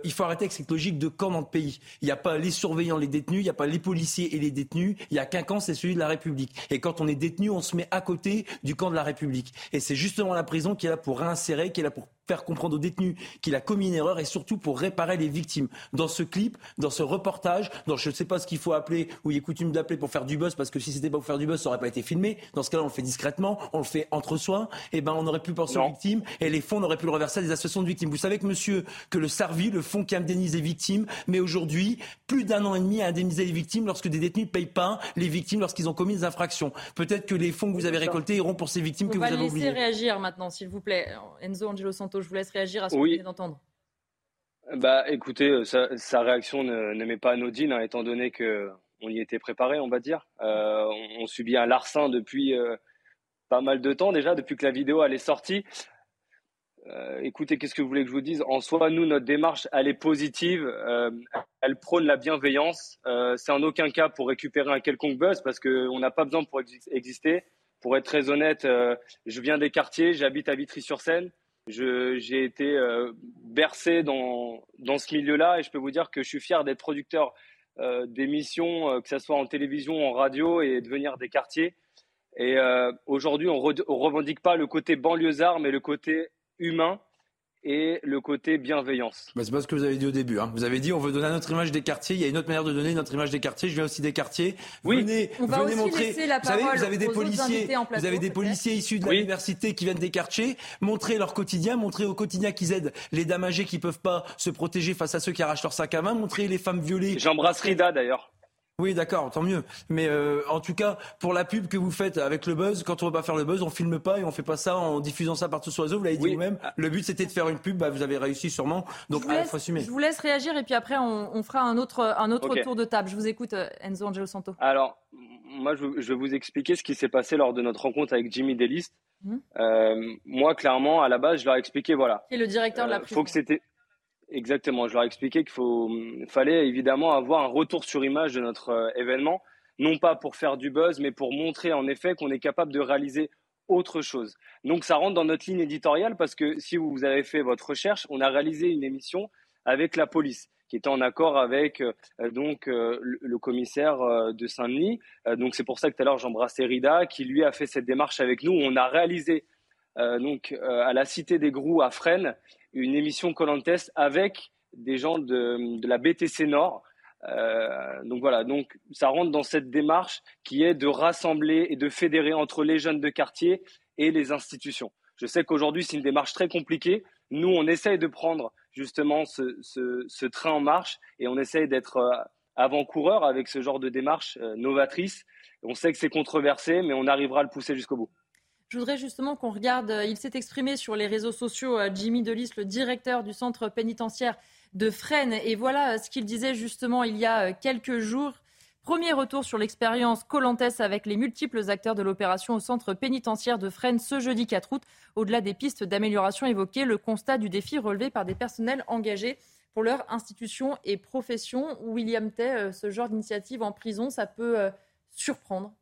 il faut arrêter avec cette logique de camp dans le pays. Il n'y a pas les surveillants, les détenus, il n'y a pas les policiers et les détenus. Il y a qu'un camp, c'est celui de la République. Et quand on est détenu, on se met à côté du camp de la République. Et c'est justement la prison qui est là pour réinsérer, qui est là pour faire comprendre aux détenus qu'il a commis une erreur et surtout pour réparer les victimes. Dans ce clip, dans ce reportage, dans je ne sais pas ce qu'il faut appeler, où il est coutume d'appeler pour faire du buzz, parce que si c'était pas pour faire du buzz, ça aurait pas été filmé. Dans ce cas-là, on le fait discrètement, on le fait entre soi. Et eh ben, on aurait pu penser aux victimes et les fonds, on aurait pu le reverser à des associations de victimes. Vous savez que monsieur, que le SARVI, le fonds qui indemnise les victimes, mais aujourd'hui plus d'un an et demi à indemniser les victimes lorsque des détenus ne payent pas les victimes lorsqu'ils ont commis des infractions. Peut-être que les fonds que vous avez récoltés iront pour ces victimes que vous avez oubliées. Réagir maintenant, s'il vous plaît. Enzo Angelo Je vous laisse réagir à ce que vous venez d'entendre. Bah, écoutez, euh, sa, réaction ne, m'est pas anodine, hein, étant donné que on y était préparé, on va dire. Euh, on, subit un larcin depuis euh, pas mal de temps déjà, depuis que la vidéo elle est sortie. écoutez, qu'est-ce que vous voulez que je vous dise? En soi, nous, notre démarche, elle est positive. elle prône la bienveillance. c'est en aucun cas pour récupérer un quelconque buzz, parce qu'on n'a pas besoin pour exister. Pour être très honnête, je viens des quartiers, j'habite à Vitry-sur-Seine. J'ai été euh, bercé dans, dans ce milieu-là et je peux vous dire que je suis fier d'être producteur euh, d'émissions, euh, que ce soit en télévision, en radio et de venir des quartiers. Et aujourd'hui, on ne revendique pas le côté banlieusard, mais le côté humain et le côté bienveillance. Bah, c'est pas ce que vous avez dit au début. Hein. Vous avez dit on veut donner notre image des quartiers. Il y a une autre manière de donner notre image des quartiers. Je viens aussi des quartiers. Oui. Venez, on va aussi montrer. Laisser la vous savez, vous avez des policiers, vous avez des policiers issus de l'université qui viennent des quartiers. Montrer leur quotidien, montrer au quotidien qu'ils aident les dames âgées qui peuvent pas se protéger face à ceux qui arrachent leur sac à main. Montrer les femmes violées. J'embrasse Rida d'ailleurs. Oui, d'accord, tant mieux. Mais euh, en tout cas, pour la pub que vous faites avec le buzz, quand on ne veut pas faire le buzz, on filme pas et on fait pas ça en diffusant ça partout sur le réseau. Vous l'avez dit vous-même. Le but, c'était de faire une pub. Bah, vous avez réussi sûrement. Donc, il faut assumer. Je vous laisse réagir et puis après, on, fera un autre, un autre tour de table. Je vous écoute, euh, Enzo Angelo Santo. Alors, moi, je, vais vous expliquer ce qui s'est passé lors de notre rencontre avec Jimmy Delist. Hum. Euh, moi, clairement, à la base, je leur ai expliqué, voilà. Qui est le directeur de la prison. Faut que c'était Exactement, je leur ai expliqué qu'il fallait évidemment avoir un retour sur image de notre euh, événement, non pas pour faire du buzz, mais pour montrer en effet qu'on est capable de réaliser autre chose. Donc ça rentre dans notre ligne éditoriale parce que si vous avez fait votre recherche, on a réalisé une émission avec la police qui était en accord avec euh, donc euh, le, commissaire de Saint-Denis. donc c'est pour ça que tout à l'heure j'embrassais Rida qui lui a fait cette démarche avec nous. On a réalisé donc à la Cité des Grous à Fresnes une émission Colantes avec des gens de, la BTC Nord. Euh, donc voilà, donc ça rentre dans cette démarche qui est de rassembler et de fédérer entre les jeunes de quartier et les institutions. Je sais qu'aujourd'hui c'est une démarche très compliquée. Nous, on essaye de prendre justement ce, ce, ce train en marche et on essaye d'être euh, avant-coureur avec ce genre de démarche euh, novatrice. On sait que c'est controversé, mais on arrivera à le pousser jusqu'au bout. Je voudrais justement qu'on regarde, euh, il s'est exprimé sur les réseaux sociaux, euh, Jimmy Delis, le directeur du centre pénitentiaire de Fresnes. Et voilà euh, ce qu'il disait justement il y a quelques jours. Premier retour sur l'expérience Colantes avec les multiples acteurs de l'opération au centre pénitentiaire de Fresnes ce jeudi 4 août. Au-delà des pistes d'amélioration évoquées, le constat du défi relevé par des personnels engagés pour leur institution et profession. William Tay, ce genre d'initiative en prison, ça peut surprendre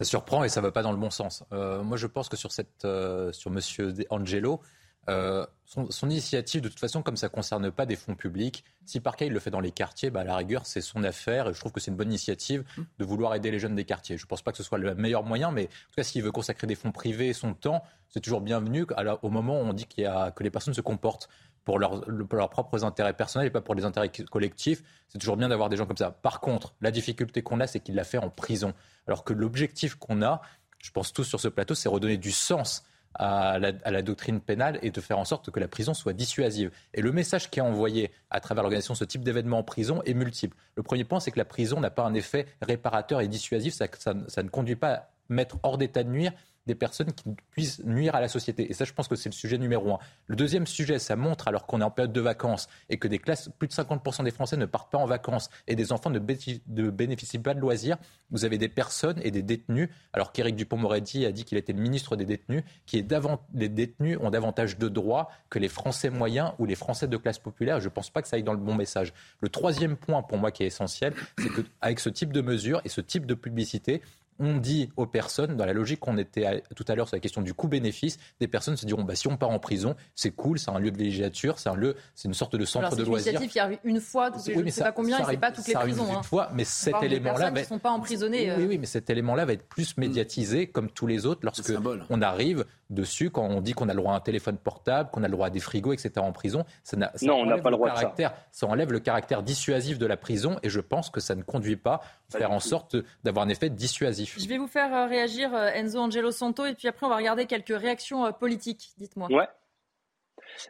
ça surprend et ça ne va pas dans le bon sens. Euh, moi, je pense que sur, cette, euh, sur M. Angelo, euh, son, initiative, de toute façon, comme ça ne concerne pas des fonds publics, si par cas il le fait dans les quartiers, bah, à la rigueur, c'est son affaire. Et je trouve que c'est une bonne initiative de vouloir aider les jeunes des quartiers. Je ne pense pas que ce soit le meilleur moyen, mais en tout cas, s'il veut consacrer des fonds privés, son temps, c'est toujours bienvenu au moment où on dit qu'il y a, que les personnes se comportent pour, leurs propres intérêts personnels et pas pour les intérêts collectifs. C'est toujours bien d'avoir des gens comme ça. Par contre, la difficulté qu'on a, c'est qu'il l'a fait en prison. Alors que l'objectif qu'on a, je pense tous sur ce plateau, c'est redonner du sens à la, doctrine pénale et de faire en sorte que la prison soit dissuasive. Et le message qui est envoyé à travers l'organisation de ce type d'événement en prison est multiple. Le premier point, c'est que la prison n'a pas un effet réparateur et dissuasif. Ça, ça ne conduit pas à mettre hors d'état de nuire des personnes qui puissent nuire à la société. Et ça, je pense que c'est le sujet numéro un. Le deuxième sujet, ça montre, alors qu'on est en période de vacances et que des classes, plus de 50% des Français ne partent pas en vacances et des enfants ne, bénéficient pas de loisirs, vous avez des personnes et des détenus, alors qu'Éric Dupont-Moretti a dit qu'il était le ministre des détenus, qui est les détenus ont davantage de droits que les Français moyens ou les Français de classe populaire. Je ne pense pas que ça aille dans le bon message. Le troisième point pour moi qui est essentiel, c'est qu'avec ce type de mesures et ce type de publicité, on dit aux personnes, dans la logique qu'on était tout à l'heure sur la question du coût-bénéfice, des personnes se diront bah, si on part en prison, c'est cool, c'est un lieu de villégiature, c'est un lieu, c'est une sorte de centre de loisirs. C'est une initiative qui arrive une fois, je ne sais pas combien, et c'est pas toutes les prisons. Une hein. fois, mais cet élément-là être... sont pas emprisonnés. Oui, oui, mais cet élément-là va être plus mm. médiatisé comme tous les autres lorsque on arrive dessus quand on dit qu'on a le droit à un téléphone portable, qu'on a le droit à des frigos, etc. en prison. Ça, non, on n'a pas le droit caractère, ça. enlève le caractère dissuasif de la prison et je pense que ça ne conduit pas à faire en sorte d'avoir un effet dissuasif. Je vais vous faire euh, réagir euh, Enzo Angelo Santo et puis après on va regarder quelques réactions euh, politiques. Dites-moi. Ouais.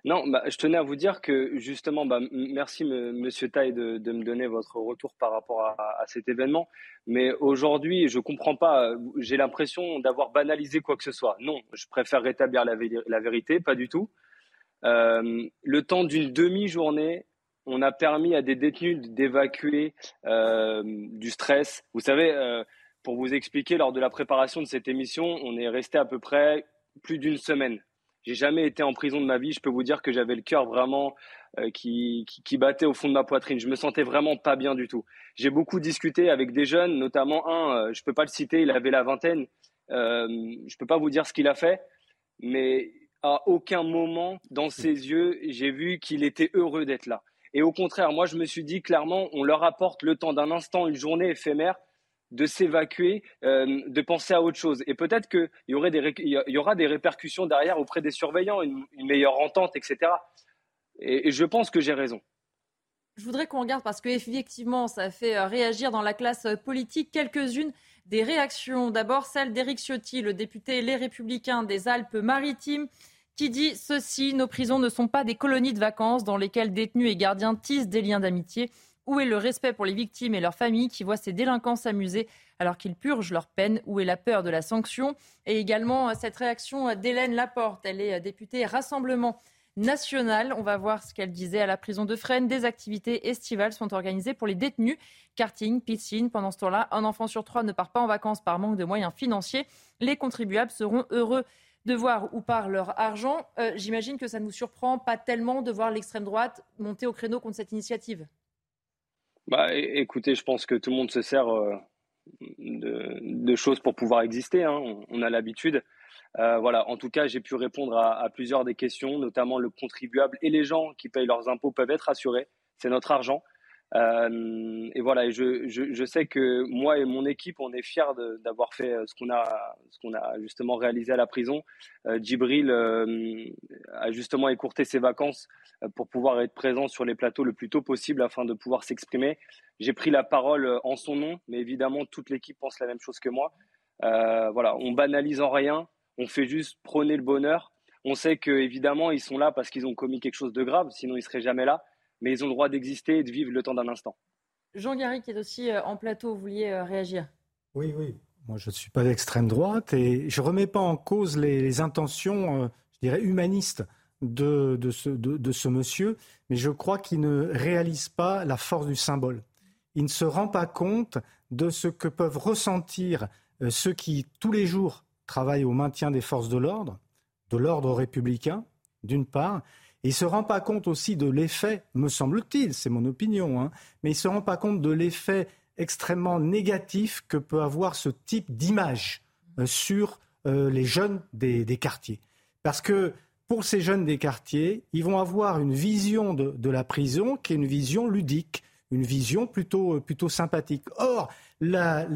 Non, bah, je tenais à vous dire que justement, bah, merci Monsieur Taille de, me donner votre retour par rapport à, cet événement. Mais aujourd'hui, je ne comprends pas. J'ai l'impression d'avoir banalisé quoi que ce soit. Non, je préfère rétablir la, la vérité, pas du tout. Euh, le temps d'une demi-journée, on a permis à des détenus d'évacuer euh, du stress. Vous savez, euh, pour vous expliquer, lors de la préparation de cette émission, on est resté à peu près plus d'une semaine j'ai jamais été en prison de ma vie. Je peux vous dire que j'avais le cœur vraiment euh, qui, qui, battait au fond de ma poitrine. Je me sentais vraiment pas bien du tout. J'ai beaucoup discuté avec des jeunes, notamment un, euh, je peux pas le citer, il avait la vingtaine. Euh, je peux pas vous dire ce qu'il a fait, mais à aucun moment dans ses yeux, j'ai vu qu'il était heureux d'être là. Et au contraire, moi, je me suis dit clairement, on leur apporte le temps d'un instant, une journée éphémère de s'évacuer, euh, de penser à autre chose. Et peut-être qu'il y, y aura des répercussions derrière auprès des surveillants, une, meilleure entente, etc. Et, je pense que j'ai raison. Je voudrais qu'on regarde parce qu'effectivement, ça fait euh, réagir dans la classe politique quelques-unes des réactions. D'abord, celle d'Éric Ciotti, le député Les Républicains des Alpes-Maritimes, qui dit ceci Nos prisons ne sont pas des colonies de vacances dans lesquelles détenus et gardiens tissent des liens d'amitié. Où est le respect pour les victimes et leurs familles qui voient ces délinquants s'amuser alors qu'ils purgent leur peine Où est la peur de la sanction Et également cette réaction d'Hélène Laporte. Elle est députée Rassemblement national. On va voir ce qu'elle disait à la prison de Fresnes. Des activités estivales sont organisées pour les détenus. Karting, piscine. Pendant ce temps-là, un enfant sur trois ne part pas en vacances par manque de moyens financiers. Les contribuables seront heureux de voir où part leur argent. Euh, j'imagine que ça ne nous surprend pas tellement de voir l'extrême droite monter au créneau contre cette initiative. Bah, écoutez, je pense que tout le monde se sert euh, de, choses pour pouvoir exister. Hein. On, a l'habitude. Euh, voilà. En tout cas, j'ai pu répondre à, plusieurs des questions, notamment le contribuable et les gens qui payent leurs impôts peuvent être assurés. C'est notre argent. Euh, et voilà, je, sais que moi et mon équipe, on est fiers d'avoir fait ce qu'on a, ce qu'on a justement réalisé à la prison. Euh, Djibril euh, a justement écourté ses vacances euh, pour pouvoir être présent sur les plateaux le plus tôt possible afin de pouvoir s'exprimer. J'ai pris la parole en son nom, mais évidemment toute l'équipe pense la même chose que moi. voilà, on banalise en rien, on fait juste prôner le bonheur. On sait que évidemment ils sont là parce qu'ils ont commis quelque chose de grave, sinon ils seraient jamais là mais ils ont le droit d'exister et de vivre le temps d'un instant. Jean Garry qui est aussi euh, en plateau, vous vouliez euh, réagir? Oui, oui. Moi, je ne suis pas d'extrême droite et je ne remets pas en cause les, intentions, euh, je dirais, humanistes de, de, ce, de, ce monsieur, mais je crois qu'il ne réalise pas la force du symbole. Il ne se rend pas compte de ce que peuvent ressentir ceux qui, tous les jours, travaillent au maintien des forces de l'ordre, de l'ordre républicain, d'une part, il ne se rend pas compte aussi de l'effet, me semble-t-il, c'est mon opinion, hein, mais il ne se rend pas compte de l'effet extrêmement négatif que peut avoir ce type d'image euh, sur euh, les jeunes des, quartiers. Parce que pour ces jeunes des quartiers, ils vont avoir une vision de, la prison qui est une vision ludique, une vision plutôt, euh, plutôt sympathique. Or, la,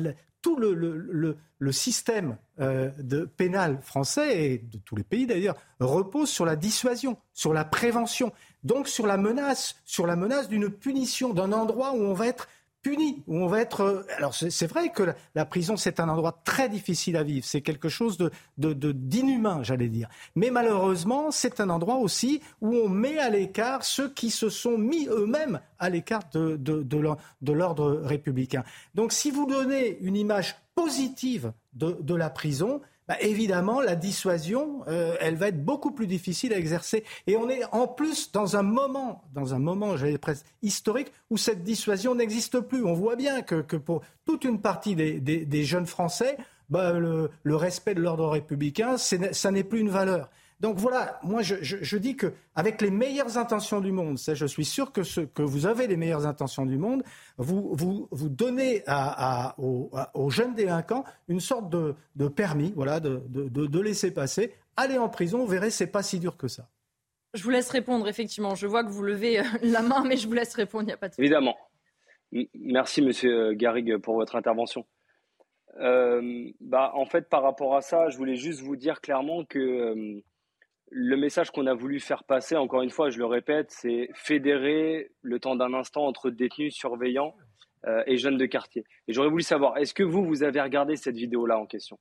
tout le, système euh, de pénal français et de tous les pays d'ailleurs repose sur la dissuasion, sur la prévention, donc sur la menace, sur la menace d'une punition, d'un endroit où on va être puni, où on va être. Euh, alors c'est vrai que la, prison c'est un endroit très difficile à vivre, c'est quelque chose de d'inhumain, j'allais dire. Mais malheureusement, c'est un endroit aussi où on met à l'écart ceux qui se sont mis eux-mêmes à l'écart de, de l'ordre républicain. Donc si vous donnez une image positive de la prison, bah, évidemment, la dissuasion, euh, elle va être beaucoup plus difficile à exercer. Et on est en plus dans un moment, dans un moment, j'allais presque historique, où cette dissuasion n'existe plus. On voit bien que, pour toute une partie des, des, jeunes Français, bah, le, le, respect de l'ordre républicain, ça n'est plus une valeur. Donc voilà, moi je, je, dis que avec les meilleures intentions du monde, je suis sûr que, ce, que vous avez les meilleures intentions du monde, vous, vous, vous donnez à, aux, jeunes délinquants une sorte de, de permis, voilà, de, de, de, laisser passer. Allez en prison, vous verrez, c'est pas si dur que ça. Je vous laisse répondre, effectivement. Je vois que vous levez euh, la main, mais je vous laisse répondre, il n'y a pas de Évidemment. Merci, monsieur Garrigue, pour votre intervention. Euh, bah, en fait, par rapport à ça, je voulais juste vous dire clairement que euh, le message qu'on a voulu faire passer, encore une fois, je le répète, c'est fédérer le temps d'un instant entre détenus, surveillants euh, et jeunes de quartier. Et j'aurais voulu savoir, est-ce que vous, vous avez regardé cette vidéo-là en question?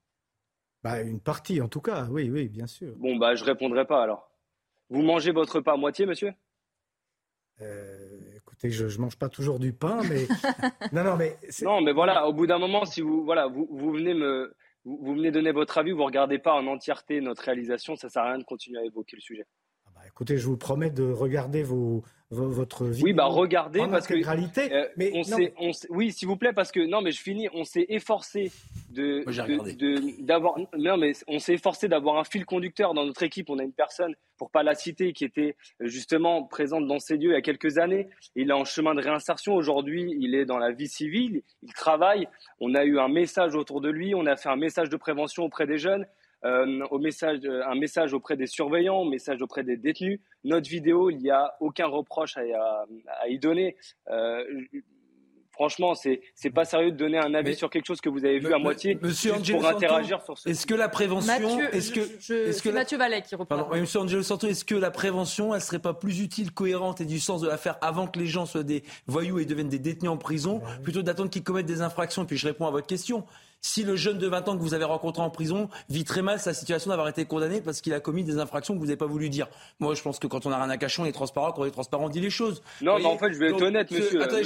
Bah, Une partie, en tout cas, oui, oui, bien sûr. Bon, bah, je répondrai pas alors. Vous mangez votre repas à moitié, monsieur? Euh, écoutez, je ne mange pas toujours du pain, mais non, non, mais non, mais voilà. Au bout d'un moment, si vous voilà, vous, vous venez me vous, venez donner votre avis, vous regardez pas en entièreté notre réalisation, ça sert à rien de continuer à évoquer le sujet. Écoutez, je vous promets de regarder vos, votre vie. Oui, bah regardez parce que euh, mais on s'est, oui, s'il vous plaît, parce que non, mais je finis. On s'est efforcé de, d'avoir, non, mais on s'est efforcé d'avoir un fil conducteur dans notre équipe. On a une personne, pour pas la citer, qui était justement présente dans ces lieux il y a quelques années. Il est en chemin de réinsertion aujourd'hui. Il est dans la vie civile. Il travaille. On a eu un message autour de lui. On a fait un message de prévention auprès des jeunes. Euh, au message, un message auprès des surveillants, un message auprès des détenus. Notre vidéo, il n'y a aucun reproche à, y donner. Euh, franchement, c'est c'est pas sérieux de donner un avis sur quelque chose que vous avez vu à moitié Monsieur pour interagir sur ce. Est-ce que la prévention, est-ce que, est-ce que Mathieu Vallet qui reprend. Pardon, Monsieur Angelo Santo, est-ce que la prévention, elle serait pas plus utile, cohérente et du sens de la faire avant que les gens soient des voyous et deviennent des détenus en prison, plutôt d'attendre qu'ils commettent des infractions? Puis je réponds à votre question. Si le jeune de 20 ans que vous avez rencontré en prison vit très mal sa situation d'avoir été condamné parce qu'il a commis des infractions que vous n'avez pas voulu dire. Moi, je pense que quand on a rien à cacher, on est transparent. Quand on est transparent, on dit les choses. Non, mais en fait, je vais être honnête, monsieur. Attendez,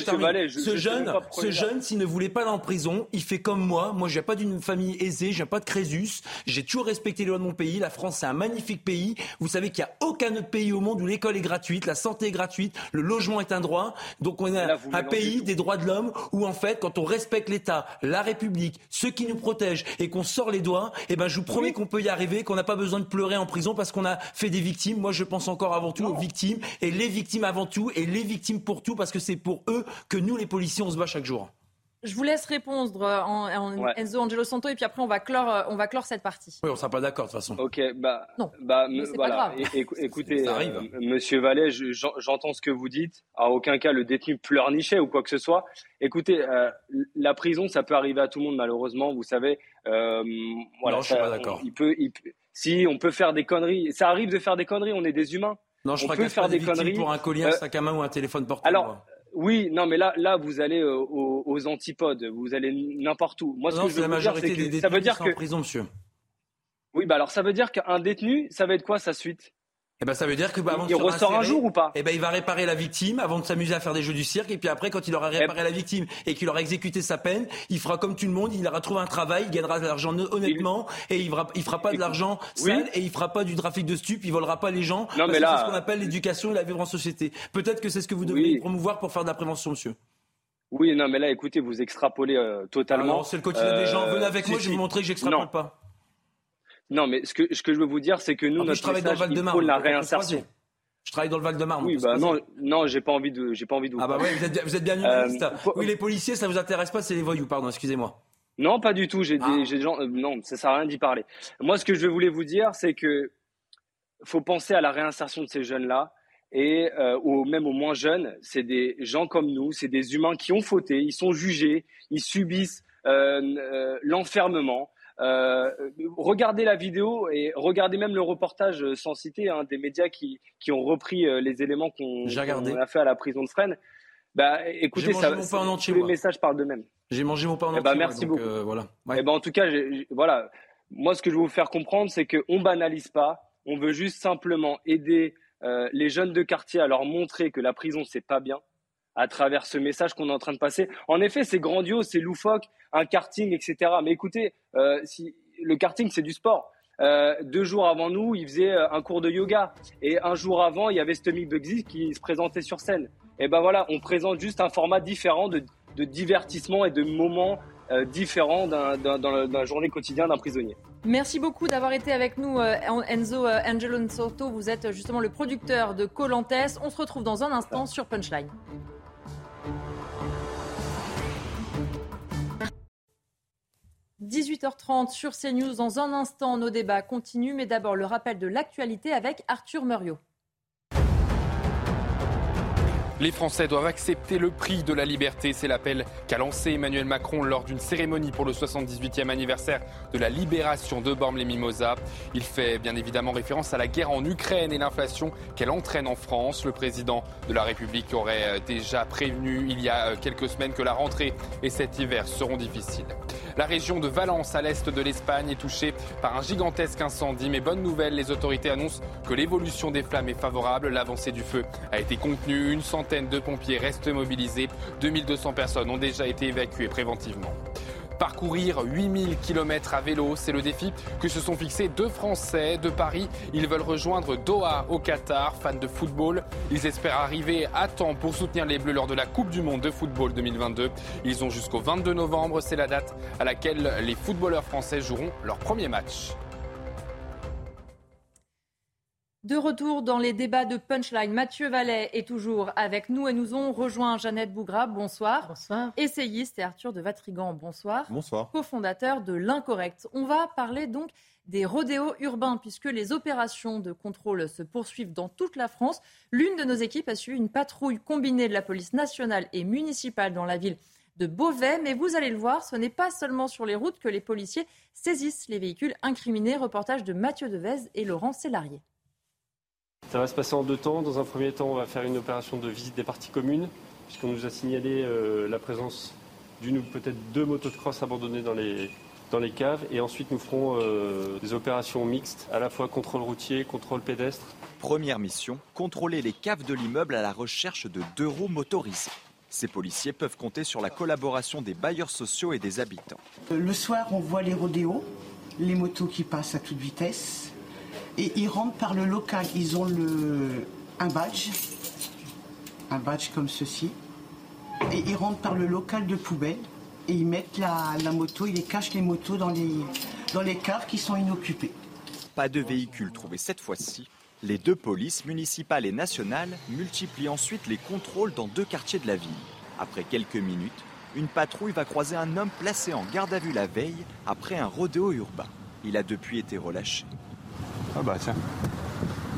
je ce jeune, ce jeune, s'il ne voulait pas aller en prison, il fait comme moi. Moi, je viens pas d'une famille aisée, je viens pas de Crésus. J'ai toujours respecté les lois de mon pays. La France, c'est un magnifique pays. Vous savez qu'il n'y a aucun autre pays au monde où l'école est gratuite, la santé est gratuite, le logement est un droit. Donc, on est un pays des droits de l'homme où, en fait, quand on respecte l'État, la République, ceux qui nous protègent, et qu'on sort les doigts, et eh ben je vous promets qu'on peut y arriver, qu'on n'a pas besoin de pleurer en prison parce qu'on a fait des victimes. Moi, je pense encore avant tout aux victimes et les victimes avant tout et les victimes pour tout parce que c'est pour eux que nous, les policiers, on se bat chaque jour. Je vous laisse répondre en, Enzo Angelo Santo et puis après on va clore, euh, on va clore cette partie. Oui, on sera pas d'accord de toute façon. Ok, bah, non, bah, voilà. écoutez, euh, Monsieur Vallet, j'entends ce que vous dites. À aucun cas le détenu pleurnichait ou quoi que ce soit. Écoutez, euh, la prison, ça peut arriver à tout le monde malheureusement. Vous savez, voilà. Non, je suis pas d'accord. Il peut, si on peut faire des conneries, ça arrive de faire des conneries. On est des humains. Non, je on peut faire des, conneries pour un collier, un sac à main ou un téléphone portable. Alors. Oui, non, mais là, là, vous allez euh, aux, antipodes, vous allez n'importe où. Moi, ce que je veux la majorité dire, des ça veut dire que en prison, monsieur. Oui, bah alors ça veut dire qu'un détenu, ça va être quoi sa suite? Eh ben, ça veut dire que bah, il ressort un jour ou pas? Eh ben, il va réparer la victime avant de s'amuser à faire des jeux du cirque. Et puis après, quand il aura eh réparé la victime et qu'il aura exécuté sa peine, il fera comme tout le monde. Il aura trouvé un travail, il gagnera de l'argent honnêtement et il fera, il fera pas de l'argent sale et il fera pas du trafic de stupes. Il volera pas les gens. Non, mais là, c'est ce qu'on appelle l'éducation et la vivre en société. Peut-être que c'est ce que vous devez promouvoir pour faire de la prévention, monsieur. Oui, non, mais là, écoutez, vous extrapolez euh, totalement. c'est le quotidien des gens. Venez avec moi, je vais vous montrer que j'extrapole pas. Non, mais ce que, ce que je veux vous dire, c'est que nous, notre travaille dans le Val de Marne, la réinsertion. Je travaille dans le Val-de-Marne. Oui, bah non, non, j'ai pas envie de, j'ai pas envie de. ah bah ouais, vous êtes, vous êtes bien humaniste. Euh, oui, les policiers, ça vous intéresse pas, c'est les voyous, pardon, excusez-moi. Non, pas du tout. J'ai des, ah. j'ai des gens. Euh, non, ça sert à rien d'y parler. Moi, ce que je voulais vous dire, c'est que faut penser à la réinsertion de ces jeunes-là et euh, même aux moins jeunes. C'est des gens comme nous, c'est des humains qui ont fauté, ils sont jugés, ils subissent euh, l'enfermement. Euh, regardez la vidéo et regardez même le reportage euh, sans citer hein, des médias qui, qui ont repris euh, les éléments qu'on a fait à la prison de Fresnes. Bah, écoutez, ça, mon entier, tous les messages parlent d'eux-mêmes. J'ai mangé mon pain en eh bah, merci beaucoup. voilà. Et eh ben, en tout cas, voilà. Moi, ce que je veux vous faire comprendre, c'est qu'on banalise pas. On veut juste simplement aider les jeunes de quartier à leur montrer que la prison c'est pas bien à travers ce message qu'on est en train de passer. En effet, c'est grandiose, c'est loufoque, un karting, etc. Mais écoutez, euh, si, le karting, c'est du sport. Euh, deux jours avant nous, il faisait euh, un cours de yoga. Et un jour avant, il y avait Stommy Bugsy qui se présentait sur scène. Et ben voilà, on présente juste un format différent de, divertissement et de moments différents d'un, journée quotidienne d'un prisonnier. Merci beaucoup d'avoir été avec nous, euh, Enzo euh, Angelon Soto. Vous êtes justement le producteur de Colantes. On se retrouve dans un instant sur Punchline. 18h30 sur CNews. Dans un instant, nos débats continuent, mais d'abord le rappel de l'actualité avec Arthur Muriot. Les Français doivent accepter le prix de la liberté. C'est l'appel qu'a lancé Emmanuel Macron lors d'une cérémonie pour le 78e anniversaire de la libération de Bormes-les-Mimosas. Il fait bien évidemment référence à la guerre en Ukraine et l'inflation qu'elle entraîne en France. Le président de la République aurait euh, déjà prévenu il y a euh, quelques semaines que la rentrée et cet hiver seront difficiles. La région de Valence, à l'est de l'Espagne, est touchée par un gigantesque incendie. Mais bonne nouvelle, les autorités annoncent que l'évolution des flammes est favorable. L'avancée du feu a été contenue. De pompiers restent mobilisés. 2200 personnes ont déjà été évacuées préventivement. Parcourir 8000 km à vélo, c'est le défi que se sont fixés deux Français de Paris. Ils veulent rejoindre Doha au Qatar, fans de football. Ils espèrent arriver à temps pour soutenir les Bleus lors de la Coupe du Monde de football 2022. Ils ont jusqu'au 22 novembre, c'est la date à laquelle les footballeurs français joueront leur premier match. De retour dans les débats de Punchline, Mathieu Vallet est toujours avec nous et nous ont rejoint Jeannette Bougra, bonsoir. Bonsoir. Essayiste et Arthur de Vatrigan, bonsoir. Bonsoir. Co-fondateur de l'Incorrect. On va parler donc des rodéos urbains puisque les opérations de contrôle se poursuivent dans toute la France. L'une de nos équipes a suivi une patrouille combinée de la police nationale et municipale dans la ville de Beauvais. Mais vous allez le voir, ce n'est pas seulement sur les routes que les policiers saisissent les véhicules incriminés. Reportage de Mathieu Devez et Laurent Sélarié. Ça va se passer en deux temps. Dans un premier temps, on va faire une opération de visite des parties communes, puisqu'on nous a signalé euh, la présence d'une ou peut-être deux motos de cross abandonnées dans les, dans les caves. Et ensuite, nous ferons euh, des opérations mixtes, à la fois contrôle routier, contrôle pédestre. Première mission, contrôler les caves de l'immeuble à la recherche de deux roues motorisées. Ces policiers peuvent compter sur la collaboration des bailleurs sociaux et des habitants. Le soir, on voit les rodéos, les motos qui passent à toute vitesse. Et ils rentrent par le local. Ils ont le, un badge, un badge comme ceci. Et ils rentrent par le local de poubelle. Et ils mettent la, moto, ils cachent les motos dans les, dans les caves qui sont inoccupées. Pas de véhicules trouvés cette fois-ci. Les deux polices, municipales et nationales, multiplient ensuite les contrôles dans deux quartiers de la ville. Après quelques minutes, une patrouille va croiser un homme placé en garde à vue la veille après un rodéo urbain. Il a depuis été relâché. Ah bah tiens,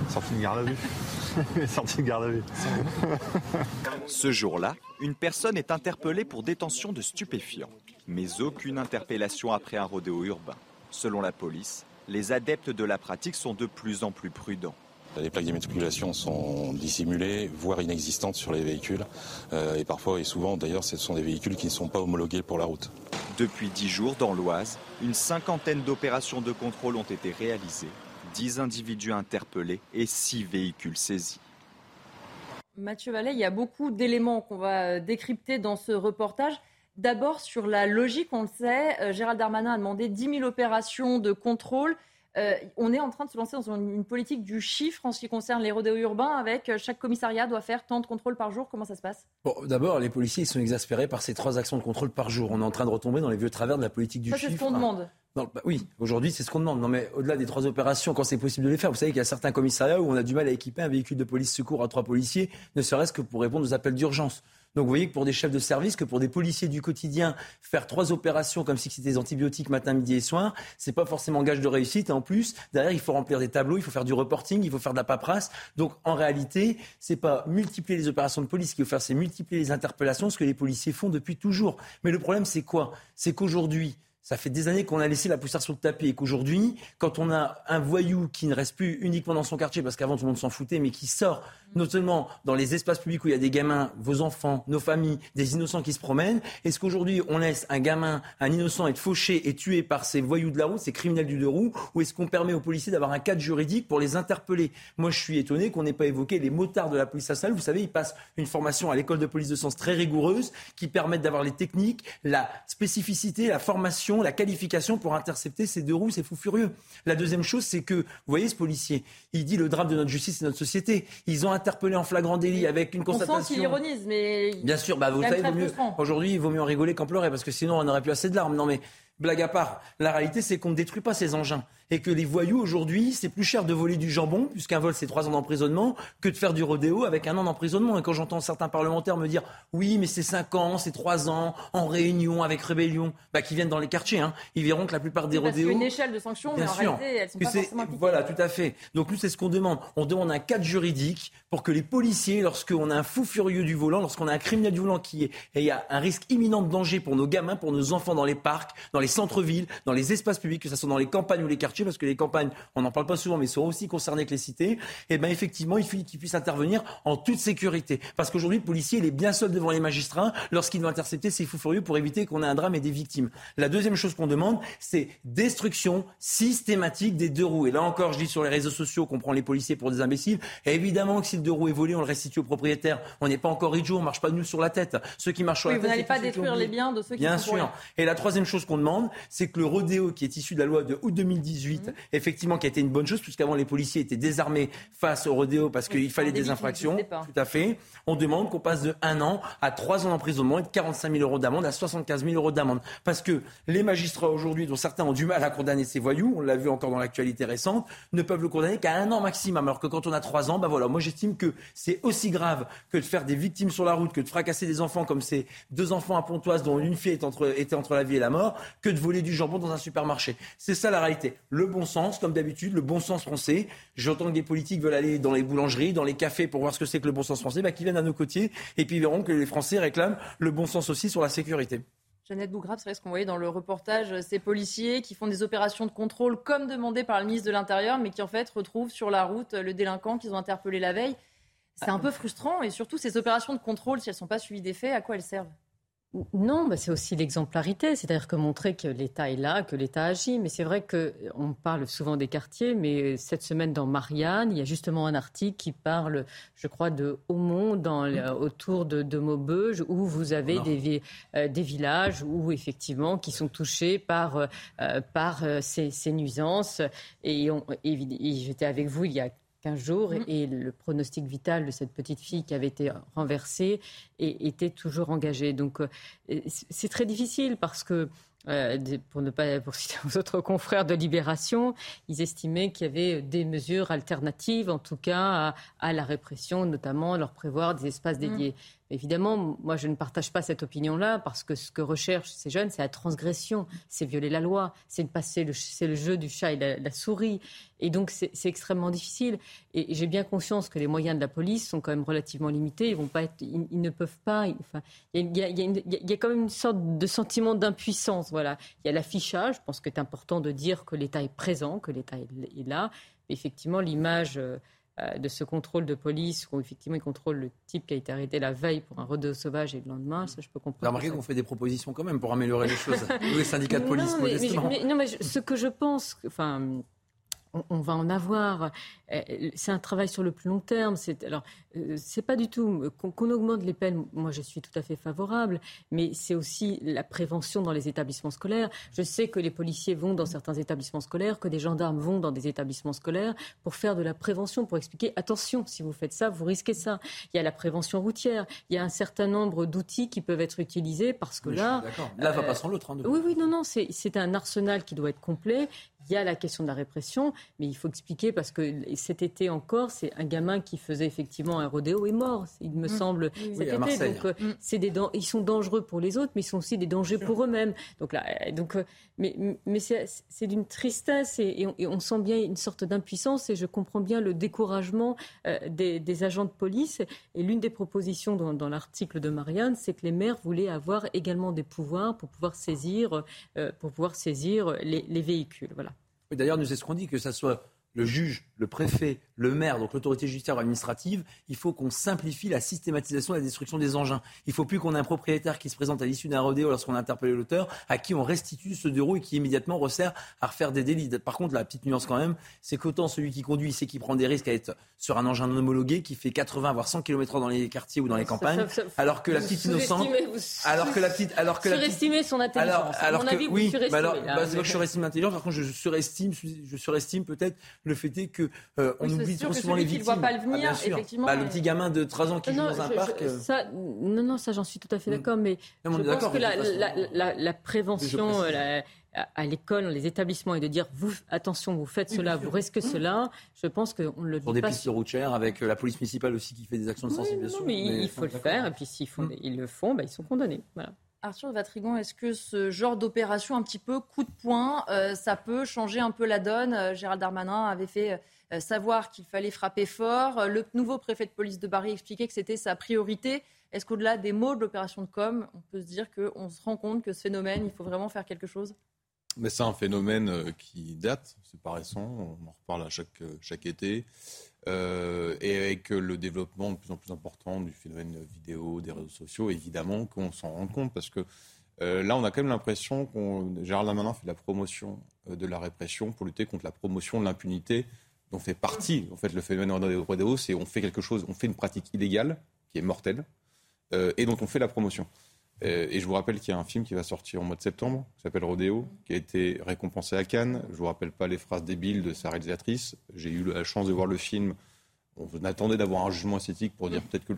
sorti de garde à vue. sorti de garde à vue. Ce jour-là, une personne est interpellée pour détention de stupéfiants, mais aucune interpellation après un rodéo urbain. Selon la police, les adeptes de la pratique sont de plus en plus prudents. Les plaques d'immatriculation sont dissimulées, voire inexistantes sur les véhicules. Euh, et parfois, et souvent d'ailleurs, ce sont des véhicules qui ne sont pas homologués pour la route. Depuis dix jours, dans l'Oise, une cinquantaine d'opérations de contrôle ont été réalisées 10 individus interpellés et 6 véhicules saisis. Mathieu Vallet, il y a beaucoup d'éléments qu'on va euh, décrypter dans ce reportage. D'abord, sur la logique, on le sait, euh, Gérald Darmanin a demandé 10 000 opérations de contrôle. Euh, on est en train de se lancer dans une politique du chiffre en ce qui concerne les rodéos urbains, avec chaque commissariat doit faire tant de contrôles par jour. Comment ça se passe? Bon, D'abord, les policiers sont exaspérés par ces trois actions de contrôle par jour. On est en train de retomber dans les vieux travers de la politique du chiffre. C'est ce qu'on demande. Bah oui, aujourd'hui, c'est ce qu'on demande. Non, mais au-delà des trois opérations, quand c'est possible de les faire, vous savez qu'il y a certains commissariats où on a du mal à équiper un véhicule de police secours à trois policiers, ne serait-ce que pour répondre aux appels d'urgence. Donc vous voyez que pour des chefs de service, que pour des policiers du quotidien, faire trois opérations comme si c'était des antibiotiques matin, midi et soir, c'est pas forcément gage de réussite. En plus, derrière, il faut remplir des tableaux, il faut faire du reporting, il faut faire de la paperasse. Donc en réalité, c'est pas multiplier les opérations de police qu'il faut faire, c'est multiplier les interpellations, ce que les policiers font depuis toujours. Mais le problème, c'est quoi? C'est qu'aujourd'hui, ça fait des années qu'on a laissé la poussière sur le tapis et qu'aujourd'hui, quand on a un voyou qui ne reste plus uniquement dans son quartier, parce qu'avant tout le monde s'en foutait, mais qui sort notamment dans les espaces publics où il y a des gamins, vos enfants, nos familles, des innocents qui se promènent Est-ce qu'aujourd'hui on laisse un gamin, un innocent être fauché et tué par ces voyous de la route, ces criminels du deux roues, ou est-ce qu'on permet aux policiers d'avoir un cadre juridique pour les interpeller? Moi je suis étonné qu'on n'ait pas évoqué les motards de la police nationale. Vous savez, ils passent une formation à l'école de police de sens très rigoureuse qui permettent d'avoir les techniques, la spécificité, la formation, la qualification pour intercepter ces deux roues, ces fous furieux. La deuxième chose, c'est que, vous voyez ce policier, il dit le drame de notre justice et de notre société. Ils ont interpellé en flagrant délit avec une constatation. On sent qu'il ironise, mais. Bien sûr, bah, vous savez, aujourd'hui, il vaut mieux en rigoler qu'en pleurer, parce que sinon, on n'aurait plus assez de larmes. Non, mais blague à part, la réalité, c'est qu'on ne détruit pas ces engins et que les voyous aujourd'hui, c'est plus cher de voler du jambon, puisqu'un vol c'est trois ans d'emprisonnement, que de faire du rodéo avec un an d'emprisonnement. Et quand j'entends certains parlementaires me dire oui, mais c'est cinq ans, c'est trois ans, en réunion avec rébellion, bah, qui viennent dans les quartiers, hein, ils verront que la plupart des rodéos. une échelle de sanctions, mais en réalité, elles sont pas forcément Voilà, tout à fait. Donc nous, c'est ce qu'on demande. On demande un cadre juridique pour que les policiers, lorsqu'on a un fou furieux du volant, lorsqu'on a un criminel du volant qui est, et il y a un risque imminent de danger pour nos gamins, pour nos enfants dans les parcs, dans les centres-villes, dans les espaces publics, que ce soit dans les campagnes ou les quartiers, parce que les campagnes on n'en parle pas souvent, mais sont aussi concernés que les cités, et eh bien effectivement, il faut qu'ils puissent intervenir en toute sécurité. Parce qu'aujourd'hui, le policier, il est bien seul devant les magistrats lorsqu'il doit intercepter ces fous furieux pour éviter qu'on ait un drame et des victimes. La deuxième chose qu'on demande, c'est destruction systématique des deux roues. Et là encore, je dis sur les réseaux sociaux qu'on prend les policiers pour des imbéciles. Et évidemment que si le deux roues est volé, on le restitue au propriétaire. On n'est pas encore idiot, on marche pas de nous sur la tête. Ceux qui marchent sur oui, la vous tête. Vous n'allez pas détruire les biens de ceux qui Bien sûr. Et la troisième chose qu'on demande, c'est que le rodéo qui est issu de la loi de août 2018, mmh. effectivement, qui a été une bonne chose, puisqu'avant les policiers étaient désarmés face au rodéo parce qu'il fallait des, infractions. Tout à fait. On demande qu'on passe de 1 an à 3 ans d'emprisonnement et de 45 000 euros d'amende à 75 000 euros d'amende. Parce que les magistrats aujourd'hui, dont certains ont du mal à condamner ces voyous, on l'a vu encore dans l'actualité récente, ne peuvent le condamner qu'à un an maximum. Alors que quand on a 3 ans, ben voilà, moi j'estime que c'est aussi grave que de faire des victimes sur la route, que de fracasser des enfants comme ces deux enfants à Pontoise dont une fille était entre, était entre la vie et la mort, que de voler du jambon dans un supermarché. C'est ça la réalité. Le bon sens, comme d'habitude, le bon sens français. J'entends que des politiques veulent aller dans les boulangeries, dans les cafés pour voir ce que c'est que le bon sens français, bah, qui viennent à nos côtiers et puis ils verront que les Français réclament le bon sens aussi sur la sécurité. Jeannette Bougrave, c'est ce qu'on voyait dans le reportage, ces policiers qui font des opérations de contrôle comme demandé par le ministre de l'Intérieur, mais qui en fait retrouvent sur la route le délinquant qu'ils ont interpellé la veille. C'est un peu frustrant et surtout ces opérations de contrôle, si elles ne sont pas suivies des faits, à quoi elles servent? Non, c'est aussi l'exemplarité, c'est-à-dire que montrer que l'État est là, que l'État agit. Mais c'est vrai qu'on parle souvent des quartiers, mais cette semaine dans Marianne, il y a justement un article qui parle, je crois, de Aumont, dans, autour de, de Maubeuge, où vous avez des, euh, des, villages où effectivement qui sont touchés par, euh, par euh, ces, ces, nuisances. Et, et j'étais avec vous il y a 15 jours mmh. et le pronostic vital de cette petite fille qui avait été renversée était toujours engagé. Donc euh, c'est très difficile parce que euh, pour ne pas pour citer aux autres confrères de Libération, ils estimaient qu'il y avait des mesures alternatives, en tout cas à, la répression, notamment leur prévoir des espaces mmh. Évidemment, moi, je ne partage pas cette opinion-là parce que ce que recherchent ces jeunes, c'est la transgression, c'est violer la loi, c'est le, le jeu du chat et la, la souris. Et donc, c'est extrêmement difficile. Et, j'ai bien conscience que les moyens de la police sont quand même relativement limités. Ils, ne peuvent pas. Il y, a, quand même une sorte de sentiment d'impuissance. Voilà. Il y a l'affichage. Je pense que c'est important de dire que l'État est présent, que l'État est, là. Effectivement, l'image euh, de ce contrôle de police où effectivement il contrôle le type qui a été arrêté la veille pour un rodéo sauvage et le lendemain, ça je peux comprendre. Vous remarquez qu'on fait des propositions quand même pour améliorer les choses. les syndicats de police, non, mais, non, mais ce que je pense, enfin on, va en avoir. Euh, c'est un travail sur le plus long terme. C'est alors, euh, c'est pas du tout qu'on augmente les peines. Moi, je suis tout à fait favorable, mais c'est aussi la prévention dans les établissements scolaires. Je sais que les policiers vont dans certains établissements scolaires, que des gendarmes vont dans des établissements scolaires pour faire de la prévention, pour expliquer attention, si vous faites ça, vous risquez ça. Il y a la prévention routière. Il y a un certain nombre d'outils qui peuvent être utilisés parce que là, là, va pas sans l'autre. Hein, oui, oui, non, non, c'est un arsenal qui doit être complet. Il y a la question de la répression, mais il faut expliquer parce que cet été encore, c'est un gamin qui faisait effectivement un rodéo est mort, il me mmh. semble, cet été. Donc, euh, mmh. c'est des ils sont dangereux pour les autres, mais ils sont aussi des dangers pour eux-mêmes. Donc là, euh, donc, euh, mais, mais c'est d'une tristesse et, on, sent bien une sorte d'impuissance et je comprends bien le découragement des, agents de police. Et l'une des propositions dans, l'article de Marianne, c'est que les maires voulaient avoir également des pouvoirs pour pouvoir saisir, pour pouvoir saisir les, les véhicules. Voilà. D'ailleurs, nous, c'est ce qu'on dit, que ça soit le juge, le préfet, le maire, donc l'autorité judiciaire ou administrative, il faut qu'on simplifie la systématisation de la destruction des engins. Il ne faut plus qu'on ait un propriétaire qui se présente à l'issue d'un rodéo lorsqu'on a interpellé l'auteur, à qui on restitue ce deux roues et qui immédiatement resserre à refaire des délits. Par contre, la petite nuance quand même, c'est qu'autant celui qui conduit, c'est qui prend des risques à être sur un engin non homologué qui fait 80 voire 100 km dans les quartiers ou dans les campagnes, alors que la petite innocente, alors que la petite, alors que la petite, son intelligence. Alors, que, oui, bah alors, bah, je surestime l'intelligence. Par contre, je surestime, je surestime peut-être le fait est que euh, on les victimes. Voit pas le venir, ah, effectivement. Bah, le petit gamin de 13 ans qui joue dans un parc. ça, non, non, ça j'en suis tout à fait mm. d'accord, mais je pense que la, prévention, à l'école, les établissements, et de dire vous, attention, vous faites cela, vous risquez cela, je pense qu'on le dit Pour des pistes routières, avec la police municipale aussi qui fait des actions de sensibilisation. Non, mais, il faut le faire, et puis s'ils ils le font, bah, ils sont condamnés. Voilà. Arthur Vatrigan, est-ce que ce genre d'opération un petit peu coup de poing, euh, ça peut changer un peu la donne? Euh, Gérald Darmanin avait fait euh, savoir qu'il fallait frapper fort. Le nouveau préfet de police de Paris expliquait que c'était sa priorité. Est-ce qu'au-delà des mots de l'opération de com, on peut se dire qu'on se rend compte que ce phénomène, il faut vraiment faire quelque chose? Mais c'est un phénomène qui date, c'est pas récent, on en reparle à chaque, chaque été. Euh, et avec le développement de plus en plus important du phénomène vidéo, des réseaux sociaux, évidemment qu'on s'en rend compte parce que euh, là, on a quand même l'impression qu'on, Gérald Darmanin fait la promotion euh, de la répression pour lutter contre la promotion de l'impunité dont fait partie en fait le phénomène rodéo, c'est on fait quelque chose, on fait une pratique illégale qui est mortelle et dont on fait la promotion. Et je vous rappelle qu'il y a un film qui va sortir au mois de septembre, qui s'appelle Rodéo, qui a été récompensé à Cannes. Je vous rappelle pas les phrases débiles de sa réalisatrice. J'ai eu la chance de voir le film. On attendait d'avoir un jugement esthétique pour dire peut-être que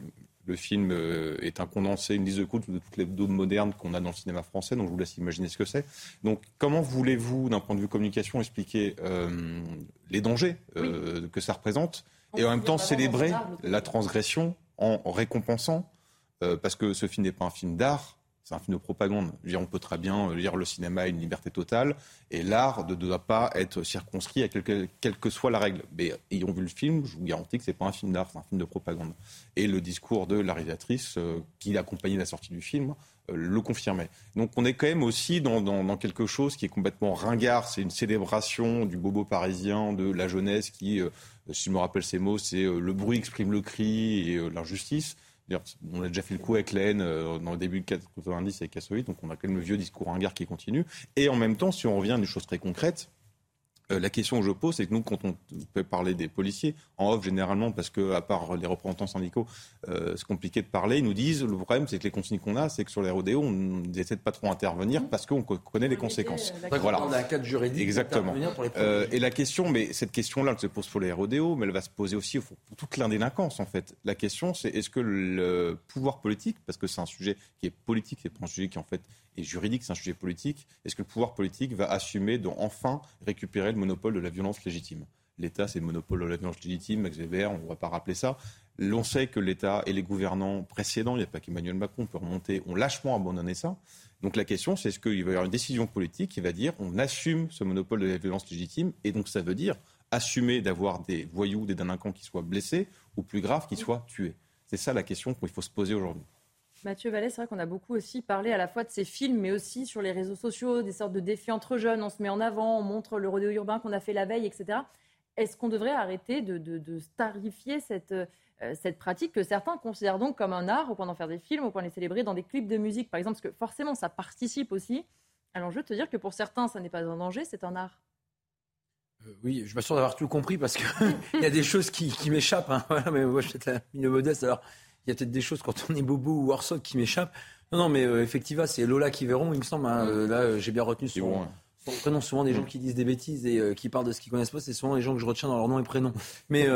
le film euh, est un condensé, une liste de coups de toutes les dômes modernes qu'on a dans le cinéma français. Donc je vous laisse imaginer ce que c'est. Donc comment voulez-vous, d'un point de vue communication, expliquer euh, les dangers euh, que ça représente et en même temps célébrer la transgression en récompensant parce que ce film n'est pas un film d'art, c'est un film de propagande. on peut très bien lire le cinéma une liberté totale, et l'art ne doit pas être circonscrit à quelle, que soit la règle. Mais ayant vu le film, je vous garantis que ce n'est pas un film d'art, c'est un film de propagande. Et le discours de la réalisatrice, euh, qui accompagnait la sortie du film, euh, le confirmait. Donc on est quand même aussi dans, quelque chose qui est complètement ringard. C'est une célébration du bobo parisien, de la jeunesse qui, euh, si je me rappelle ces mots, c'est le bruit exprime le cri et l'injustice. On a déjà fait le coup avec la haine euh, dans le début de 90 avec Kassovitz, donc on a quand même le vieux discours ringard qui continue. Et en même temps, si on revient à une chose très concrète, euh, la question que je pose, c'est que nous, quand on peut parler des policiers, en off généralement, parce que à part les représentants syndicaux, euh, c'est compliqué de parler, ils nous disent le problème, c'est que les consignes qu'on a, c'est que sur les rodéos, on essaie de pas trop intervenir parce qu'on connaît les conséquences. voilà. On a un cadre juridique. Exactement. Pour les euh, et la question, mais cette question-là, elle se pose pour les rodéos, mais elle va se poser aussi pour toute l'indélinquance, en fait. La question, c'est est-ce que le pouvoir politique, parce que c'est un sujet qui est politique, c'est pas un sujet qui en fait est juridique, c'est un sujet politique, est-ce que le pouvoir politique va assumer d'enfin récupérer le monopole de la violence légitime? L'État, c'est le monopole de la violence légitime, Max Weber, on ne va pas rappeler ça. L'on sait que l'État et les gouvernants précédents, il n'y a pas qu'Emmanuel Macron peut remonter, ont lâchement abandonné ça. Donc la question, c'est est-ce qu'il va y avoir une décision politique qui va dire on assume ce monopole de la violence légitime, et donc ça veut dire assumer d'avoir des voyous, des délinquants qui soient blessés, ou plus grave, qui soient tués? C'est ça la question qu'il faut se poser aujourd'hui. Mathieu Vallet, c'est vrai qu'on a beaucoup aussi parlé à la fois de ces films, mais aussi sur les réseaux sociaux, des sortes de défis entre jeunes. On se met en avant, on montre le rodéo urbain qu'on a fait la veille, etc. Est-ce qu'on devrait arrêter de, starifier cette, euh, cette pratique que certains considèrent donc comme un art, au point d'en faire des films, au point de les célébrer dans des clips de musique, par exemple, parce que forcément, ça participe aussi à l'enjeu de te dire que pour certains, ça n'est pas un danger, c'est un art. Euh, oui, je m'assure d'avoir tout compris parce qu'il y a des choses qui, m'échappent. Hein. mais moi, je suis la modeste. Alors, il y a peut-être des choses quand on est Bobo ou Warsaw qui m'échappent. Non, non, mais euh, effectivement, c'est Lola qui verront, il me semble. Hein. Euh, là, euh, j'ai bien retenu son, prénom. Souvent, des gens qui disent des bêtises et qui parlent de ce qu'ils connaissent pas, c'est souvent les gens que je retiens dans leur nom et prénom. Mais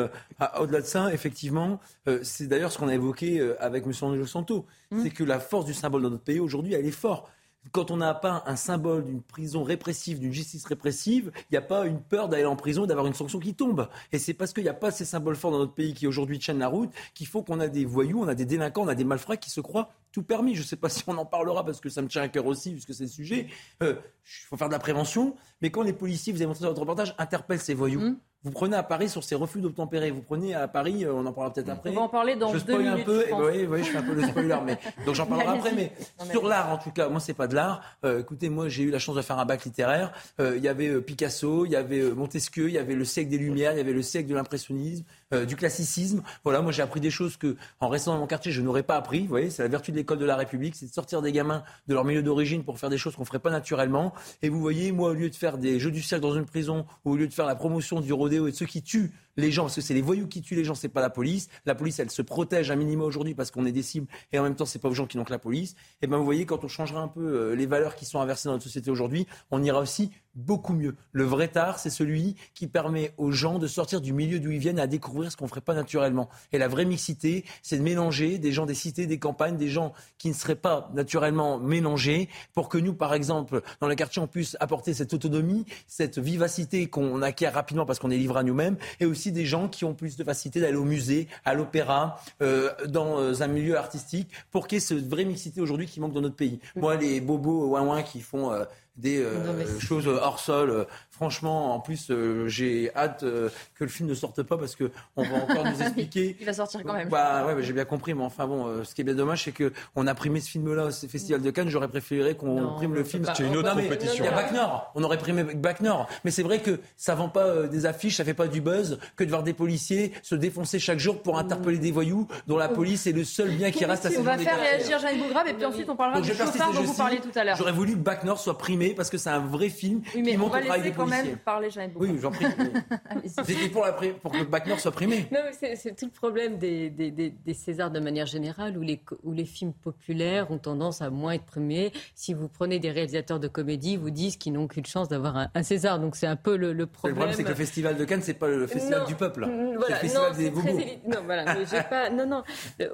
au-delà de ça, effectivement, c'est d'ailleurs ce qu'on a évoqué avec M. Angelo Santo. Mmh. C'est que la force du symbole dans notre pays aujourd'hui, elle est forte quand on n'a pas un symbole d'une prison répressive, d'une justice répressive, il n'y a pas une peur d'aller en prison et d'avoir une sanction qui tombe. Et c'est parce qu'il n'y a pas ces symboles forts dans notre pays qui aujourd'hui tiennent la route qu'il faut qu'on a des voyous, on a des délinquants, on a des malfrats qui se croient tout permis. Je ne sais pas si on en parlera parce que ça me tient à cœur aussi, puisque c'est le sujet. Il euh, faut faire de la prévention. Mais quand les policiers, vous avez montré dans votre reportage, interpellent ces voyous, mmh. Vous prenez à Paris sur ces refus d'obtempérer. Vous prenez à Paris, euh, on en parlera peut-être après. On va en parler dans je deux minutes. un peu. Oui, oui, je fais un peu le spoiler, mais donc j'en parlerai après. Mais, sur l'art, en tout cas, moi c'est pas de l'art. Euh, écoutez, moi j'ai eu la chance de faire un bac littéraire. Euh, il y avait Picasso, il y avait Montesquieu, il y avait le siècle des Lumières, il y avait le siècle de l'impressionnisme, du classicisme. Voilà, moi j'ai appris des choses que, en restant dans mon quartier, je n'aurais pas appris. Vous voyez, c'est la vertu de l'école de la République, c'est de sortir des gamins de leur milieu d'origine pour faire des choses qu'on ferait pas naturellement. Et vous voyez, moi au lieu de faire des jeux du cirque dans une prison, ou au lieu de faire la promotion du rodéo et de ceux qui tuent les gens, parce que c'est les voyous qui tuent les gens, c'est pas la police. La police, elle se protège un minimum aujourd'hui parce qu'on est des cibles et en même temps, c'est pas aux gens qui n'ont que la police. Et eh ben vous voyez, quand on changera un peu euh, les valeurs qui sont inversées dans notre société aujourd'hui, on ira aussi beaucoup mieux. Le vrai tard, c'est celui qui permet aux gens de sortir du milieu d'où ils viennent à découvrir ce qu'on ferait pas naturellement. Et la vraie mixité, c'est de mélanger des gens des cités, des campagnes, des gens qui ne seraient pas naturellement mélangés, pour que nous, par exemple, dans le quartier, on puisse apporter cette autonomie, cette vivacité qu'on acquiert rapidement parce qu'on est livré à nous-mêmes, et aussi des gens qui ont plus de facilité d'aller au musée, à l'opéra, euh, dans euh, un milieu artistique, pour qu'il y ait cette vraie mixité aujourd'hui qui manque dans notre pays. Moi, les bobos ouin qui font... Euh, des euh, choses hors sol. Franchement, en plus, euh, j'ai hâte euh, que le film ne sorte pas parce que on va encore nous expliquer. Il va sortir quand même. Bah ouais, j'ai bien compris, mais enfin bon, ce qui est bien dommage, c'est que on a primé ce film-là au Festival de Cannes. J'aurais préféré qu'on prime le film. C'est une autre compétition. Il y a Bac Nord. On aurait primé Bac Nord. Mais c'est vrai que ça vend pas des affiches, ça fait pas du buzz que de voir des policiers se défoncer chaque jour pour interpeller des voyous dont la police est le seul bien qui reste à ces On va faire réagir Jeanne Bougrabe et puis ensuite on parlera du chauffeur dont vous parliez tout à l'heure. J'aurais voulu que Bac Nord soit primé parce que c'est un vrai film qui montre le travail policiers. Même parler Jeanne oui, j'en prie. C'était pour, pour que Bac Nord soit primé. Non, mais c'est tout le problème des, des, des, Césars de manière générale, où les, où les films populaires ont tendance à moins être primés. Si vous prenez des réalisateurs de comédie, vous disent qu'ils n'ont qu'une chance d'avoir un, César. Donc c'est un peu le, le problème. Le problème, c'est que le Festival de Cannes, c'est pas le festival du peuple. Voilà, c'est le festival non, des bobos. Non, voilà, mais pas, non, non.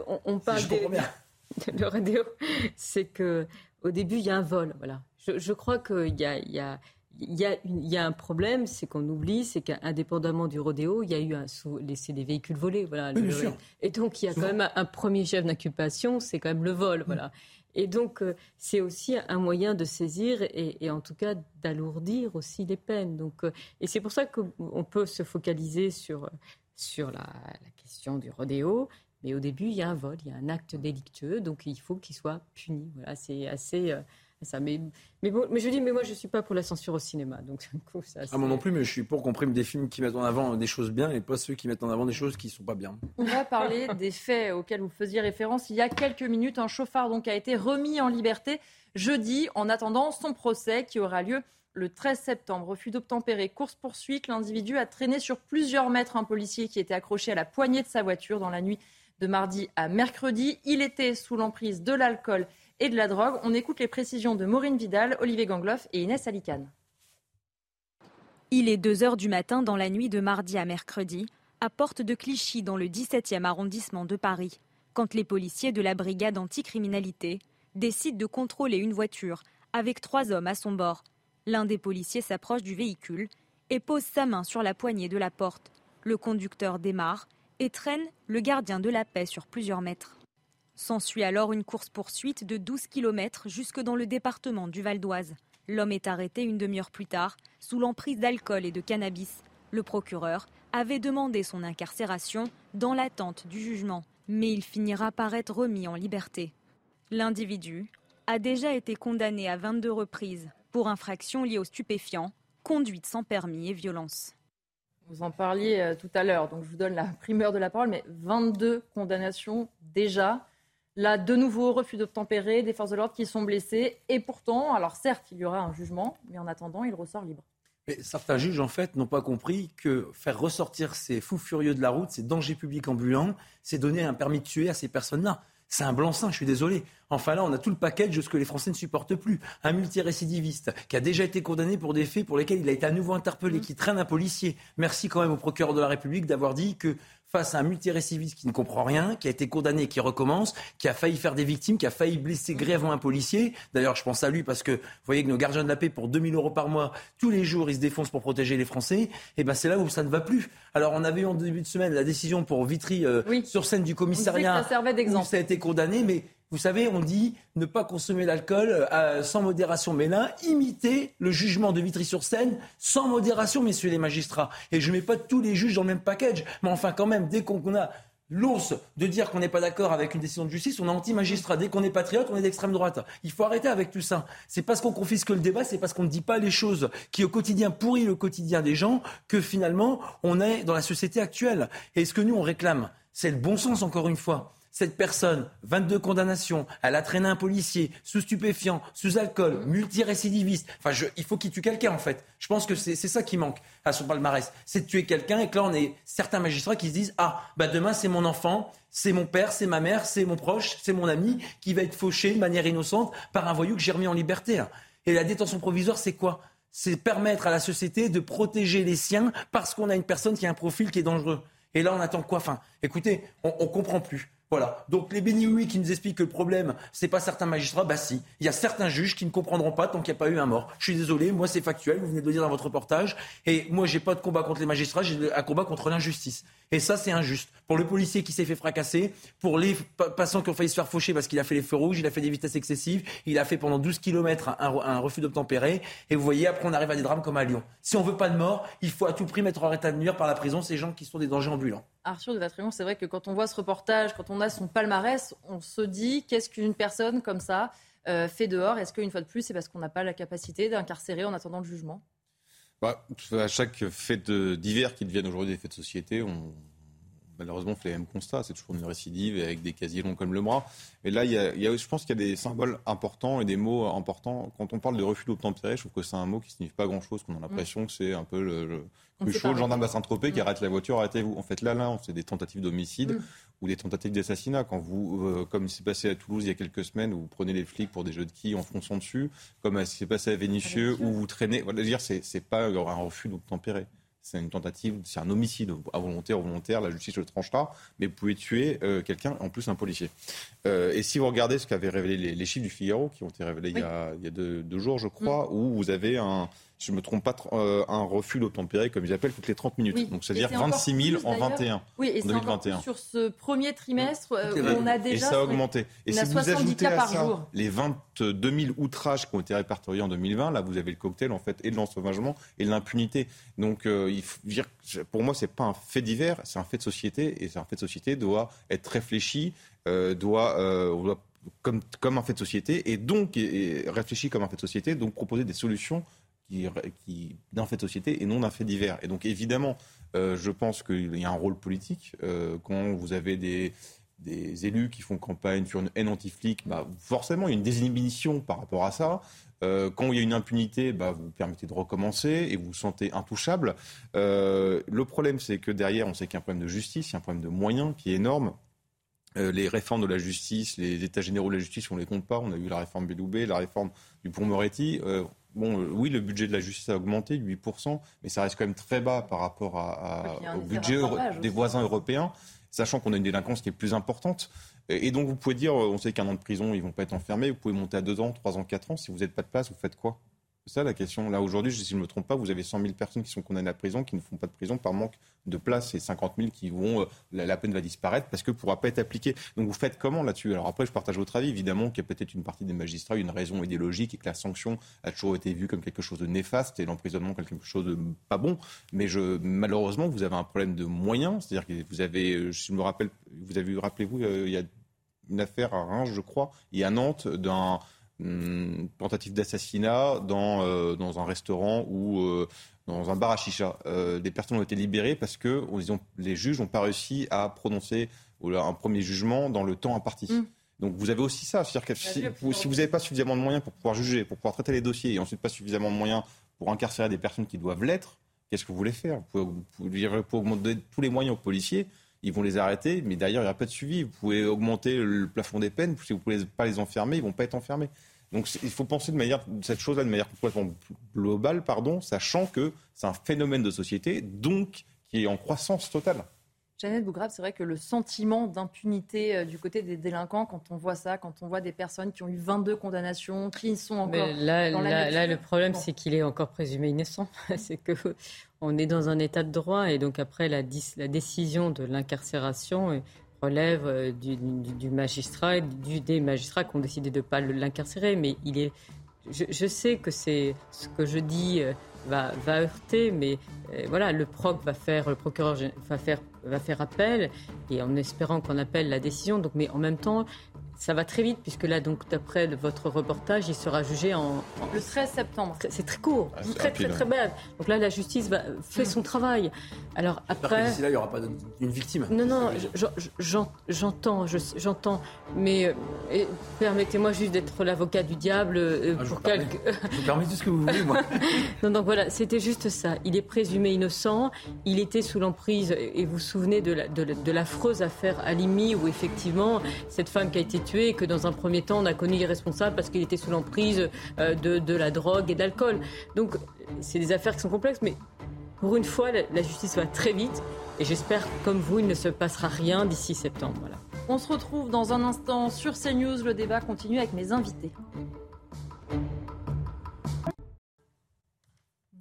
On, on parle si de, le radio. C'est que au début, il y a un vol. Voilà. Je, je crois qu'il y a, il y a il y, a, un problème, c'est qu'on oublie, c'est qu'indépendamment du rodéo, il y a eu un, c'est des véhicules volés, voilà. Et donc il y a quand même un, premier chef d'inculpation, c'est quand même le vol, voilà. Et donc euh, c'est aussi un moyen de saisir et, en tout cas d'alourdir aussi les peines. Donc euh, et c'est pour ça qu'on peut se focaliser sur sur la, question du rodéo. Mais au début, il y a un vol, il y a un acte délictueux, donc il faut qu'il soit puni. Voilà, c'est assez. Euh, ça. Mais, mais, mais, je dis, mais moi, je ne suis pas pour la censure au cinéma. Donc, coup, ça, ah, moi non plus, mais je suis pour qu'on prime des films qui mettent en avant des choses bien et pas ceux qui mettent en avant des choses qui ne sont pas bien. On va parler des faits auxquels vous faisiez référence. Il y a quelques minutes, un chauffard donc, a été remis en liberté jeudi en attendant son procès qui aura lieu le 13 septembre. Refus d'obtempérer, course-poursuite. L'individu a traîné sur plusieurs mètres un policier qui était accroché à la poignée de sa voiture dans la nuit de mardi à mercredi. Il était sous l'emprise de l'alcool et de la drogue. On écoute les précisions de Maureen Vidal, Olivier Gangloff et Inès Alicane. Il est 2 heures du matin dans la nuit de mardi à mercredi, à Porte de Clichy, dans le 17e arrondissement de Paris, quand les policiers de la brigade anticriminalité décident de contrôler une voiture avec trois hommes à son bord. L'un des policiers s'approche du véhicule et pose sa main sur la poignée de la porte. Le conducteur démarre et traîne le gardien de la paix sur plusieurs mètres. S'ensuit alors une course-poursuite de 12 km jusque dans le département du Val d'Oise. L'homme est arrêté une demi-heure plus tard, sous l'emprise d'alcool et de cannabis. Le procureur avait demandé son incarcération dans l'attente du jugement, mais il finira par être remis en liberté. L'individu a déjà été condamné à 22 reprises pour infractions liées aux stupéfiants, conduite sans permis et violence. Vous en parliez euh, tout à l'heure, donc je vous donne la primeur de la parole, mais 22 condamnations déjà. Là, de nouveau, refus d'obtempérer, des forces de l'ordre qui sont blessées. Et pourtant, alors certes, il y aura un jugement, mais en attendant, il ressort libre. Mais certains juges, en fait, n'ont pas compris que faire ressortir ces fous furieux de la route, ces dangers publics ambulants, c'est donner un permis de tuer à ces personnes-là. C'est un blanc-seing, je suis désolé. Enfin là, on a tout le package de ce que les Français ne supportent plus. Un multirécidiviste qui a déjà été condamné pour des faits pour lesquels il a été à nouveau interpellé, mmh. qui traîne un policier. Merci quand même au procureur de la République d'avoir dit que face à un multirécidiviste qui ne comprend rien, qui a été condamné et qui recommence, qui a failli faire des victimes, qui a failli blesser grièvement un policier. D'ailleurs, je pense à lui parce que vous voyez que nos gardiens de la paix, pour 2000 euros par mois, tous les jours, ils se défoncent pour protéger les Français. Et eh ben c'est là où ça ne va plus. Alors, on avait eu en début de semaine la décision pour Vitry euh, sur scène du commissariat. Ça servait d'exemple. Ça a été condamné, mais vous savez, on dit ne pas consommer l'alcool euh, sans modération. Mais là, imitez le jugement de Vitry-sur-Seine sans modération, messieurs les magistrats. Et je ne mets pas tous les juges dans le même package. Mais enfin, quand même, dès qu'on a l'os de dire qu'on n'est pas d'accord avec une décision de justice, on est anti-magistrat. Dès qu'on est patriote, on est d'extrême droite. Il faut arrêter avec tout ça. C'est parce qu'on confisque le débat, c'est parce qu'on ne dit pas les choses qui au quotidien pourrit le quotidien des gens que finalement on est dans la société actuelle. Et ce que nous on réclame, c'est le bon sens encore une fois Cette personne, 22 condamnations, elle a traîné un policier, sous stupéfiant, sous alcool, multirécidiviste. Enfin, il faut qu'il tue quelqu'un, en fait. Je pense que c'est ça qui manque à son palmarès. C'est de tuer quelqu'un et que là, on est certains magistrats qui se disent Ah, bah demain, c'est mon enfant, c'est mon père, c'est ma mère, c'est mon proche, c'est mon ami qui va être fauché de manière innocente par un voyou que j'ai remis en liberté. Et la détention provisoire, c'est quoi? C'est permettre à la société de protéger les siens parce qu'on a une personne qui a un profil qui est dangereux. Et là, on attend quoi? Enfin, écoutez, on, on comprend plus. Voilà. Donc les béni qui nous expliquent que le problème, c'est pas certains magistrats, bah si. Il y a certains juges qui ne comprendront pas tant qu'il n'y a pas eu un mort. Je suis désolé, moi c'est factuel, vous venez de le dire dans votre reportage. Et moi j'ai pas de combat contre les magistrats, j'ai un combat contre l'injustice. Et ça, c'est injuste. Pour le policier qui s'est fait fracasser, pour les passants qui ont failli se faire faucher parce qu'il a fait les feux rouges, il a fait des vitesses excessives, il a fait pendant 12 km un, refus d'obtempérer. Et vous voyez, après, on arrive à des drames comme à Lyon. Si on veut pas de mort, il faut à tout prix mettre en état de nuire par la prison ces gens qui sont des dangers ambulants. Arthur de Vatrion, c'est vrai que quand on voit ce reportage, quand on a son palmarès, on se dit qu'est-ce qu'une personne comme ça euh, fait dehors? Est-ce qu'une fois de plus, c'est parce qu'on n'a pas la capacité d'incarcérer en attendant le jugement? Bah, à chaque fait divers qui deviennent aujourd'hui des faits de société, on malheureusement fait les mêmes constats. C'est toujours une récidive avec des casiers longs comme le bras. Et là, il y a, je pense qu'il y a des symboles importants et des mots importants. Quand on parle de refus d'obtempérer, je trouve que c'est un mot qui ne signifie pas grand-chose, qu'on a l'impression que c'est un peu le, le chaud, le gendarme à Saint-Tropez qui mm. arrête la voiture, arrêtez-vous. En fait, là, là, c'est des tentatives d'homicide mm. ou des tentatives d'assassinat. Quand vous, euh, comme il s'est passé à Toulouse il y a quelques semaines, où vous prenez les flics pour des jeux de quilles en fonçant dessus, comme ce qui s'est passé à Vénissieux, où vous traînez. Voilà, dire, c'est, c'est pas un refus d'obtempérer. C'est une tentative, c'est un homicide à volonté, ou volontaire, la justice le tranchera, mais vous pouvez tuer euh, quelqu'un, en plus un policier. Euh, et si vous regardez ce qu'avaient révélé les, chiffres du Figaro, qui ont été révélés il y a, il y a deux, jours, je crois, mm. où vous avez un, je ne me trompe pas, euh, un refus d'obtempérer, comme ils appellent, toutes les 30 minutes. Donc, c'est-à-dire 26 000 en 21. Oui, et c'est encore sur ce premier trimestre, euh, on a déjà. Et ça a augmenté. Et si vous ajoutez à ça les 22 000 outrages qui ont été répertoriés en 2020, là, vous avez le cocktail, en fait, et de l'ensauvagement et de l'impunité. Donc, euh, il faut dire, pour moi, c'est pas un fait divers, c'est un fait de société. Et c'est un fait de société doit être réfléchi, doit, comme, comme un fait de société, et donc réfléchi comme un fait de société, donc proposer des solutions d'un fait de société et non d'un fait divers. Et donc évidemment, euh, je pense qu'il y a un rôle politique euh, quand vous avez des, élus qui font campagne sur une haine anti-flic, bah, forcément il y a une désinhibition par rapport à ça. Euh, quand il y a une impunité, bah, vous permettez de recommencer et vous vous sentez intouchable. le problème, c'est que derrière, on sait qu'il y a un problème de justice, il y a un problème de moyens qui est énorme. les réformes de la justice, les états généraux de la justice, on ne les compte pas. On a eu la réforme Bédoubé, la réforme du Pont-Moretti. Bon, euh, oui, le budget de la justice a augmenté, 8%, mais ça reste quand même très bas par rapport au budget des voisins européens, sachant qu'on a une délinquance qui est plus importante. Et donc, vous pouvez dire, on sait qu'un an de prison, ils ne vont pas être enfermés, vous pouvez monter à 2 ans, 3 ans, 4 ans. Si vous n'êtes pas de place, vous faites quoi? C'est ça la question. Là, aujourd'hui, si je ne me trompe pas, vous avez 100 000 personnes qui sont condamnées à prison, qui ne font pas de prison par manque de place, et 50 000 qui vont, euh, la, peine va disparaître parce que ne pourra pas être appliquée. Donc vous faites comment là-dessus? Alors après, je partage votre avis. Évidemment qu'il y a peut-être une partie des magistrats, une raison idéologique et que la sanction a toujours été vue comme quelque chose de néfaste et l'emprisonnement comme quelque chose de pas bon. Mais je, malheureusement, vous avez un problème de moyens. C'est-à-dire que vous avez, euh, je me rappelle, vous avez, rappelez-vous, euh, il y a une affaire à Reims, je crois, et à Nantes, d'un Hum, tentative d'assassinat dans, euh, dans un restaurant ou euh, dans un bar à chicha. Euh, des personnes ont été libérées parce que les juges n'ont pas réussi à prononcer un premier jugement dans le temps imparti. Hum. Donc vous avez aussi ça. C'est-à-dire que si, vous n'avez pas suffisamment de moyens pour pouvoir juger, pour pouvoir traiter les dossiers, et ensuite pas suffisamment de moyens pour incarcérer des personnes qui doivent l'être, qu'est-ce que vous voulez faire? Vous pouvez, vous pouvez, augmenter tous les moyens aux policiers, ils vont les arrêter, mais derrière, il n'y aura pas de suivi. Vous pouvez augmenter le plafond des peines, si vous ne pouvez pas les enfermer, ils ne vont pas être enfermés. Donc il faut penser de manière, cette chose-là de manière complètement globale, pardon, sachant que c'est un phénomène de société, donc qui est en croissance totale. Jeannette Bougrave, c'est vrai que le sentiment d'impunité euh, du côté des délinquants, quand on voit ça, quand on voit des personnes qui ont eu 22 condamnations, qui sont encore là, dans la là, le problème, c'est qu'il est encore présumé innocent. c'est que on est dans un état de droit et donc après la, la décision de l'incarcération relève euh, du, magistrat et des magistrats qui ont décidé de ne pas l'incarcérer. Mais il est, je, sais que c'est ce que je dis euh, va, va heurter, mais euh, voilà, le proc va faire, le procureur va faire, va faire appel et en espérant qu'on appelle la décision. Donc, mais en même temps, ça va très vite, puisque là, donc, d'après votre reportage, il sera jugé en. Le 13 septembre. C'est très court, Ah, très, très, très bref. Donc là, la justice va, fait son travail. Alors après. D'ici là, il n'y aura pas une victime. Non, non, j'entends, j'entends, mais euh, permettez-moi juste d'être l'avocat du diable euh, Ah, je pour quelques. Je vous permets tout ce que vous voulez, moi. non, donc voilà, c'était juste ça. Il est présumé innocent. Il était sous l'emprise, et vous vous souvenez de, la, de, la- de l'affreuse affaire Alimi, où effectivement, cette femme qui a été tuée, et que dans un premier temps, on a connu les responsables parce qu'il était sous l'emprise euh, de, de la drogue et de l'alcool. Donc, c'est des affaires qui sont complexes, mais pour une fois, la, la justice va très vite. Et j'espère, comme vous, il ne se passera rien d'ici septembre. Voilà. On se retrouve dans un instant sur CNews. Le débat continue avec mes invités.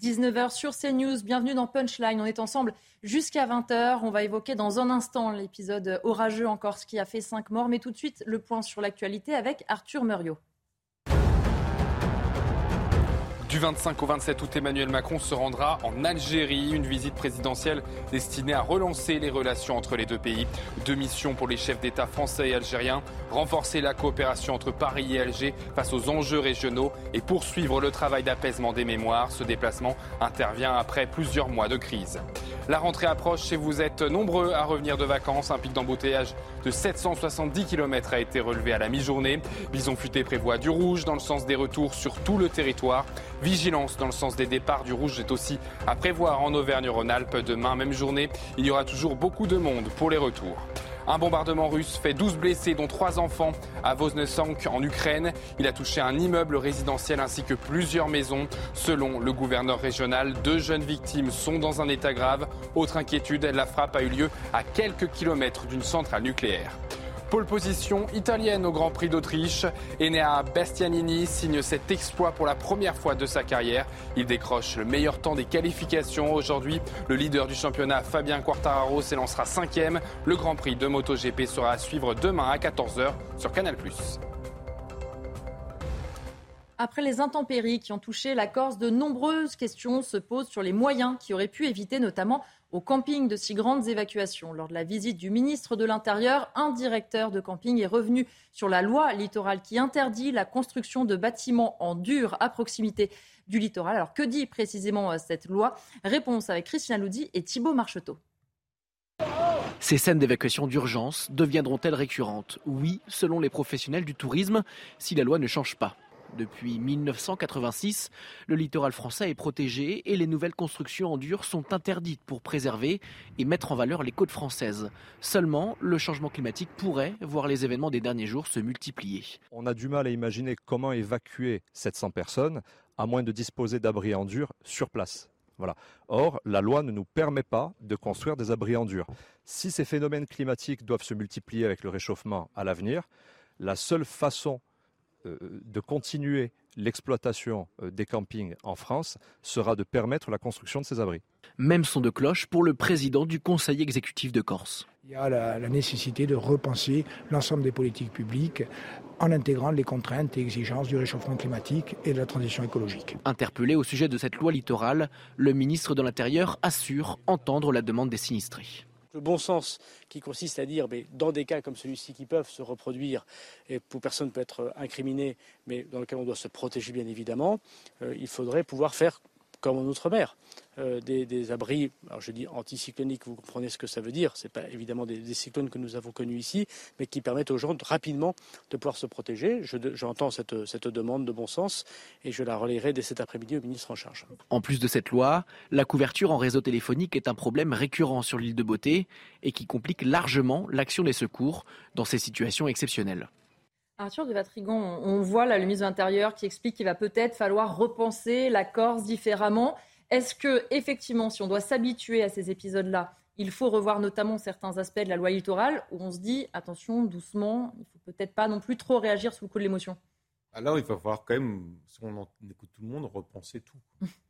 19h sur CNews, bienvenue dans Punchline. On est ensemble jusqu'à 20h. On va évoquer dans un instant l'épisode orageux en Corse qui a fait 5 morts. Mais tout de suite, le point sur l'actualité avec Arthur Muriot. Du 25 au 27 août, Emmanuel Macron se rendra en Algérie, une visite présidentielle destinée à relancer les relations entre les deux pays. Deux missions pour les chefs d'État français et algériens, renforcer la coopération entre Paris et Alger face aux enjeux régionaux et poursuivre le travail d'apaisement des mémoires. Ce déplacement intervient après plusieurs mois de crise. La rentrée approche et vous êtes nombreux à revenir de vacances. Un pic d'embouteillage de 770 km a été relevé à la mi-journée. Bison Futé prévoit du rouge dans le sens des retours sur tout le territoire. Vigilance dans le sens des départs du rouge est aussi à prévoir en Auvergne-Rhône-Alpes. Demain, même journée, il y aura toujours beaucoup de monde pour les retours. Un bombardement russe fait 12 blessés, dont 3 enfants, à Voznesensk, en Ukraine. Il a touché un immeuble résidentiel ainsi que plusieurs maisons. Selon le gouverneur régional, deux jeunes victimes sont dans un état grave. Autre inquiétude, la frappe a eu lieu à quelques kilomètres d'une centrale nucléaire. Pole position italienne au Grand Prix d'Autriche. Enea Bastianini signe cet exploit pour la première fois de sa carrière. Il décroche le meilleur temps des qualifications aujourd'hui. Le leader du championnat, Fabien Quartararo, s'élancera cinquième. Le Grand Prix de MotoGP sera à suivre demain à 14h sur Canal+. Après les intempéries qui ont touché la Corse, de nombreuses questions se posent sur les moyens qui auraient pu éviter notamment au camping de si grandes évacuations. Lors de la visite du ministre de l'Intérieur, un directeur de camping est revenu sur la loi littorale qui interdit la construction de bâtiments en dur à proximité du littoral. Alors que dit précisément euh, cette loi? Réponse avec Christian Loudi et Thibault Marcheteau. Ces scènes d'évacuation d'urgence deviendront-elles récurrentes? Oui, selon les professionnels du tourisme, si la loi ne change pas. Depuis 1986, le littoral français est protégé et les nouvelles constructions en dur sont interdites pour préserver et mettre en valeur les côtes françaises. Seulement, le changement climatique pourrait voir les événements des derniers jours se multiplier. On a du mal à imaginer comment évacuer 700 personnes à moins de disposer d'abris en dur sur place. Voilà. Or, la loi ne nous permet pas de construire des abris en dur. Si ces phénomènes climatiques doivent se multiplier avec le réchauffement à l'avenir, la seule façon de continuer l'exploitation euh, des campings en France sera de permettre la construction de ces abris. Même son de cloche pour le président du Conseil exécutif de Corse. Il y a la, la nécessité de repenser l'ensemble des politiques publiques en intégrant les contraintes et exigences du réchauffement climatique et de la transition écologique. Interpellé au sujet de cette loi littorale, le ministre de l'Intérieur assure entendre la demande des sinistrés. Le bon sens qui consiste à dire, mais dans des cas comme celui-ci qui peuvent se reproduire et où personne peut être incriminé, mais dans lequel on doit se protéger bien évidemment, euh, il faudrait pouvoir faire comme en Outre-mer, euh, des, abris, alors je dis anticycloniques, vous comprenez ce que ça veut dire, ce n'est pas évidemment des, cyclones que nous avons connus ici, mais qui permettent aux gens de, rapidement de pouvoir se protéger. J'entends cette, cette demande de bon sens et je la relayerai dès cet après-midi au ministre en charge. En plus de cette loi, la couverture en réseau téléphonique est un problème récurrent sur l'île de Beauté et qui complique largement l'action des secours dans ces situations exceptionnelles. Arthur de Vatrigan, on voit là le ministre de l'Intérieur qui explique qu'il va peut-être falloir repenser la Corse différemment. Est-ce que, effectivement, si on doit s'habituer à ces épisodes-là, il faut revoir notamment certains aspects de la loi littorale où on se dit attention, doucement, il ne faut peut-être pas non plus trop réagir sous le coup de l'émotion? Alors, il va falloir quand même, si on écoute tout le monde, repenser tout.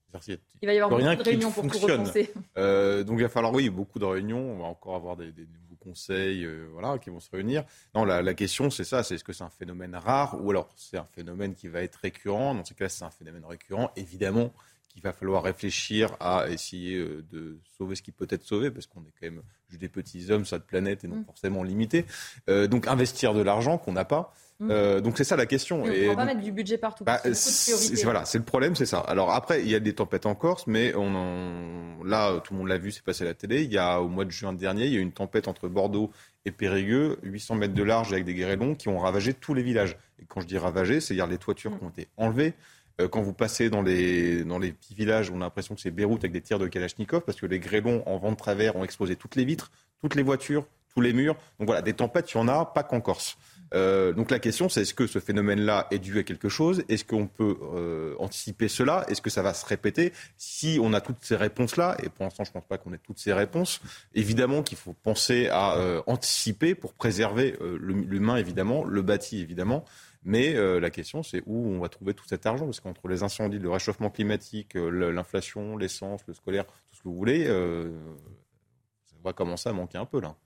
Il va y avoir beaucoup de réunions pour tout repenser. Euh, donc il va falloir, oui, beaucoup de réunions. On va encore avoir des, des nouveaux conseils euh, voilà, qui vont se réunir. Non, la, la question, c'est ça c'est est-ce que c'est un phénomène rare ou alors c'est un phénomène qui va être récurrent? Dans ce cas, c'est un phénomène récurrent. Évidemment qu'il va falloir réfléchir à essayer euh, de sauver ce qui peut être sauvé, parce qu'on est quand même des petits hommes cette planète et non mm. forcément limités. Euh, donc investir de l'argent qu'on n'a pas. Mm. Euh, donc c'est ça la question. Et on ne va pas mettre du budget partout. Bah, c'est, voilà, c'est le problème, c'est ça. Alors après, il y a des tempêtes en Corse, mais on en... là, tout le monde l'a vu, c'est passé à la télé. Il y a au mois de juin dernier, il y a eu une tempête entre Bordeaux et Périgueux, 800 mètres de large avec des grêlons qui ont ravagé tous les villages. Et quand je dis ravagé, c'est-à-dire les toitures qui ont été enlevées. Euh, quand vous passez dans les, dans les petits villages, on a l'impression que c'est Beyrouth avec des tirs de Kalachnikov parce que les grêlons en vent de travers ont explosé toutes les vitres, toutes les voitures, tous les murs. Donc voilà, des tempêtes, il y en a, pas qu'en Corse. Euh, donc la question, c'est est-ce que ce phénomène-là est dû à quelque chose? Est-ce qu'on peut euh, anticiper cela? Est-ce que ça va se répéter? Si on a toutes ces réponses-là, et pour l'instant, je ne pense pas qu'on ait toutes ces réponses, évidemment qu'il faut penser à anticiper pour préserver l'humain, évidemment, le bâti, évidemment. Mais la question, c'est où on va trouver tout cet argent? Parce qu'entre les incendies, le réchauffement climatique, l'inflation, l'essence, le scolaire, tout ce que vous voulez, ça va commencer à manquer un peu là.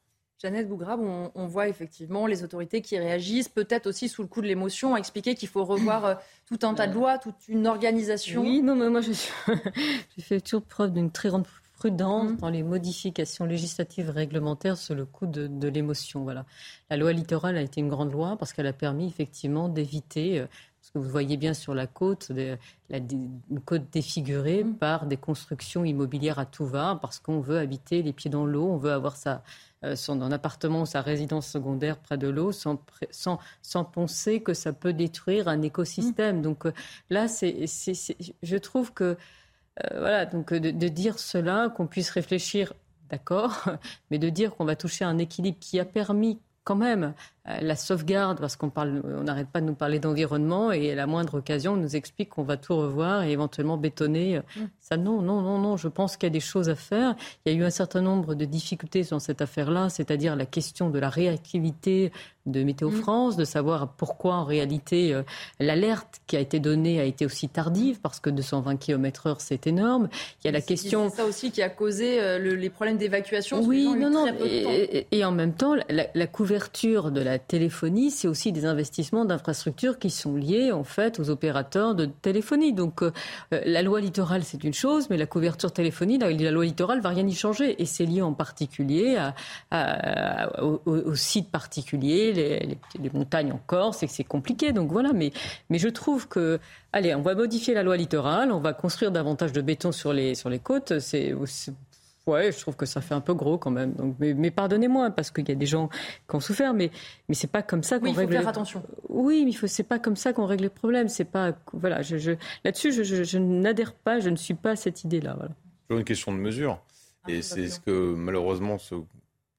Jeannette Bougrab, on, voit effectivement les autorités qui réagissent, peut-être aussi sous le coup de l'émotion, à expliquer qu'il faut revoir euh, tout un tas de lois, toute une organisation. Oui, non, mais moi, je j'ai fait toujours preuve d'une très grande prudence mmh. dans les modifications législatives réglementaires sur le coup de, l'émotion. Voilà. La loi littorale a été une grande loi parce qu'elle a permis effectivement d'éviter euh, ce que vous voyez bien sur la côte, la, une côte défigurée mmh. par des constructions immobilières à tout va, parce qu'on veut habiter les pieds dans l'eau, on veut avoir sa, euh, son appartement ou sa résidence secondaire près de l'eau sans, sans, sans, penser que ça peut détruire un écosystème. Donc euh, là, c'est, je trouve que euh, voilà, donc de, de dire cela, qu'on puisse réfléchir, d'accord, mais de dire qu'on va toucher un équilibre qui a permis quand même euh, la sauvegarde, parce qu'on parle, on n'arrête pas de nous parler d'environnement et à la moindre occasion, on nous explique qu'on va tout revoir et éventuellement bétonner. Mm. Ça, non, non, non, non. Je pense qu'il y a des choses à faire. Il y a eu un certain nombre de difficultés dans cette affaire-là, c'est-à-dire la question de la réactivité de Météo mm. France, de savoir pourquoi en réalité euh, l'alerte qui a été donnée a été aussi tardive, parce que 220 km/h c'est énorme. Il y a la question. C'est ça aussi qui a causé euh, les problèmes d'évacuation. Oui, non, non. Et, en même temps, la, la couverture de la la téléphonie, c'est aussi des investissements d'infrastructures qui sont liés en fait aux opérateurs de téléphonie. Donc euh, la loi littorale, c'est une chose, mais la couverture téléphonie, la, loi littorale va rien y changer. Et c'est lié en particulier aux, sites particuliers, les, montagnes en Corse, et c'est compliqué. Donc voilà, mais, je trouve que allez, on va modifier la loi littorale, on va construire davantage de béton sur les, sur les côtes. C'est Ouais, je trouve que ça fait un peu gros quand même. Donc, mais, pardonnez-moi parce qu'il y a des gens qui ont souffert, mais mais c'est pas comme ça qu'on oui, règle. Il faut faire attention. Oui, mais il faut c'est pas comme ça qu'on règle les problèmes. C'est pas voilà. Je, là-dessus, je, n'adhère pas. Je ne suis pas à cette idée-là. Voilà. C'est une question de mesure, ah, et c'est ce que malheureusement ce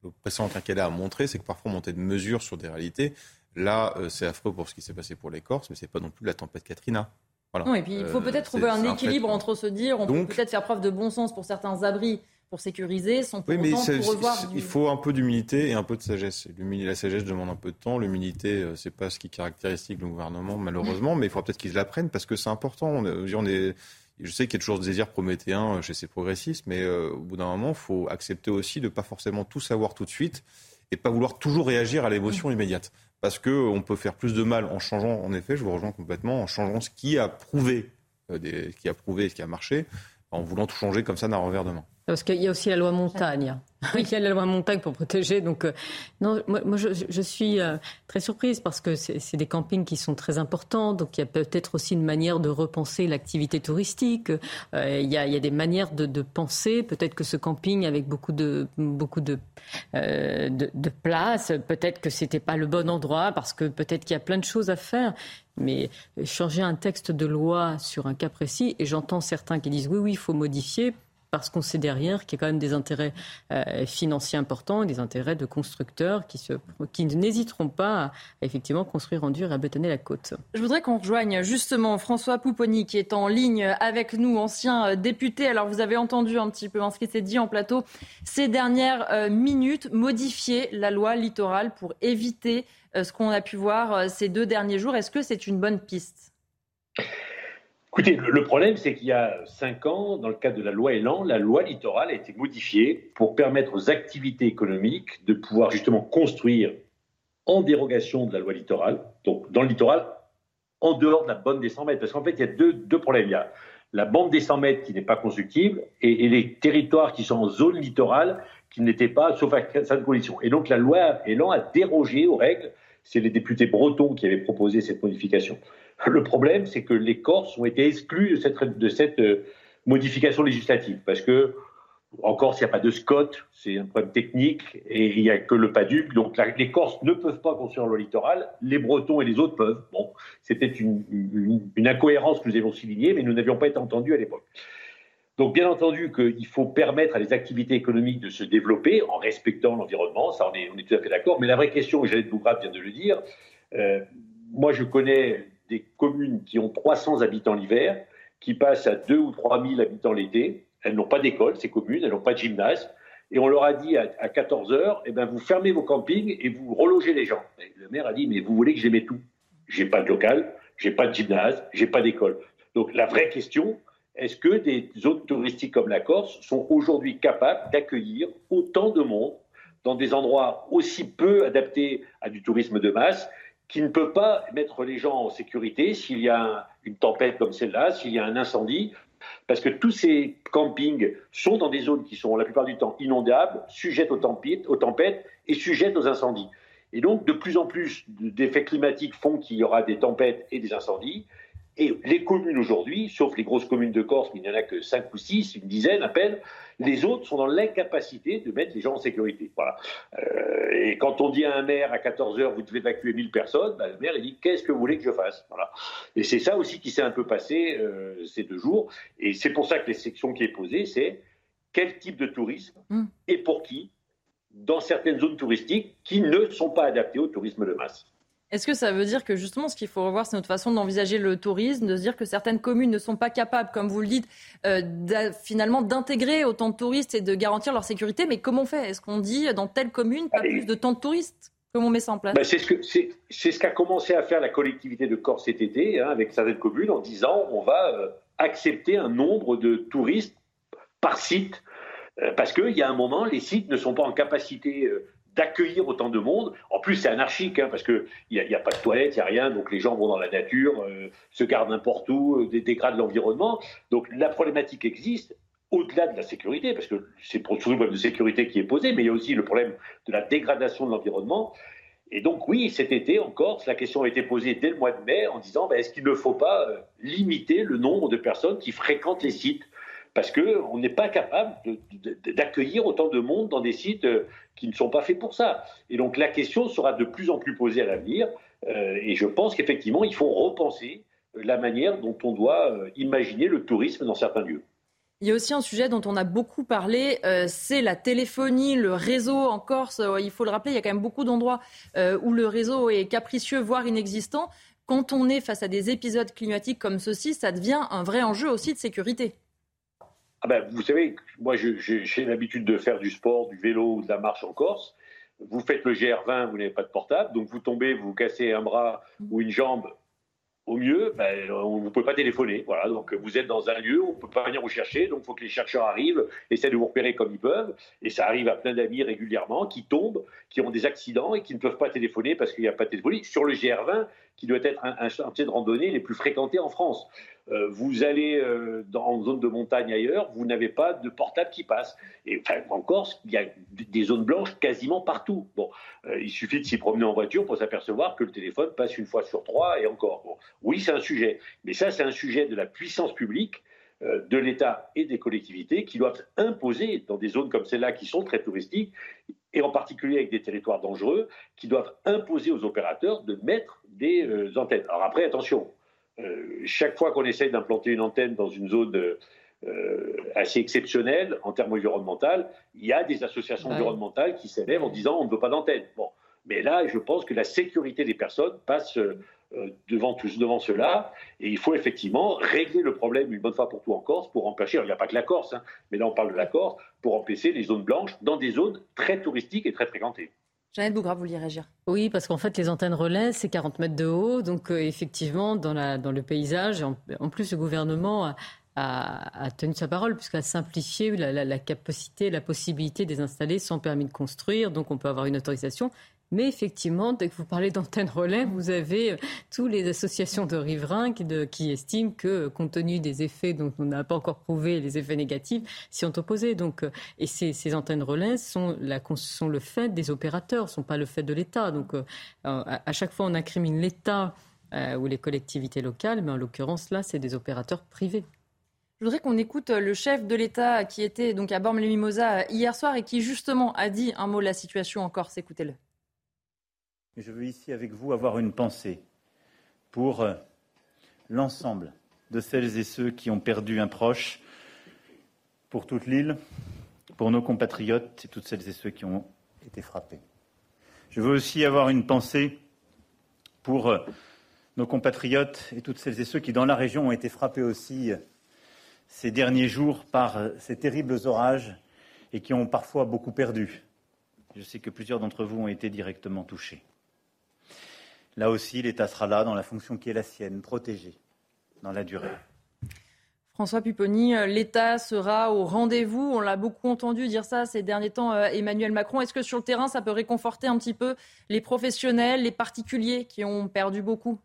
le précédent quinquennat a montré, c'est que parfois on montait de mesures sur des réalités. Là, euh, c'est affreux pour ce qui s'est passé pour les Corses, mais c'est pas non plus la tempête Katrina. Voilà. Non, et puis il faut euh, peut-être trouver un équilibre entre se dire, on peut peut-être faire preuve de bon sens pour certains abris pour sécuriser, sans pour, oui, revoir. Il faut un peu d'humilité et un peu de sagesse. La sagesse demande un peu de temps. L'humilité, euh, c'est pas ce qui caractérise le gouvernement, malheureusement, mais il faudra peut-être qu'ils l'apprennent parce que c'est important. On est, je sais qu'il y a toujours des désirs prométhéens chez ces progressistes, mais euh, au bout d'un moment, il faut accepter aussi de ne pas forcément tout savoir tout de suite et pas vouloir toujours réagir à l'émotion immédiate. Parce qu'on peut faire plus de mal en changeant, en effet, je vous rejoins complètement, en changeant ce qui a prouvé, euh, des, ce qui a prouvé, ce qui a marché, en voulant tout changer comme ça d'un revers de main. Parce qu'il y a aussi la loi montagne. Il y a la loi montagne pour protéger. Donc, euh, non, moi, je, suis euh, très surprise parce que c'est des campings qui sont très importants. Donc, il y a peut-être aussi une manière de repenser l'activité touristique. Euh, il, y a, il, y a, des manières de, de penser. Peut-être que ce camping avec beaucoup de beaucoup de de, de places, peut-être que c'était pas le bon endroit parce que peut-être qu'il y a plein de choses à faire. Mais changer un texte de loi sur un cas précis, et j'entends certains qui disent oui, oui, il faut modifier parce qu'on sait derrière qu'il y a quand même des intérêts euh, financiers importants des intérêts de constructeurs qui, se, n'hésiteront pas à, effectivement construire en dur et à bétonner la côte. Je voudrais qu'on rejoigne justement François Pouponi qui est en ligne avec nous, ancien euh, député. Alors vous avez entendu un petit peu ce qui s'est dit en plateau ces dernières euh, minutes, modifier la loi littorale pour éviter ce qu'on a pu voir ces deux derniers jours. Est-ce que c'est une bonne piste? Écoutez, le problème, c'est qu'il y a cinq ans, dans le cadre de la loi Elan, la loi littorale a été modifiée pour permettre aux activités économiques de pouvoir justement construire en dérogation de la loi littorale, donc dans le littoral, en dehors de la bonne des 100 mètres. Parce qu'en fait, il y a deux, deux problèmes. Il y a la bande des 100 mètres qui n'est pas constructible et, les territoires qui sont en zone littorale qui n'étaient pas, sauf à certaines conditions. Et donc la loi Elan a dérogé aux règles. C'est les députés bretons qui avaient proposé cette modification. Le problème, c'est que les Corses ont été exclus de cette, euh, modification législative parce que encore s'il n'y a pas de SCOT, c'est un problème technique, et il n'y a que le PADUC. Donc les Corses ne peuvent pas construire le littoral, les Bretons et les autres peuvent. Bon, c'était une, incohérence que nous avons soulignée, mais nous n'avions pas été entendus à l'époque. Donc bien entendu qu'il faut permettre à les activités économiques de se développer en respectant l'environnement, ça on est, on est, tout à fait d'accord. Mais la vraie question, et Jeannette Bougrave vient de le dire, euh, moi je connais des communes qui ont 300 habitants l'hiver, qui passent à 2 ou 3 000 habitants l'été, elles n'ont pas d'école, ces communes, elles n'ont pas de gymnase. Et on leur a dit à, 14 heures, eh ben, vous fermez vos campings et vous relogez les gens. le maire a dit, mais vous voulez que j'aimais tout J'ai pas de local, j'ai pas de gymnase, j'ai pas d'école. Donc la vraie question, est-ce que des zones touristiques comme la Corse sont aujourd'hui capables d'accueillir autant de monde dans des endroits aussi peu adaptés à du tourisme de masse qui ne peut pas mettre les gens en sécurité s'il y a une tempête comme celle-là, s'il y a un incendie, parce que tous ces campings sont dans des zones qui sont la plupart du temps inondables, sujettes aux tempêtes, aux et sujettes aux incendies. Et donc, de plus en plus d'effets climatiques font qu'il y aura des tempêtes et des incendies. Et les communes aujourd'hui, sauf les grosses communes de Corse, mais il n'y en a que 5 ou 6, une dizaine à peine, les autres sont dans l'incapacité de mettre les gens en sécurité. Voilà. Euh, et quand on dit à un maire à 14 heures, vous devez évacuer 1000 personnes, bah, le maire il dit qu'est-ce que vous voulez que je fasse? Voilà. Et c'est ça aussi qui s'est un peu passé euh, ces deux jours. Et c'est pour ça que les sections qui est posée, c'est quel type de tourisme mm. et pour qui dans certaines zones touristiques qui ne sont pas adaptées au tourisme de masse. Est-ce que ça veut dire que justement, ce qu'il faut revoir, c'est notre façon d'envisager le tourisme, de se dire que certaines communes ne sont pas capables, comme vous le dites, euh, finalement d'intégrer autant de touristes et de garantir leur sécurité? Mais comment on fait? Est-ce qu'on dit dans telle commune, pas plus de tant de touristes Comment on met ça en place? Ben, C'est ce qu'a commencé à faire la collectivité de Corse cet été, hein, avec certaines communes, en disant on va euh, accepter un nombre de touristes par site. Euh, parce qu'il y a un moment, les sites ne sont pas en capacité d'accueillir autant de monde. En plus, c'est anarchique, hein, parce qu'il n'y a, a, pas de toilettes, il n'y a rien, donc les gens vont dans la nature, euh, se gardent n'importe où, euh, dégradent l'environnement. Donc la problématique existe au-delà de la sécurité, parce que c'est pour tout le problème de sécurité qui est posé, mais il y a aussi le problème de la dégradation de l'environnement. Et donc oui, cet été en Corse, la question a été posée dès le mois de mai en disant ben, est-ce qu'il ne faut pas euh, limiter le nombre de personnes qui fréquentent les sites parce qu'on n'est pas capable d'accueillir autant de monde dans des sites euh, qui ne sont pas faits pour ça. Et donc la question sera de plus en plus posée à l'avenir, euh, et je pense qu'effectivement, il faut repenser la manière dont on doit euh, imaginer le tourisme dans certains lieux. Il y a aussi un sujet dont on a beaucoup parlé, c'est la téléphonie, le réseau en Corse. il faut le rappeler, il y a quand même beaucoup d'endroits où le réseau est capricieux, voire inexistant. Quand on est face à des épisodes climatiques comme ceci, ça devient un vrai enjeu aussi de sécurité. Ah ben, vous savez, moi j'ai l'habitude de faire du sport, du vélo ou de la marche en Corse. Vous faites le GR20, vous n'avez pas de portable, donc vous tombez, vous, vous cassez un bras ou une jambe, au mieux, ben, vous ne pouvez pas téléphoner. Voilà, donc vous êtes dans un lieu, on ne peut pas venir vous chercher, donc il faut que les chercheurs arrivent, essaient de vous repérer comme ils peuvent. Et ça arrive à plein d'amis régulièrement qui tombent, qui ont des accidents et qui ne peuvent pas téléphoner parce qu'il n'y a pas de téléphonie. Sur le GR20, qui doit être un, chantier de randonnée les plus fréquentés en France. Euh, vous allez euh, dans, en zone de montagne ailleurs, vous n'avez pas de portable qui passe. Et en Corse, il y a des zones blanches quasiment partout. Bon, euh, il suffit de s'y promener en voiture pour s'apercevoir que le téléphone passe une fois sur trois et encore. Bon, oui, c'est un sujet, mais ça, c'est un sujet de la puissance publique de l'État et des collectivités qui doivent imposer dans des zones comme celle-là qui sont très touristiques et en particulier avec des territoires dangereux, qui doivent imposer aux opérateurs de mettre des antennes. Alors après, attention, chaque fois qu'on essaye d'implanter une antenne dans une zone euh, assez exceptionnelle en termes environnementaux, il y a des associations environnementales qui s'élèvent en disant on ne veut pas d'antenne. Bon. Mais là, je pense que la sécurité des personnes passe euh, devant, tout, devant cela. Et il faut effectivement régler le problème une bonne fois pour tout en Corse pour empêcher, il n'y a pas que la Corse, hein, mais là on parle de la Corse, pour empêcher les zones blanches dans des zones très touristiques et très fréquentées. Jeannette Bougra, vous vouliez réagir Oui, parce qu'en fait, les antennes relais, c'est 40 mètres de haut. Donc, euh, effectivement, dans, la, dans le paysage, en, plus, le gouvernement a, tenu sa parole, puisqu'il a simplifié la, la, capacité, la possibilité de les installer sans permis de construire. Donc, on peut avoir une autorisation. Mais effectivement, dès que vous parlez d'antenne relais, vous avez euh, toutes les associations de riverains qui, estiment que, compte tenu des effets dont on n'a pas encore prouvé, les effets négatifs, s'y ont opposés. Donc, euh, et ces, antennes relais sont, le fait des opérateurs, ne sont pas le fait de l'État. Donc, euh, à, chaque fois, on incrimine l'État ou les collectivités locales, mais en l'occurrence, là, c'est des opérateurs privés. Je voudrais qu'on écoute le chef de l'État qui était donc à Bormes-les-Mimosas hier soir et qui justement a dit un mot de la situation en Corse. Écoutez-le. Je veux ici avec vous avoir une pensée pour euh, l'ensemble de celles et ceux qui ont perdu un proche, pour toute l'île, pour nos compatriotes et toutes celles et ceux qui ont été frappés. Je veux aussi avoir une pensée pour euh, nos compatriotes et toutes celles et ceux qui, dans la région, ont été frappés aussi euh, ces derniers jours par ces terribles orages et qui ont parfois beaucoup perdu. Je sais que plusieurs d'entre vous ont été directement touchés. Là aussi, l'État sera là dans la fonction qui est la sienne, protégée dans la durée. François Pupponi, euh, l'État sera au rendez-vous. On l'a beaucoup entendu dire ça ces derniers temps, euh, Emmanuel Macron. Est-ce que sur le terrain, ça peut réconforter un petit peu les professionnels, les particuliers qui ont perdu beaucoup?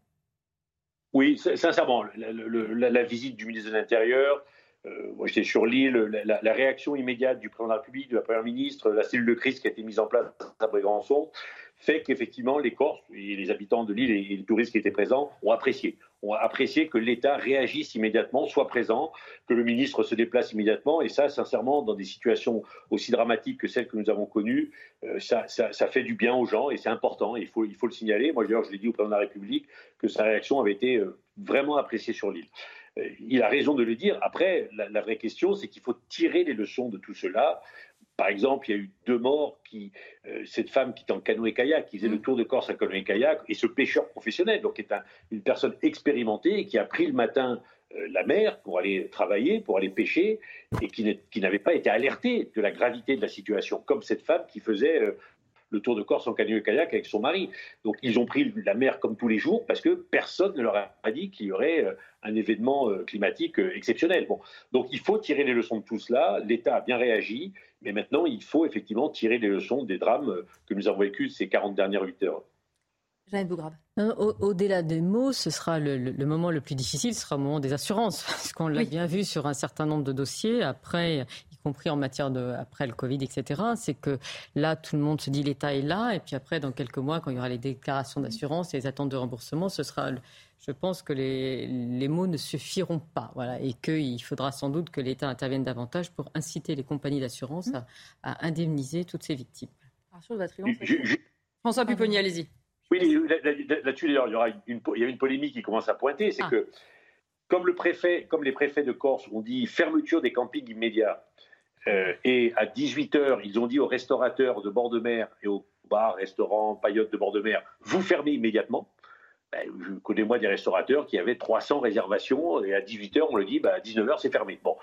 Oui, sincèrement, la, visite du ministre de l'Intérieur, euh, moi j'étais sur l'île, la, réaction immédiate du président de la République, de la Première ministre, la cellule de crise qui a été mise en place à Brégançon, fait qu'effectivement, les Corses et les habitants de l'île et les touristes qui étaient présents ont apprécié. Ont apprécié que l'État réagisse immédiatement, soit présent, que le ministre se déplace immédiatement. Et ça, sincèrement, dans des situations aussi dramatiques que celles que nous avons connues, euh, ça, fait du bien aux gens et c'est important. il, faut, il faut le signaler. Moi, d'ailleurs, je l'ai dit au président de la République que sa réaction avait été euh, vraiment appréciée sur l'île. Euh, il a raison de le dire. Après, la vraie question, c'est qu'il faut tirer les leçons de tout cela. Par exemple, il y a eu deux morts. Qui, euh, cette femme qui est en canoë-kayak, qui faisait le mm. tour de Corse à canoë-kayak, et ce pêcheur professionnel, donc qui est une personne expérimentée et qui a pris le matin euh, la mer pour aller travailler, pour aller pêcher, et qui n'avait pas été alerté de la gravité de la situation, comme cette femme qui faisait euh, le tour de Corse en canoë-kayak avec son mari. Donc ils ont pris la mer comme tous les jours parce que personne ne leur a dit qu'il y aurait un événement climatique exceptionnel. Bon. Donc il faut tirer les leçons de tout cela. L'État a bien réagi, mais maintenant il faut effectivement tirer les leçons des drames que nous avons vécus ces 40 dernières 8 heures. Au-delà des mots, ce sera le, moment le plus difficile, ce sera le moment des assurances, parce qu'on l'a bien vu sur un certain nombre de dossiers. Après, compris en matière de après le Covid, etc. C'est que là, tout le monde se dit l'État est là, et puis après, dans quelques mois, quand il y aura les déclarations d'assurance et les attentes de remboursement, ce sera je pense que les, les, mots ne suffiront pas. Voilà, et qu'il faudra sans doute que l'État intervienne davantage pour inciter les compagnies d'assurance à, indemniser toutes ces victimes. François Pupponi, allez-y. Oui, là-dessus, d'ailleurs, il y, aura une, il y a une polémique qui commence à pointer. C'est ah. que, comme, le préfet, comme les préfets de Corse ont dit fermeture des campings immédiats, euh, et à 18h, ils ont dit aux restaurateurs de bord de mer et aux bars, restaurants, paillotes de bord de mer, vous fermez immédiatement. Ben, je connais moi des restaurateurs qui avaient 300 réservations et à 18h, on le dit, ben, à 19h, c'est fermé. Bon.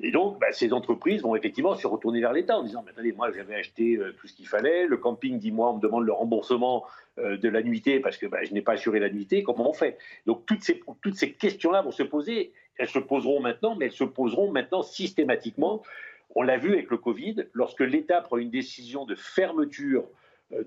Et donc, ben, ces entreprises vont effectivement se retourner vers l'État en disant mais attendez, moi j'avais acheté euh, tout ce qu'il fallait. Le camping dit moi, on me demande le remboursement euh, de la nuitée parce que je n'ai pas assuré la nuitée. Comment on fait? Donc, toutes ces, toutes ces questions-là vont se poser. Elles se poseront maintenant, mais elles se poseront maintenant systématiquement on l'a vu avec le Covid, lorsque l'État prend une décision de fermeture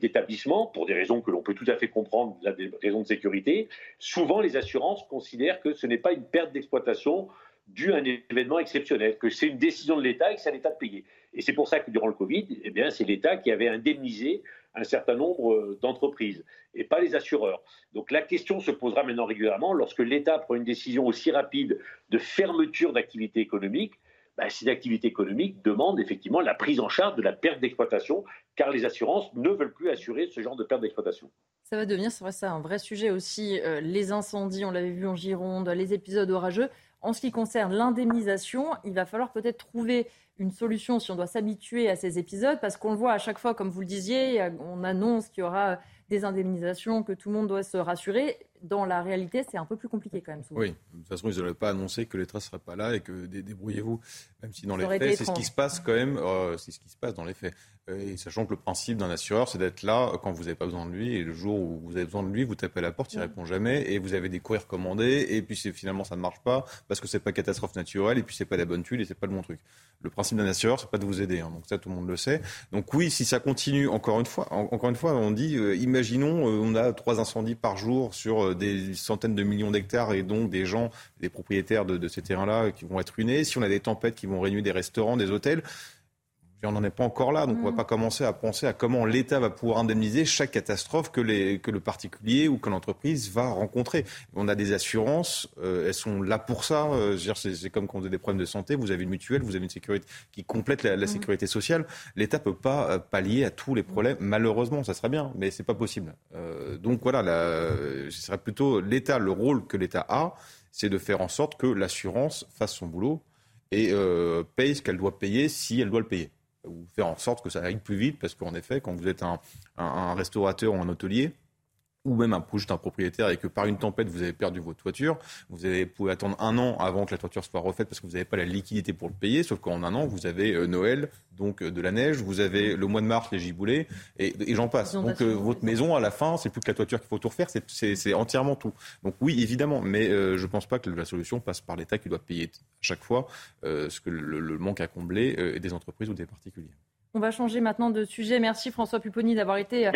d'établissements, pour des raisons que l'on peut tout à fait comprendre, des raisons de sécurité, souvent les assurances considèrent que ce n'est pas une perte d'exploitation due à un événement exceptionnel, que c'est une décision de l'État et que c'est à l'État de payer. Et c'est pour ça que durant le Covid, eh c'est l'État qui avait indemnisé un certain nombre euh, d'entreprises et pas les assureurs. Donc la question se posera maintenant régulièrement lorsque l'État prend une décision aussi rapide de fermeture d'activité économique bah, ces activités économiques demandent effectivement la prise en charge de la perte d'exploitation, car les assurances ne veulent plus assurer ce genre de perte d'exploitation. Ça va devenir, c'est vrai, ça, un vrai sujet aussi. Euh, les incendies, on l'avait vu en Gironde, les épisodes orageux. En ce qui concerne l'indemnisation, il va falloir peut-être trouver une solution si on doit s'habituer à ces épisodes, parce qu'on le voit à chaque fois, comme vous le disiez, on annonce qu'il y aura des indemnisations, que tout le monde doit se rassurer. Dans la réalité, c'est un peu plus compliqué quand même. Oui, de toute façon, ils n'auraient pas annoncé que l'État ne serait pas là et que débrouillez-vous. Même si dans les faits, c'est ce qui se passe quand même, euh, c'est ce qui se passe dans les faits. Euh, et sachant que le principe d'un assureur, c'est d'être là quand vous n'avez pas besoin de lui, et le jour où vous avez besoin de lui, vous tapez à la porte, il ne répond jamais, et vous avez des courriers recommandés, et puis finalement ça ne marche pas parce que c'est pas catastrophe naturelle, et puis c'est pas la bonne tuile, et c'est pas le bon truc. Le principe d'un assureur, c'est pas de vous aider, hein, donc ça tout le monde le sait. Donc oui, si ça continue, encore une fois, encore une fois, on dit, euh, imaginons, on a trois incendies par jour sur des centaines de millions d'hectares, et donc des gens, des propriétaires de, de ces terrains-là qui vont être ruinés. Si on a des tempêtes qui vont réunir des restaurants, des hôtels, on n'en est pas encore là, donc on ne va mm. pas commencer à penser à comment l'État va pouvoir indemniser chaque catastrophe que, les, que le particulier ou que l'entreprise va rencontrer. On a des assurances, euh, elles sont là pour ça. Euh, c'est comme quand vous avez des problèmes de santé, vous avez une mutuelle, vous avez une sécurité qui complète la, mm. sécurité sociale. L'État peut pas euh, pallier à tous les problèmes. Malheureusement, ça serait bien, mais c'est pas possible. donc voilà, ce serait plutôt l'État, le rôle que l'État a, c'est de faire en sorte que l'assurance fasse son boulot et paye ce qu'elle doit payer si elle doit le payer ou faire en sorte que ça aille plus vite, parce qu'en effet, quand vous êtes un, un restaurateur ou un hôtelier, ou même un, juste un propriétaire et que par une tempête vous avez perdu votre toiture, vous avez, pouvez attendre un an avant que la toiture soit refaite parce que vous n'avez pas la liquidité pour le payer, sauf qu'en un an vous avez euh, Noël, donc euh, de la neige, vous avez le mois de mars les giboulées et, j'en passe. Donc euh, votre maison à la fin, c'est plus que la toiture qu'il faut tout refaire, c'est entièrement tout. Donc oui, évidemment, mais je ne pense pas que la solution passe par l'État qui doit payer à chaque fois ce que le, le manque à combler est des entreprises ou des particuliers. On va changer maintenant de sujet. Merci François Pupponi d'avoir été euh,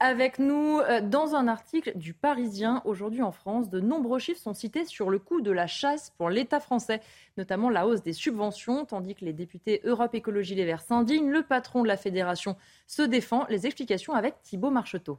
avec nous euh, dans un article du Parisien. Aujourd'hui en France, de nombreux chiffres sont cités sur le coût de la chasse pour l'État français, notamment la hausse des subventions, tandis que les députés Europe Écologie Les Verts s'indignent. Le patron de la fédération se défend. Les explications avec Thibault Marcheteau.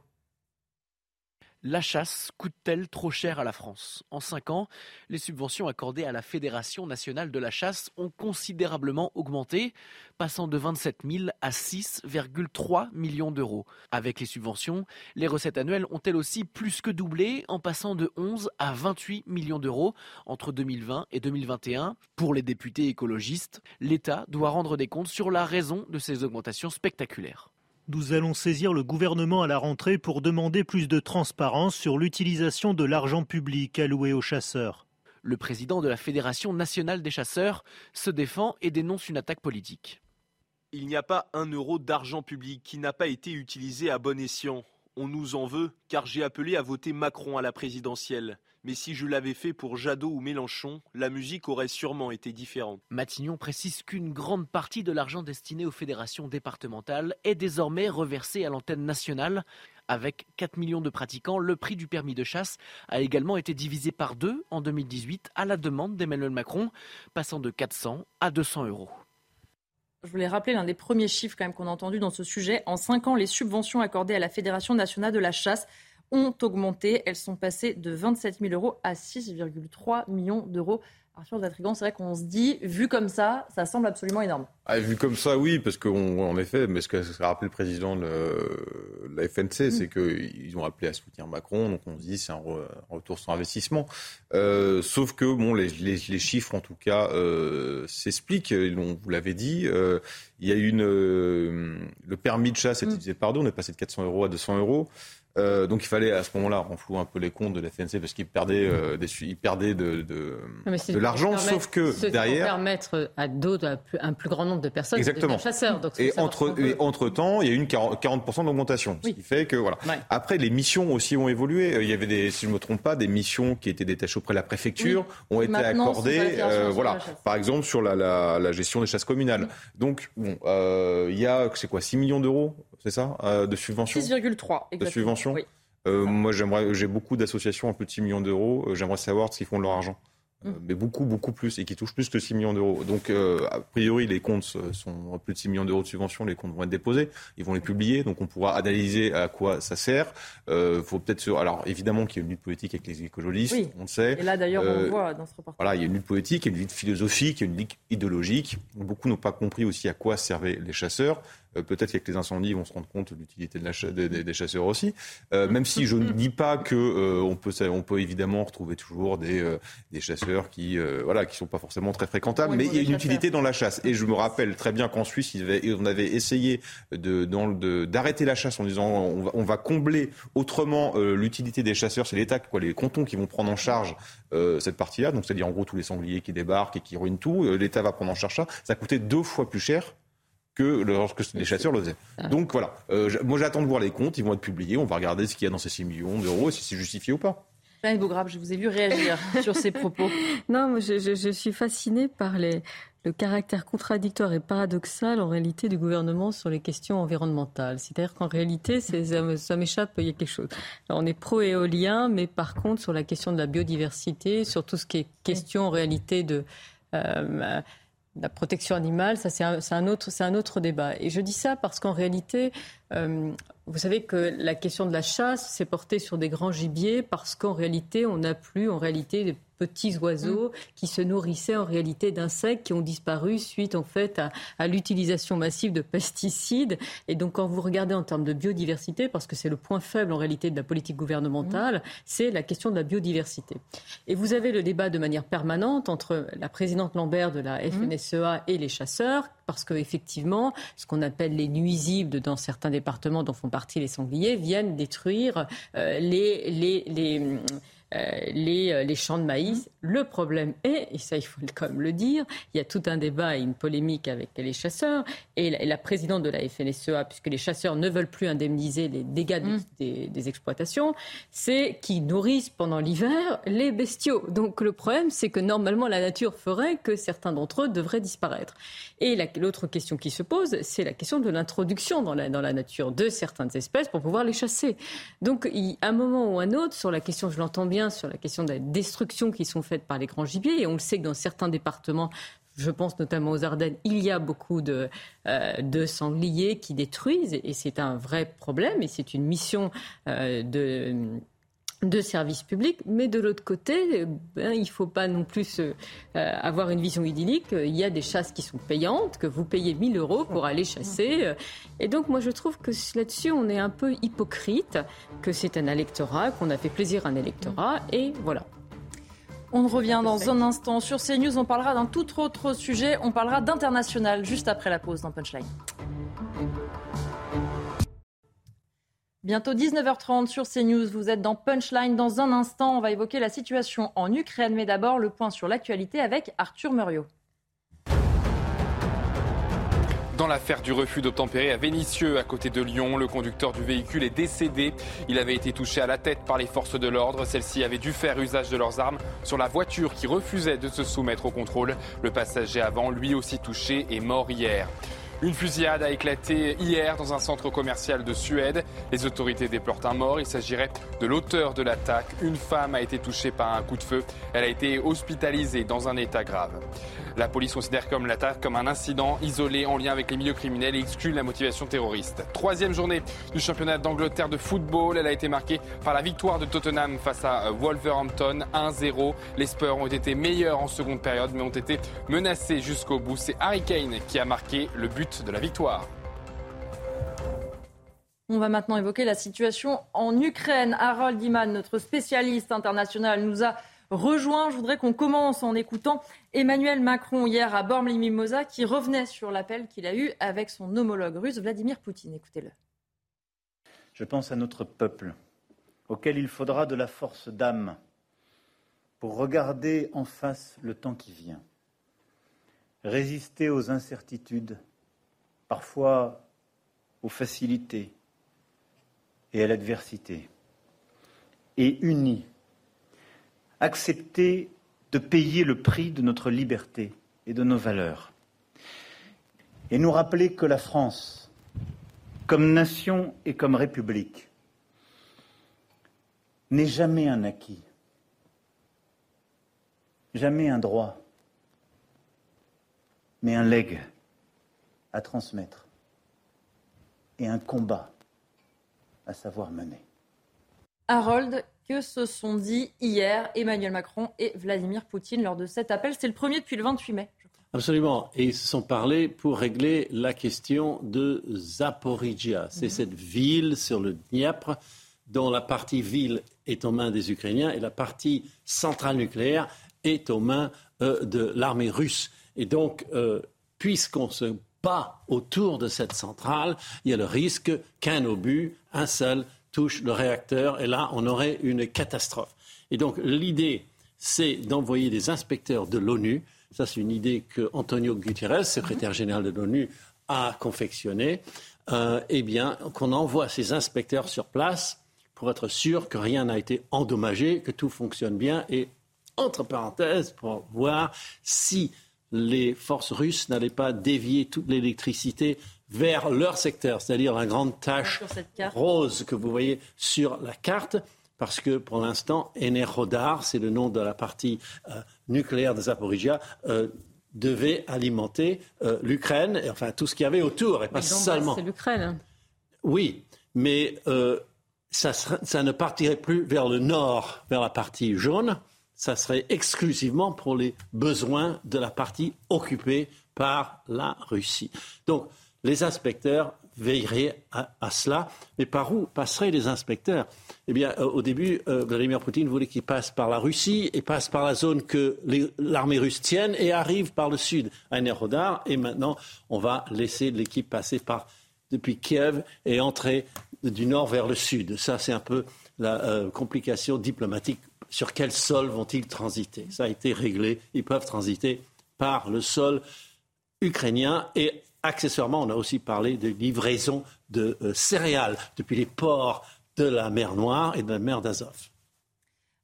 La chasse coûte-t-elle trop cher à la France? En cinq ans, les subventions accordées à la Fédération nationale de la chasse ont considérablement augmenté, passant de 27 000 à 6,3 millions d'euros. Avec les subventions, les recettes annuelles ont elles aussi plus que doublé, en passant de 11 à 28 millions d'euros entre 2020 et 2021. Pour les députés écologistes, l'État doit rendre des comptes sur la raison de ces augmentations spectaculaires. Nous allons saisir le gouvernement à la rentrée pour demander plus de transparence sur l'utilisation de l'argent public alloué aux chasseurs. Le président de la Fédération nationale des chasseurs se défend et dénonce une attaque politique. Il n'y a pas un euro d'argent public qui n'a pas été utilisé à bon escient. On nous en veut car j'ai appelé à voter Macron à la présidentielle. Mais si je l'avais fait pour Jadot ou Mélenchon, la musique aurait sûrement été différente. Matignon précise qu'une grande partie de l'argent destiné aux fédérations départementales est désormais reversé à l'antenne nationale. Avec 4 millions de pratiquants, le prix du permis de chasse a également été divisé par deux en 2018 à la demande d'Emmanuel Macron, passant de 400 à 200 euros. Je voulais rappeler l'un des premiers chiffres quand même qu'on a entendu dans ce sujet. En cinq ans, les subventions accordées à la Fédération nationale de la chasse ont augmenté. Elles sont passées de 27 000 euros à 6,3 millions d'euros. Arthur c'est vrai qu'on se dit, vu comme ça, ça semble absolument énorme. Ah, vu comme ça, oui, parce qu'en effet, mais ce qu'a rappelé le président de la FNC, mm. c'est qu'ils ont appelé à soutenir Macron, donc on se dit c'est un, retour sur investissement. Euh, sauf que bon, les, chiffres, en tout cas, euh, s'expliquent. Vous l'avez dit, euh, il y a une le permis de chasse, mm. pardon, on est passé de 400 euros à 200 euros. Euh, donc il fallait à ce moment-là renflouer un peu les comptes de la FNC parce qu'ils perdaient, euh, des, ils perdaient de, de, de l'argent, sauf que derrière. permettre à d'autres, un plus grand nombre de personnes Exactement. de chasseurs. Donc et, entre, et entre temps, il y a eu une 40%, 40 d'augmentation, ce qui fait que voilà. Après, les missions aussi ont évolué. Euh, il y avait des, si je me trompe pas, des missions qui étaient détachées auprès de la préfecture ont été accordées. Euh, voilà, par exemple sur la, la, la, gestion des chasses communales. Donc bon, euh, il y a c'est quoi, 6 millions d'euros c'est ça, euh, de subventions 6,3 de subventions. Euh, moi, j'aimerais, j'ai beaucoup d'associations à plus de 6 millions d'euros. Euh, j'aimerais savoir ce qu'ils font de leur argent. Mm. mais beaucoup, beaucoup plus, et qui touchent plus que 6 millions d'euros. Donc, a priori, les comptes sont à plus de 6 millions d'euros de subventions, les comptes vont être déposés, ils vont les publier, donc on pourra analyser à quoi ça sert. Faut peut-être Alors, évidemment qu'il y a une lutte politique avec les écologistes, on le sait. Et là, d'ailleurs, on le voit dans ce reportage. Voilà, il y a une lutte politique, il y a une lutte philosophique, il y a une lutte idéologique. Beaucoup n'ont pas compris aussi à quoi servaient les chasseurs. Euh, peut-être qu'avec les incendies, ils vont se rendre compte de l'utilité des, chasseurs aussi. Euh, même si je ne dis pas que euh, on, peut, on peut évidemment retrouver toujours des, des chasseurs qui voilà qui sont pas forcément très fréquentables, mais il y a une utilité dans la chasse. Et je me rappelle très bien qu'en Suisse, on avait essayé d'arrêter la chasse en disant on va, combler autrement l'utilité des chasseurs. C'est l'État, quoi, les cantons qui vont prendre en charge cette partie-là. Donc c'est-à-dire en gros tous les sangliers qui débarquent et qui ruinent tout. L'État va prendre en charge ça. Ça a coûté deux fois plus cher que lorsque les chasseurs le faisaient. Ah. Donc voilà, euh, moi j'attends de voir les comptes, ils vont être publiés, on va regarder ce qu'il y a dans ces 6 millions d'euros et si c'est justifié ou pas. Jeanne Beaugrave, je vous ai vu réagir sur ces propos. Non, je, je, suis fascinée par les, le caractère contradictoire et paradoxal en réalité du gouvernement sur les questions environnementales. C'est-à-dire qu'en réalité, ça, m'échappe, il y a quelque chose. on est pro-éolien, mais par contre, sur la question de la biodiversité, sur tout ce qui est question en réalité de... Euh, la protection animale, ça c'est un, autre, un autre débat. Et je dis ça parce qu'en réalité, euh, vous savez que la question de la chasse s'est portée sur des grands gibiers parce qu'en réalité, on n'a plus en réalité petits oiseaux mm. qui se nourrissaient en réalité d'insectes qui ont disparu suite en fait à, l'utilisation massive de pesticides. Et donc quand vous regardez en termes de biodiversité, parce que c'est le point faible en réalité de la politique gouvernementale, mm. c'est la question de la biodiversité. Et vous avez le débat de manière permanente entre la présidente Lambert de la mm. FNSEA et les chasseurs, parce qu'effectivement, ce qu'on appelle les nuisibles dans certains départements dont font partie les sangliers viennent détruire euh, les, les, les les, euh, les, champs de maïs. Le problème est, et ça il faut quand même le dire, il y a tout un débat et une polémique avec les chasseurs et la, présidente de la FNSEA, puisque les chasseurs ne veulent plus indemniser les dégâts mm. des, exploitations, c'est qu'ils nourrissent pendant l'hiver les bestiaux. Donc le problème, c'est que normalement la nature ferait que certains d'entre eux devraient disparaître. Et l'autre question qui se pose, c'est la question de l'introduction dans la, dans la nature de certaines espèces pour pouvoir les chasser. Donc, à un moment ou un autre, sur la question, je l'entends bien, sur la question de la destruction qui sont faites par les grands gibiers, et on le sait que dans certains départements, je pense notamment aux Ardennes, il y a beaucoup de, euh, sangliers qui détruisent, et c'est un vrai problème, et c'est une mission euh, de de services publics, mais de l'autre côté, ben, il ne faut pas non plus euh, avoir une vision idyllique. Il y a des chasses qui sont payantes, que vous payez 1000 euros pour aller chasser. Et donc moi je trouve que là-dessus on est un peu hypocrite, que c'est un électorat, qu'on a fait plaisir à un électorat, et voilà. On revient dans un instant sur CNews, on parlera d'un tout autre sujet, on parlera d'international juste après la pause dans Punchline. Bientôt 19h30 sur CNews. Vous êtes dans Punchline. Dans un instant, on va évoquer la situation en Ukraine. Mais d'abord, le point sur l'actualité avec Arthur Muriot. Dans l'affaire du refus d'obtempérer à Vénissieux, à côté de Lyon, le conducteur du véhicule est décédé. Il avait été touché à la tête par les forces de l'ordre. Celles-ci avaient dû faire usage de leurs armes sur la voiture qui refusait de se soumettre au contrôle. Le passager avant, lui aussi touché, est mort hier. Une fusillade a éclaté hier dans un centre commercial de Suède. Les autorités déplorent un mort. Il s'agirait de l'auteur de l'attaque. Une femme a été touchée par un coup de feu. Elle a été hospitalisée dans un état grave. La police considère comme l'attaque comme un incident isolé en lien avec les milieux criminels et exclut la motivation terroriste. Troisième journée du championnat d'Angleterre de football. Elle a été marquée par la victoire de Tottenham face à Wolverhampton 1-0. Les Spurs ont été meilleurs en seconde période mais ont été menacés jusqu'au bout. C'est Harry Kane qui a marqué le but de la victoire. On va maintenant évoquer la situation en Ukraine. Harold Iman, notre spécialiste international, nous a rejoint. Je voudrais qu'on commence en écoutant Emmanuel Macron hier à Bormes-les-Mimosas qui revenait sur l'appel qu'il a eu avec son homologue russe Vladimir Poutine. Écoutez-le. Je pense à notre peuple, auquel il faudra de la force d'âme pour regarder en face le temps qui vient, résister aux incertitudes, parfois aux facilités et à l'adversité, et unis accepter de payer le prix de notre liberté et de nos valeurs. Et nous rappeler que la France, comme nation et comme république, n'est jamais un acquis, jamais un droit, mais un legs à transmettre et un combat à savoir mener. Harold, que se sont dit hier Emmanuel Macron et Vladimir Poutine lors de cet appel. C'est le premier depuis le 28 mai. Absolument. Et ils se sont parlé pour régler la question de Zaporizhia. C'est cette ville sur le Dniepr dont la partie ville est aux mains des Ukrainiens et la partie centrale nucléaire est aux mains euh, de l'armée russe. Et donc, euh, puisqu'on se bat autour de cette centrale, il y a le risque qu'un obus, un seul, touche le réacteur et là, on aurait une catastrophe. Et donc, l'idée, c'est d'envoyer des inspecteurs de l'ONU. Ça, c'est une idée que Antonio Guterres, secrétaire général de l'ONU, a confectionnée. Euh, eh bien, qu'on envoie ces inspecteurs sur place pour être sûr que rien n'a été endommagé, que tout fonctionne bien et, entre parenthèses, pour voir si les forces russes n'allaient pas dévier toute l'électricité vers leur secteur, c'est-à-dire la grande tache rose que vous voyez sur la carte, parce que pour l'instant, Enerhodar, c'est le nom de la partie euh, nucléaire de Zaporizhia, euh, devait alimenter euh, l'Ukraine, et enfin tout ce qu'il y avait autour, et pas seulement. C'est l'Ukraine. Oui, mais ça, ça, ne partirait plus vers le nord, vers la partie jaune, ça serait exclusivement pour les besoins de la partie occupée par la Russie. Donc, les inspecteurs veilleraient à, cela. Mais par où passeraient les inspecteurs? Eh bien, euh, au début, euh, Vladimir Poutine voulait qu'ils passent par la Russie et passent par la zone que l'armée russe tienne et arrivent par le sud à Nerodar. Et maintenant, on va laisser l'équipe passer par depuis Kiev et entrer du nord vers le sud. Ça, c'est un peu la euh, complication diplomatique. Sur quel sol vont-ils transiter? Ça a été réglé. Ils peuvent transiter par le sol ukrainien et accessoirement, on a aussi parlé de livraison de euh, céréales depuis les ports de la mer Noire et de la mer d'Azov.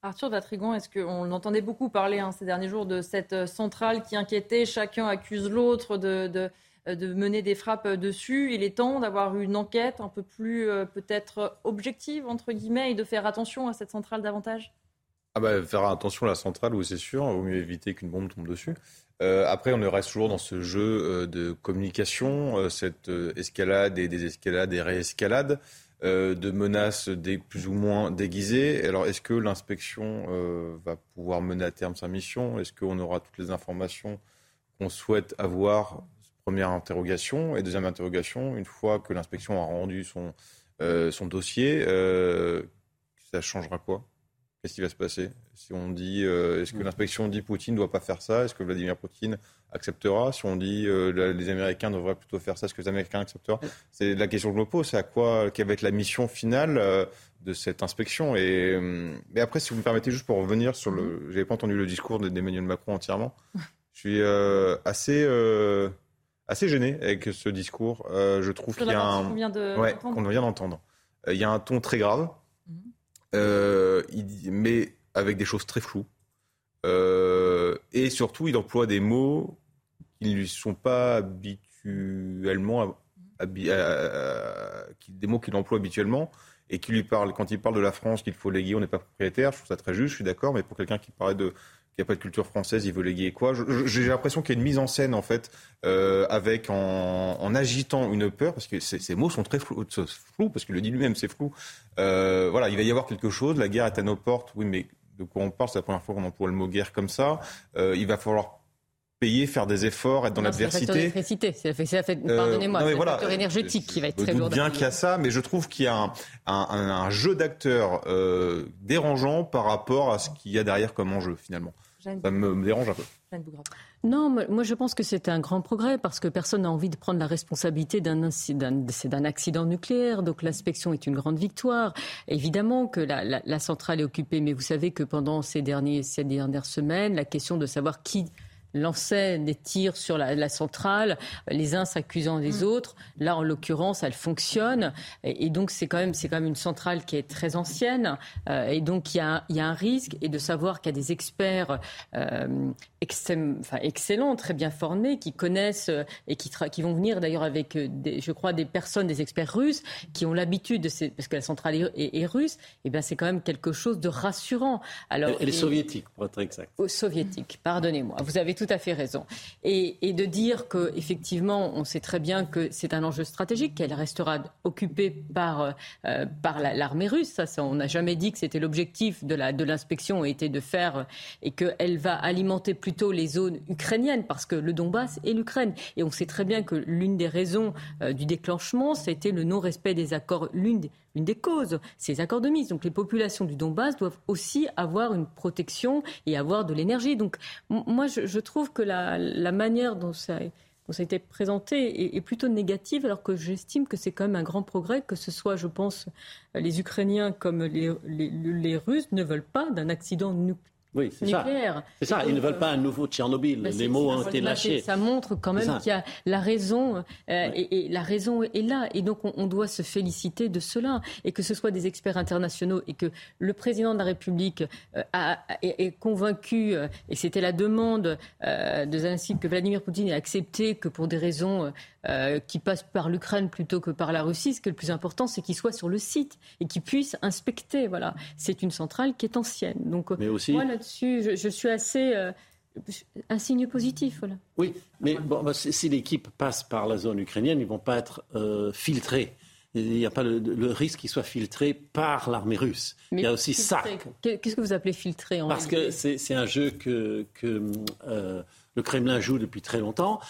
Arthur Datrigon, est-ce qu'on entendait beaucoup parler hein, ces derniers jours de cette euh, centrale qui inquiétait Chacun accuse l'autre de, euh, de, mener des frappes dessus. Il est temps d'avoir une enquête un peu plus peut-être objective, entre guillemets, et de faire attention à cette centrale davantage? Ah bah, Faire attention à la centrale, oui, c'est sûr. Il vaut mieux éviter qu'une bombe tombe dessus. Euh, après, on reste toujours dans ce jeu euh, de communication, euh, cette escalade et des escalades des réescalades, de menaces plus ou moins déguisées. Alors, est-ce que l'inspection va pouvoir mener à terme sa mission? Est-ce qu'on aura toutes les informations qu'on souhaite avoir? Première interrogation. Et deuxième interrogation, une fois que l'inspection a rendu son dossier, ça changera quoi? Qu'est-ce qui va se passer Si on dit, euh, est-ce que mm. l'inspection dit Poutine ne doit pas faire ça Est-ce que Vladimir Poutine acceptera Si on dit euh, les Américains devraient plutôt faire ça, est-ce que les Américains accepteront C'est la question que je me pose. C'est à quoi quelle va être la mission finale euh, de cette inspection Et mais après, si vous me permettez, juste pour revenir sur le, mm. j'avais pas entendu le discours d'Emmanuel Macron entièrement. Je suis assez assez gêné avec ce discours. je trouve qu'il y a un, qu'on vient d'entendre. Il y a un ton très grave. Euh, mais avec des choses très floues. Euh, et surtout, il emploie des mots qui ne lui sont pas habituellement, des mots qu'il emploie habituellement et qui lui parle, quand il parle de la France, qu'il faut léguer, on n'est pas propriétaire, je trouve ça très juste, je suis d'accord, mais pour quelqu'un qui parlait de qu'il n'y a pas de culture française, il veut léguer quoi? J'ai l'impression qu'il y a une mise en scène en fait, euh, avec en, agitant une peur, parce que ces, mots sont très flous, flou, parce qu'il le dit lui-même, c'est flou. Euh, voilà, il va y avoir quelque chose. La guerre est à nos portes. Oui, mais de quoi on parle? C'est la première fois qu'on emploie le mot guerre comme ça. Euh, il va falloir payer, faire des efforts, être dans l'adversité. C'est fait, pardonnez-moi, c'est voilà, facteur énergétique qui va être très lourd. bien qu'il y a ça, mais je trouve qu'il y a un, un, un jeu d'acteurs euh, dérangeant par rapport à ce qu'il y a derrière comme enjeu finalement. Ça me, dérange un peu. Non, moi je pense que c'est un grand progrès parce que personne n'a envie de prendre la responsabilité d'un accident nucléaire. Donc l'inspection est une grande victoire. Évidemment que la, la, la, centrale est occupée, mais vous savez que pendant ces, derniers, ces dernières semaines, la question de savoir qui lançait des tirs sur la, centrale, les uns s'accusant des mm. autres. Là, en l'occurrence, elle fonctionne. Et, donc, c'est quand, même, quand même une centrale qui est très ancienne. Euh, et donc, il y, a, il y, a, un risque. Et de savoir qu'il y a des experts euh, enfin, excellents, très bien formés, qui connaissent euh, et qui, qui vont venir d'ailleurs avec, des, je crois, des personnes, des experts russes, qui ont l'habitude, de ces, parce que la centrale est, russe, et bien c'est quand même quelque chose de rassurant. Alors, elle, est soviétique, pour être exact. Soviétique, pardonnez-moi. Vous avez tout tout à fait raison. Et, de dire qu'effectivement, on sait très bien que c'est un enjeu stratégique, qu'elle restera occupée par, euh, par l'armée russe. Ça, on n'a jamais dit que c'était l'objectif de l'inspection était de faire et qu'elle va alimenter plutôt les zones ukrainiennes parce que le Donbass est l'Ukraine. Et on sait très bien que l'une des raisons euh, du déclenchement, c'était le non-respect des accords, l'une une des causes, ces accords de mise. Donc les populations du Donbass doivent aussi avoir une protection et avoir de l'énergie. Donc moi, je, trouve que la, manière dont ça, a été présenté est, plutôt négative, alors que j'estime que c'est quand même un grand progrès, que ce soit, je pense, les Ukrainiens comme les, les Russes ne veulent pas d'un accident nucléaire oui, c'est ça. C'est ça. Ils ne veulent pas un nouveau Tchernobyl. Les mots ont été lâchés. Ça montre quand même qu'il y a la raison, euh, et, la raison est là. Et donc, on, doit se féliciter de cela. Et que ce soit des experts internationaux et que le président de la République euh, a, est, convaincu, euh, et c'était la demande de Zelensky, que Vladimir Poutine ait accepté que pour des raisons qui passent par l'Ukraine plutôt que par la Russie, ce qui est le plus important, c'est qu'il soit sur le site et qu'il puisse inspecter. Voilà. C'est une centrale qui est ancienne. Donc, Mais aussi je, suis assez. Euh, un signe positif. Voilà. Oui, mais bon, bah, si l'équipe passe par la zone ukrainienne, ils ne vont pas être euh, filtrés. Il n'y a pas le, risque qu'ils soient filtrés par l'armée russe. Il y a aussi ça. Qu'est-ce que vous appelez filtré en Parce que c'est un jeu que, que euh, le Kremlin joue depuis très longtemps.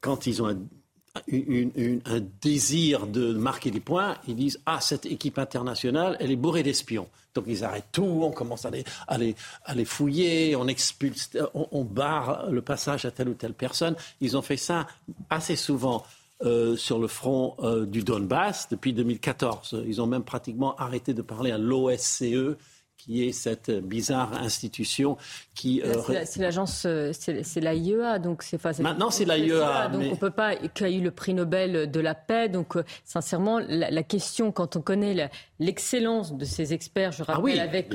Quand ils ont un désir de marquer des points, ils disent Ah, cette équipe internationale, elle est bourrée d'espions. Donc ils arrêtent tout, on commence à les, fouiller, on expulse, on, barre le passage à telle ou telle personne. Ils ont fait ça assez souvent. Euh, sur le front euh, du Donbass depuis 2014. Ils ont même pratiquement arrêté de parler à l'OSCE, qui est cette bizarre institution qui. Euh, c'est l'agence, euh, c'est l'AIEA, donc c'est. Maintenant, c'est l'AIEA. Donc on peut pas, qui a eu le prix Nobel de la paix. Donc euh, sincèrement, la, question, quand on connaît l'excellence de ces experts, je ah rappelle avec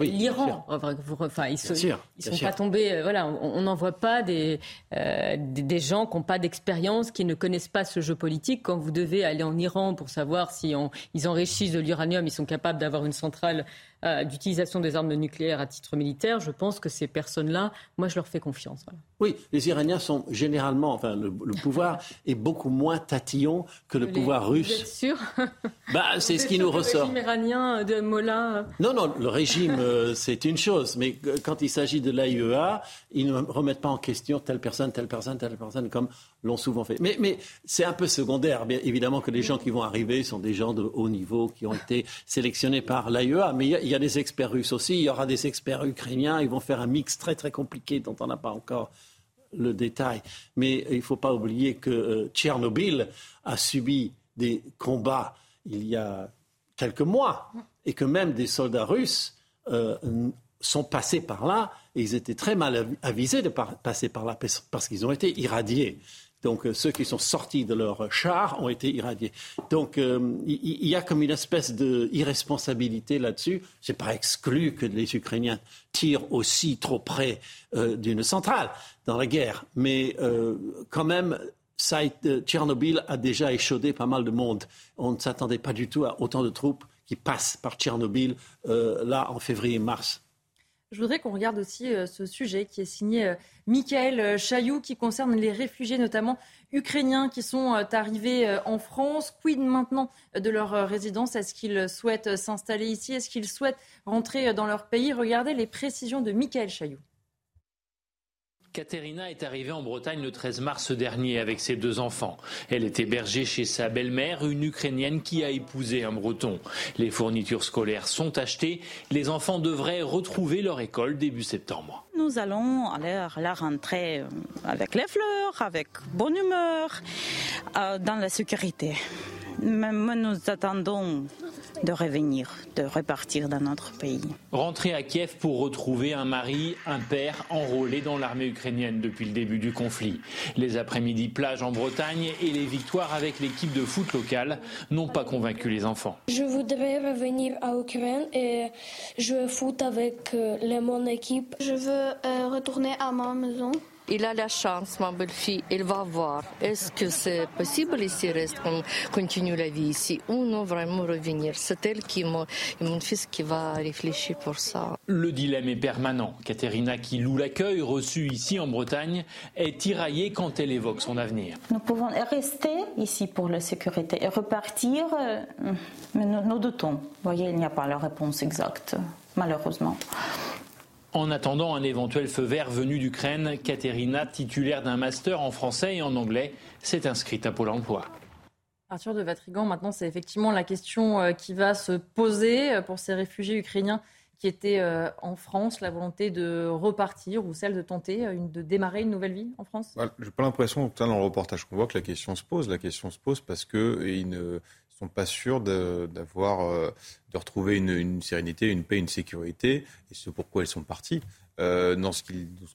l'Iran, enfin, ils, ne sont pas tombés. voilà, on n'envoie pas des, des, gens qui n'ont pas d'expérience, qui ne connaissent pas ce jeu politique. Quand vous devez aller en Iran pour savoir si ils enrichissent de l'uranium, ils sont capables d'avoir une centrale euh, d'utilisation des armes nucléaires à titre militaire, je pense que ces personnes-là, moi, je leur fais confiance. Oui, les Iraniens sont généralement, enfin, le, pouvoir est beaucoup moins tatillon que le pouvoir russe. Vous êtes sûr bah, C'est ce qui nous ressort. Le régime iranien de Mollah. Non, non, le régime, euh, c'est une chose, mais quand il s'agit de l'AIEA, ils ne remettent pas en question telle personne, telle personne, telle personne, comme l'ont souvent fait. Mais, mais c'est un peu secondaire. Bien évidemment que les gens qui vont arriver sont des gens de haut niveau qui ont été sélectionnés par l'AIEA, mais il y, a des experts russes aussi, il y aura des experts ukrainiens, ils vont faire un mix très très compliqué dont on n'a pas encore le détail. Mais il ne faut pas oublier que euh, Tchernobyl a subi des combats il y a quelques mois et que même des soldats russes euh, sont passés par là et ils étaient très mal avisés de passer par là parce qu'ils ont été irradiés. Donc euh, ceux qui sont sortis de leur char ont été irradiés. Donc il y, a comme une espèce d'irresponsabilité là-dessus. C'est pas exclu que les Ukrainiens tirent aussi trop près d'une centrale dans la guerre. Mais euh, quand même, ça Tchernobyl a déjà échaudé pas mal de monde. On ne s'attendait pas du tout à autant de troupes qui passent par Tchernobyl euh, là en février-mars. Je voudrais qu'on regarde aussi euh, ce sujet qui est signé Michael Chailloux, qui concerne les réfugiés, notamment ukrainiens qui sont arrivés en France. Quid maintenant de leur résidence? Est-ce qu'ils souhaitent s'installer ici? Est-ce qu'ils souhaitent rentrer dans leur pays? Regardez les précisions de Michael Chailloux. Katerina est arrivée en Bretagne le 13 mars dernier avec ses deux enfants. Elle est hébergée chez sa belle-mère, une Ukrainienne qui a épousé un Breton. Les fournitures scolaires sont achetées. Les enfants devraient retrouver leur école début septembre. Nous allons aller à la rentrée avec les fleurs, avec bonne humeur, euh, dans la sécurité. Même nous attendons de revenir, de repartir dans notre pays. Rentrer à Kiev pour retrouver un mari, un père enrôlé dans l'armée ukrainienne depuis le début du conflit. Les après-midi plage en Bretagne et les victoires avec l'équipe de foot locale n'ont pas convaincu les enfants. Je voudrais revenir à Ukraine et jouer foot avec euh, mon équipe. Je veux euh, retourner à ma maison il a la chance, ma belle-fille, il va voir. Est-ce que c'est possible ici, reste, qu'on continue la vie ici, ou non vraiment revenir? C'est elle qui, mon, mon fils, qui va réfléchir pour ça. Le dilemme est permanent. Katerina, qui loue l'accueil reçu ici en Bretagne, est tiraillée quand elle évoque son avenir. Nous pouvons rester ici pour la sécurité et repartir, euh, mais nous, nous doutons. Vous voyez, il n'y a pas la réponse exacte, malheureusement. En attendant un éventuel feu vert venu d'Ukraine, Katerina, titulaire d'un master en français et en anglais, s'est inscrite à Pôle emploi. Arthur de Vatrigan, maintenant, c'est effectivement la question euh, qui va se poser euh, pour ces réfugiés ukrainiens qui étaient euh, en France, la volonté de repartir ou celle de tenter de démarrer une nouvelle vie en France? Je J'ai pas l'impression, dans le reportage qu'on voit, que la question se pose. La question se pose parce qu'ils ne sont pas sûrs d'avoir, de, retrouver une, sérénité, une paix, une sécurité. Et c'est pourquoi ils sont partis. dans ce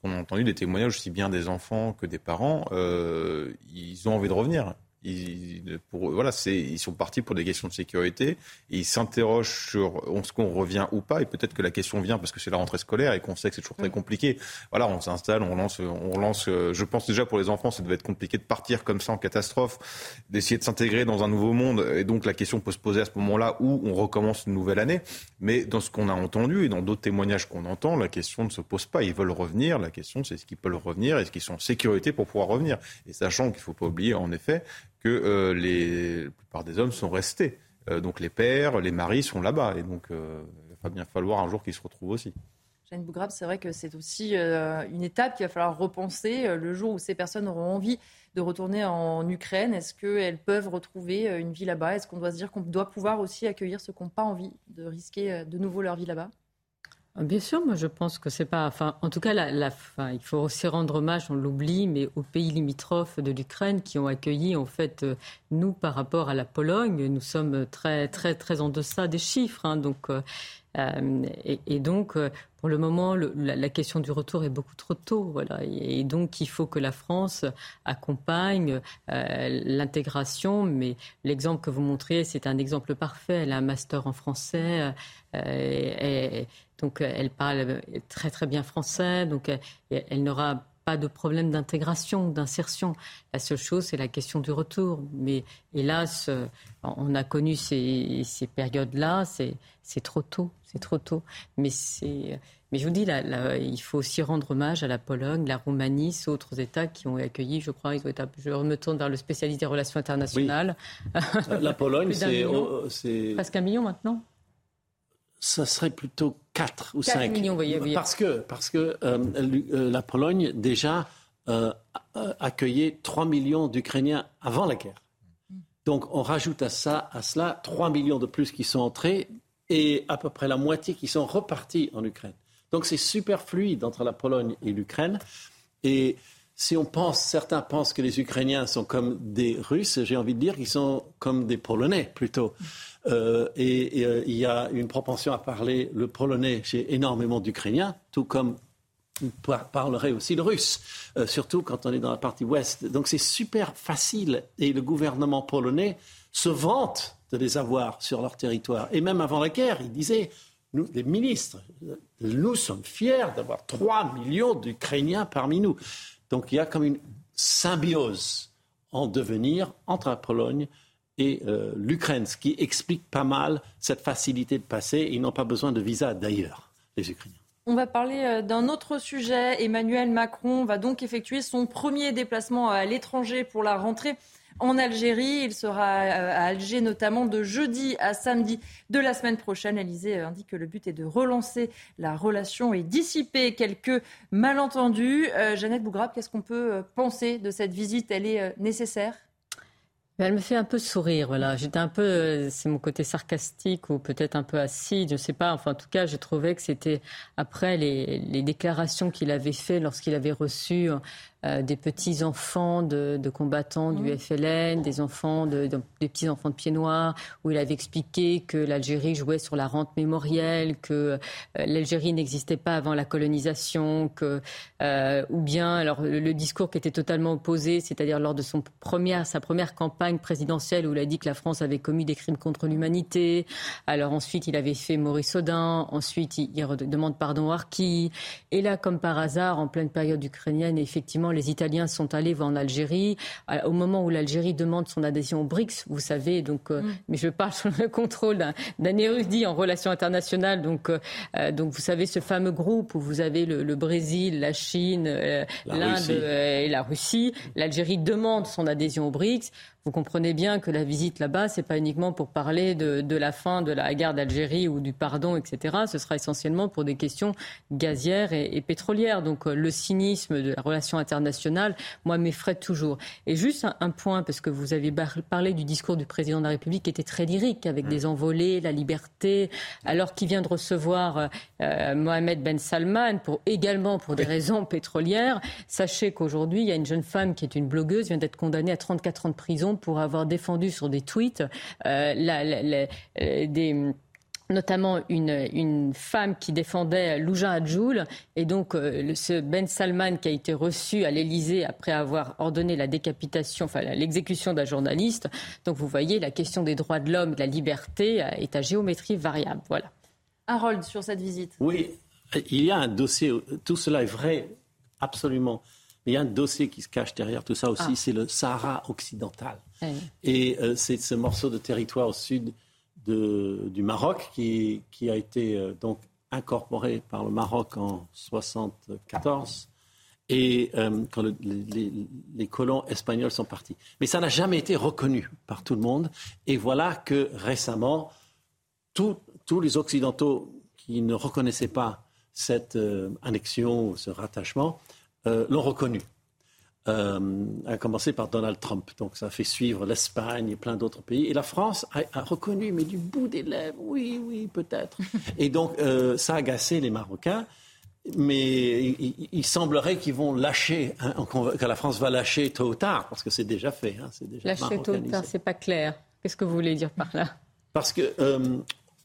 qu'on a entendu, des témoignages aussi bien des enfants que des parents, ils ont envie de revenir. Ils, pour, voilà, ils sont partis pour des questions de sécurité et ils s'interrogent sur est-ce qu'on revient ou pas. Et peut-être que la question vient parce que c'est la rentrée scolaire et qu'on sait que c'est toujours très compliqué. Voilà, on s'installe, on lance, on lance. Je pense déjà pour les enfants, ça devait être compliqué de partir comme ça en catastrophe, d'essayer de s'intégrer dans un nouveau monde. Et donc la question peut se poser à ce moment-là où on recommence une nouvelle année. Mais dans ce qu'on a entendu et dans d'autres témoignages qu'on entend, la question ne se pose pas. Ils veulent revenir. La question, c'est est-ce qu'ils peuvent revenir Est-ce qu'ils sont en sécurité pour pouvoir revenir Et sachant qu'il ne faut pas oublier, en effet, que euh, la plupart des hommes sont restés. Euh, donc les pères, les maris sont là-bas. Et donc, euh, il va bien falloir un jour qu'ils se retrouvent aussi. Jeanne Bougrab, c'est vrai que c'est aussi une étape qu'il va falloir repenser le jour où ces personnes auront envie de retourner en Ukraine. Est-ce qu'elles peuvent retrouver une vie là-bas? Est-ce qu'on doit se dire qu'on doit pouvoir aussi accueillir ceux qui n'ont pas envie de risquer de nouveau leur vie là-bas? Bien sûr, moi je pense que c'est pas. En tout cas, il faut aussi rendre hommage, on l'oublie, mais aux pays limitrophes de l'Ukraine qui ont accueilli, en fait, euh, nous par rapport à la Pologne, nous sommes très, très, très en deçà des chiffres. Hein, donc, euh, euh, et, donc, pour le moment, la, question du retour est beaucoup trop tôt. Et, donc, il faut que la France accompagne l'intégration. Mais l'exemple que vous montriez, c'est un exemple parfait. Elle a un master en français. Donc euh, elle parle euh, très très bien français, donc euh, elle, n'aura pas de problème d'intégration, d'insertion. La seule chose, c'est la question du retour. Mais hélas, on a connu ces, périodes-là, c'est trop tôt, c'est trop tôt. Mais, mais je vous dis, là, il faut aussi rendre hommage à la Pologne, la Roumanie, autres États qui ont accueilli, je crois, ils ont été, je me tourne vers le spécialiste des relations internationales. La Pologne, c'est... Presque un million maintenant ça serait plutôt 4 ou 5. millions, voyez, voyez. Parce que, parce que euh, euh, la Pologne, déjà, euh, accueillait 3 millions d'Ukrainiens avant la guerre. Donc, on rajoute à, ça, à cela 3 millions de plus qui sont entrés et à peu près la moitié qui sont repartis en Ukraine. Donc, c'est super fluide entre la Pologne et l'Ukraine. Et si on pense, certains pensent que les Ukrainiens sont comme des Russes, j'ai envie de dire qu'ils sont comme des Polonais plutôt. Euh, et, euh, il y a une propension à parler le polonais chez énormément d'Ukrainiens, tout comme on parlerait aussi le russe, euh, surtout quand on est dans la partie ouest. Donc c'est super facile et le gouvernement polonais se vante de les avoir sur leur territoire. Et même avant la guerre, il disait, nous, les ministres, nous sommes fiers d'avoir 3 millions d'Ukrainiens parmi nous. Donc il y a comme une symbiose en devenir entre la Pologne et euh, l'Ukraine, ce qui explique pas mal cette facilité de passer. Ils n'ont pas besoin de visa d'ailleurs, les Ukrainiens. On va parler euh, d'un autre sujet. Emmanuel Macron va donc effectuer son premier déplacement à l'étranger pour la rentrée en Algérie. Il sera euh, à Alger notamment de jeudi à samedi de la semaine prochaine. Élysée indique que le but est de relancer la relation et dissiper quelques malentendus. Jeannette Bougrab, qu'est-ce qu'on peut penser de cette visite? Elle est nécessaire? Elle me fait un peu sourire, voilà. J'étais un peu, euh, c'est mon côté sarcastique ou peut-être un peu acide, je ne sais pas. Enfin, en tout cas, j'ai trouvé que c'était après les, déclarations qu'il avait faites lorsqu'il avait reçu des petits-enfants de, combattants du. FLN, des enfants, de, des petits-enfants de pieds noirs, où il avait expliqué que l'Algérie jouait sur la rente mémorielle, que l'Algérie n'existait pas avant la colonisation, que, ou bien alors le, discours qui était totalement opposé, c'est-à-dire lors de son première, sa première campagne présidentielle où il a dit que la France avait commis des crimes contre l'humanité. Alors ensuite, il avait fait Maurice Audin. Ensuite, il, demande pardon à Arki. Et là, comme par hasard, en pleine période ukrainienne, effectivement, les Italiens sont allés en Algérie. Au moment où l'Algérie demande son adhésion aux BRICS, vous savez, donc, euh, mm. mais je parle sous le contrôle d'un érudit en relations internationales. Donc, euh, euh, donc, vous savez, ce fameux groupe où vous avez le, Brésil, la Chine, l'Inde et la Russie. L'Algérie demande son adhésion aux BRICS. Vous comprenez bien que la visite là-bas, c'est pas uniquement pour parler de, la fin de la guerre d'Algérie ou du pardon, etc. Ce sera essentiellement pour des questions gazières et, pétrolières. Donc euh, le cynisme de la relation internationale, moi, m'effraie toujours. Et juste un, point, parce que vous avez parlé du discours du président de la République qui était très lyrique, avec des envolées, la liberté, alors qu'il vient de recevoir euh, Mohamed Ben Salman, pour, également pour des raisons pétrolières. Sachez qu'aujourd'hui, il y a une jeune femme qui est une blogueuse, vient d'être condamnée à 34 ans de prison pour avoir défendu sur des tweets euh, euh, notamment une, femme qui défendait Loujain Adjoul. Et donc, euh, ce Ben Salman qui a été reçu à l'Élysée après avoir ordonné la décapitation, enfin l'exécution d'un journaliste. Donc, vous voyez, la question des droits de l'homme, de la liberté est à géométrie variable. Voilà. Harold, sur cette visite. Oui, il y a un dossier, tout cela est vrai, absolument. Mais il y a un dossier qui se cache derrière tout ça aussi, ah. c'est le Sahara occidental. Et euh, c'est ce morceau de territoire au sud du Maroc qui, a été euh, donc incorporé par le Maroc en 1974 et euh, quand les, colons espagnols sont partis. Mais ça n'a jamais été reconnu par tout le monde. Et voilà que récemment, tous les Occidentaux qui ne reconnaissaient pas cette annexion ce rattachement euh, l'ont reconnu. Euh, à commencer par Donald Trump. Donc ça a fait suivre l'Espagne et plein d'autres pays. Et la France a, reconnu, mais du bout des lèvres, oui, oui, peut-être. et donc euh, ça a agacé les Marocains. Mais il, semblerait qu'ils vont lâcher, hein, que la France va lâcher tôt ou tard, parce que c'est déjà fait. Hein, déjà lâcher tôt ou tard, c'est pas clair. Qu'est-ce que vous voulez dire par là? Parce que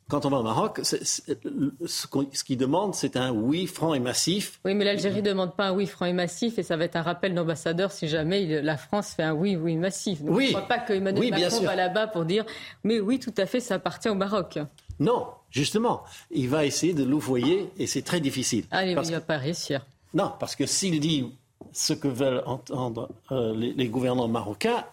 quand on va au Maroc, ce qu'ils demandent, c'est un oui franc et massif. Oui, mais l'Algérie ne demande pas un oui franc et massif, et ça va être un rappel d'ambassadeur si jamais la France fait un oui, oui massif. Donc, oui. Je ne crois pas que Emmanuel Macron va là-bas pour dire mais oui, tout à fait, ça appartient au Maroc. Non, justement, il va essayer de louvoyer, et c'est très difficile. Ah, il ne va pas réussir. Non, parce que s'il dit ce que veulent entendre euh, les gouvernants marocains,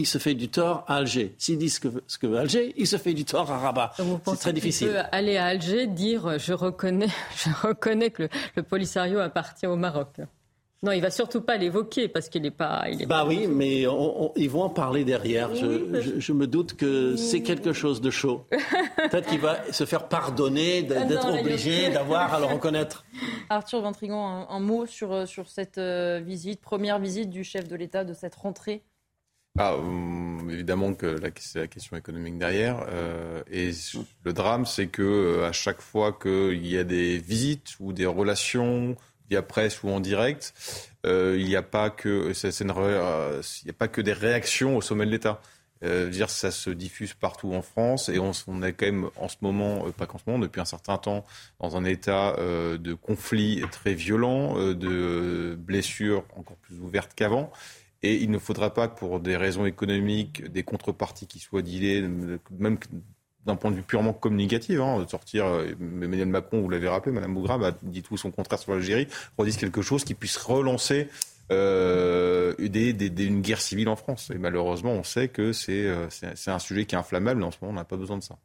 il se fait du tort à Alger. S'il dit ce que, veut Alger, il se fait du tort à Rabat. C'est très difficile. peut aller à Alger dire je reconnais, je reconnais que le, Polisario appartient au Maroc. Non, il va surtout pas l'évoquer parce qu'il n'est pas. Il bah oui, mais ils vont en parler derrière. je, me doute que c'est quelque chose de chaud. Peut-être qu'il va se faire pardonner ah d'être obligé d'avoir à le reconnaître. Arthur Ventrigon, un, mot sur, sur cette euh, visite, première visite du chef de l'État de cette rentrée ah, hum, évidemment que c'est la question économique derrière. Euh, et le drame, c'est que euh, à chaque fois qu'il y a des visites ou des relations via presse ou en direct, euh, il n'y a pas que il y a pas que des réactions au sommet de l'État. Euh, dire ça se diffuse partout en France et on, on, est quand même en ce moment, pas qu'en ce moment, depuis un certain temps, dans un état de conflit très violent, de blessures encore plus ouvertes qu'avant. Et il ne faudra pas que pour des raisons économiques, des contreparties qui soient dealées, même d'un point de vue purement communicatif, hein, de sortir, euh, Emmanuel Macron, vous l'avez rappelé, Mme Bougra a dit tout son contraire sur l'Algérie, redise quelque chose qui puisse relancer euh, une guerre civile en France. Et malheureusement, on sait que euh, c'est un sujet qui est inflammable, en ce moment, on n'a pas besoin de ça.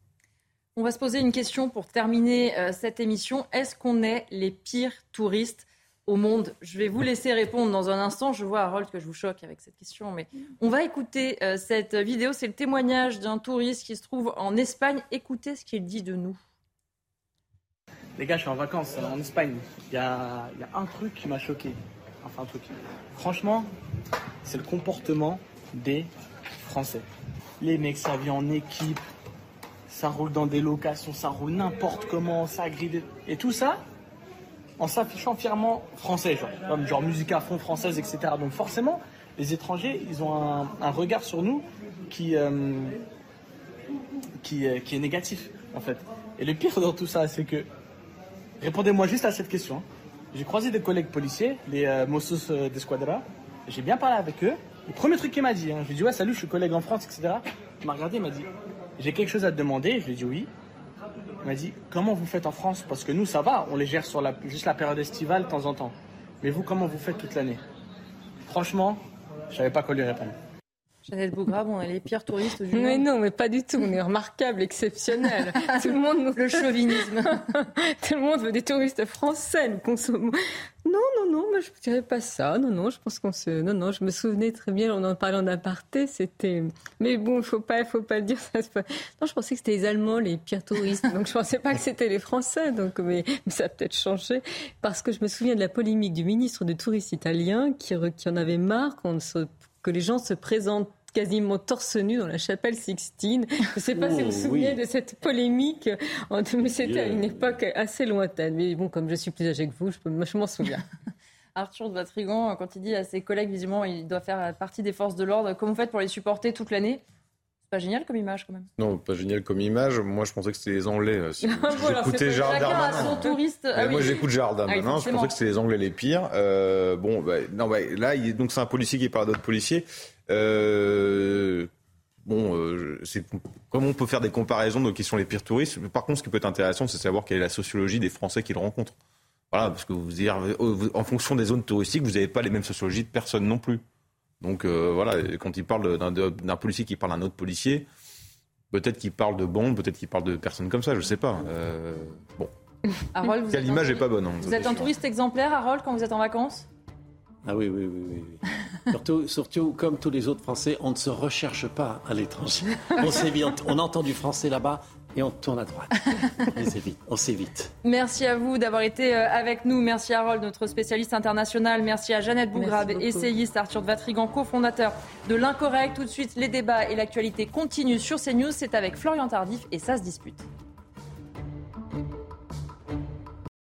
On va se poser une question pour terminer cette émission. Est-ce qu'on est les pires touristes au monde Je vais vous laisser répondre dans un instant. Je vois, Harold, que je vous choque avec cette question, mais on va écouter euh, cette vidéo. C'est le témoignage d'un touriste qui se trouve en Espagne. Écoutez ce qu'il dit de nous. Les gars, je suis en vacances en Espagne. Il y a, un truc qui m'a choqué. Enfin, un truc. Franchement, c'est le comportement des Français. Les mecs, ça vient en équipe, ça roule dans des locations, ça roule n'importe comment, ça grille. Et tout ça, en s'affichant fièrement français, genre, comme genre musique à fond française, etc. Donc forcément, les étrangers, ils ont un, regard sur nous qui, euh, qui, qui, est négatif, en fait. Et le pire dans tout ça, c'est que, répondez-moi juste à cette question. Hein. J'ai croisé des collègues policiers, les euh, Mossos euh, d'Esquadra, j'ai bien parlé avec eux. Le premier truc qu'il m'a dit, hein, je lui ai dit ouais salut, je suis collègue en France, etc. Il m'a regardé, il m'a dit j'ai quelque chose à te demander. Je lui ai dit oui. Il m'a dit comment vous faites en France? Parce que nous ça va, on les gère sur la, juste la période estivale de temps en temps. Mais vous comment vous faites toute l'année? Franchement, je savais pas quoi lui répondre. Jeannette Bougrabe, on est les pires touristes du monde. Mais non, mais pas du tout. On est remarquable, exceptionnel. tout le monde le chauvinisme. tout le monde veut des touristes français. Nous consommons. Non, non, non, moi je ne dirais pas ça. Non, non, je pense qu'on se. Non, non, je me souvenais très bien, on en parlait en aparté, c'était. Mais bon, il faut pas, faut pas le dire. Ça. Non, je pensais que c'était les Allemands les pires touristes. Donc je pensais pas que c'était les Français. Donc, mais, ça a peut-être changé. Parce que je me souviens de la polémique du ministre de tourisme italien qui, qui en avait marre qu'on se que les gens se présentent quasiment torse nu dans la chapelle Sixtine. Je ne sais pas si vous vous oh, souvenez de cette polémique, mais c'était à une époque assez lointaine. Mais bon, comme je suis plus âgé que vous, je, m'en souviens. Arthur de Vatrigan, quand il dit à ses collègues, visiblement, il doit faire partie des forces de l'ordre, comment vous faites pour les supporter toute l'année pas génial comme image quand même. Non, pas génial comme image. Moi, je pensais que c'était les Anglais. Euh, j'écoutais Gérard Darmanin. Touriste. Ah moi, j'écoute Gérard ah Darmanin. je pensais que c'était les Anglais les pires. Euh, bon, bah, non, bah, là, il, donc c'est un policier qui parle d'autres policiers. Euh, bon, euh, c'est comment on peut faire des comparaisons de qui sont les pires touristes? Par contre, ce qui peut être intéressant, c'est savoir quelle est la sociologie des Français qui le rencontrent. Voilà, parce que vous, en fonction des zones touristiques, vous n'avez pas les mêmes sociologies de personne non plus. Donc euh, voilà, quand il parle d'un policier qui parle d'un autre policier, peut-être qu'il parle de bande, peut-être qu'il parle de personnes comme ça, je ne sais pas. bon. Harold, Quelle image n'est pas bonne. Hein, vous êtes un touriste exemplaire, Harold, quand vous êtes en vacances? Ah oui, oui, oui, oui. surtout, surtout, comme tous les autres Français, on ne se recherche pas à l'étranger. On on entend du français là-bas et on tourne à droite. on s'évite. Merci à vous d'avoir été euh, avec nous. Merci à Harold, notre spécialiste international. Merci à Jeannette Bougrabe, essayiste, Arthur de Vatrigan, cofondateur de l'Incorrect. Tout de suite, les débats et l'actualité continuent sur CNews. C'est avec Florian Tardif et ça se dispute.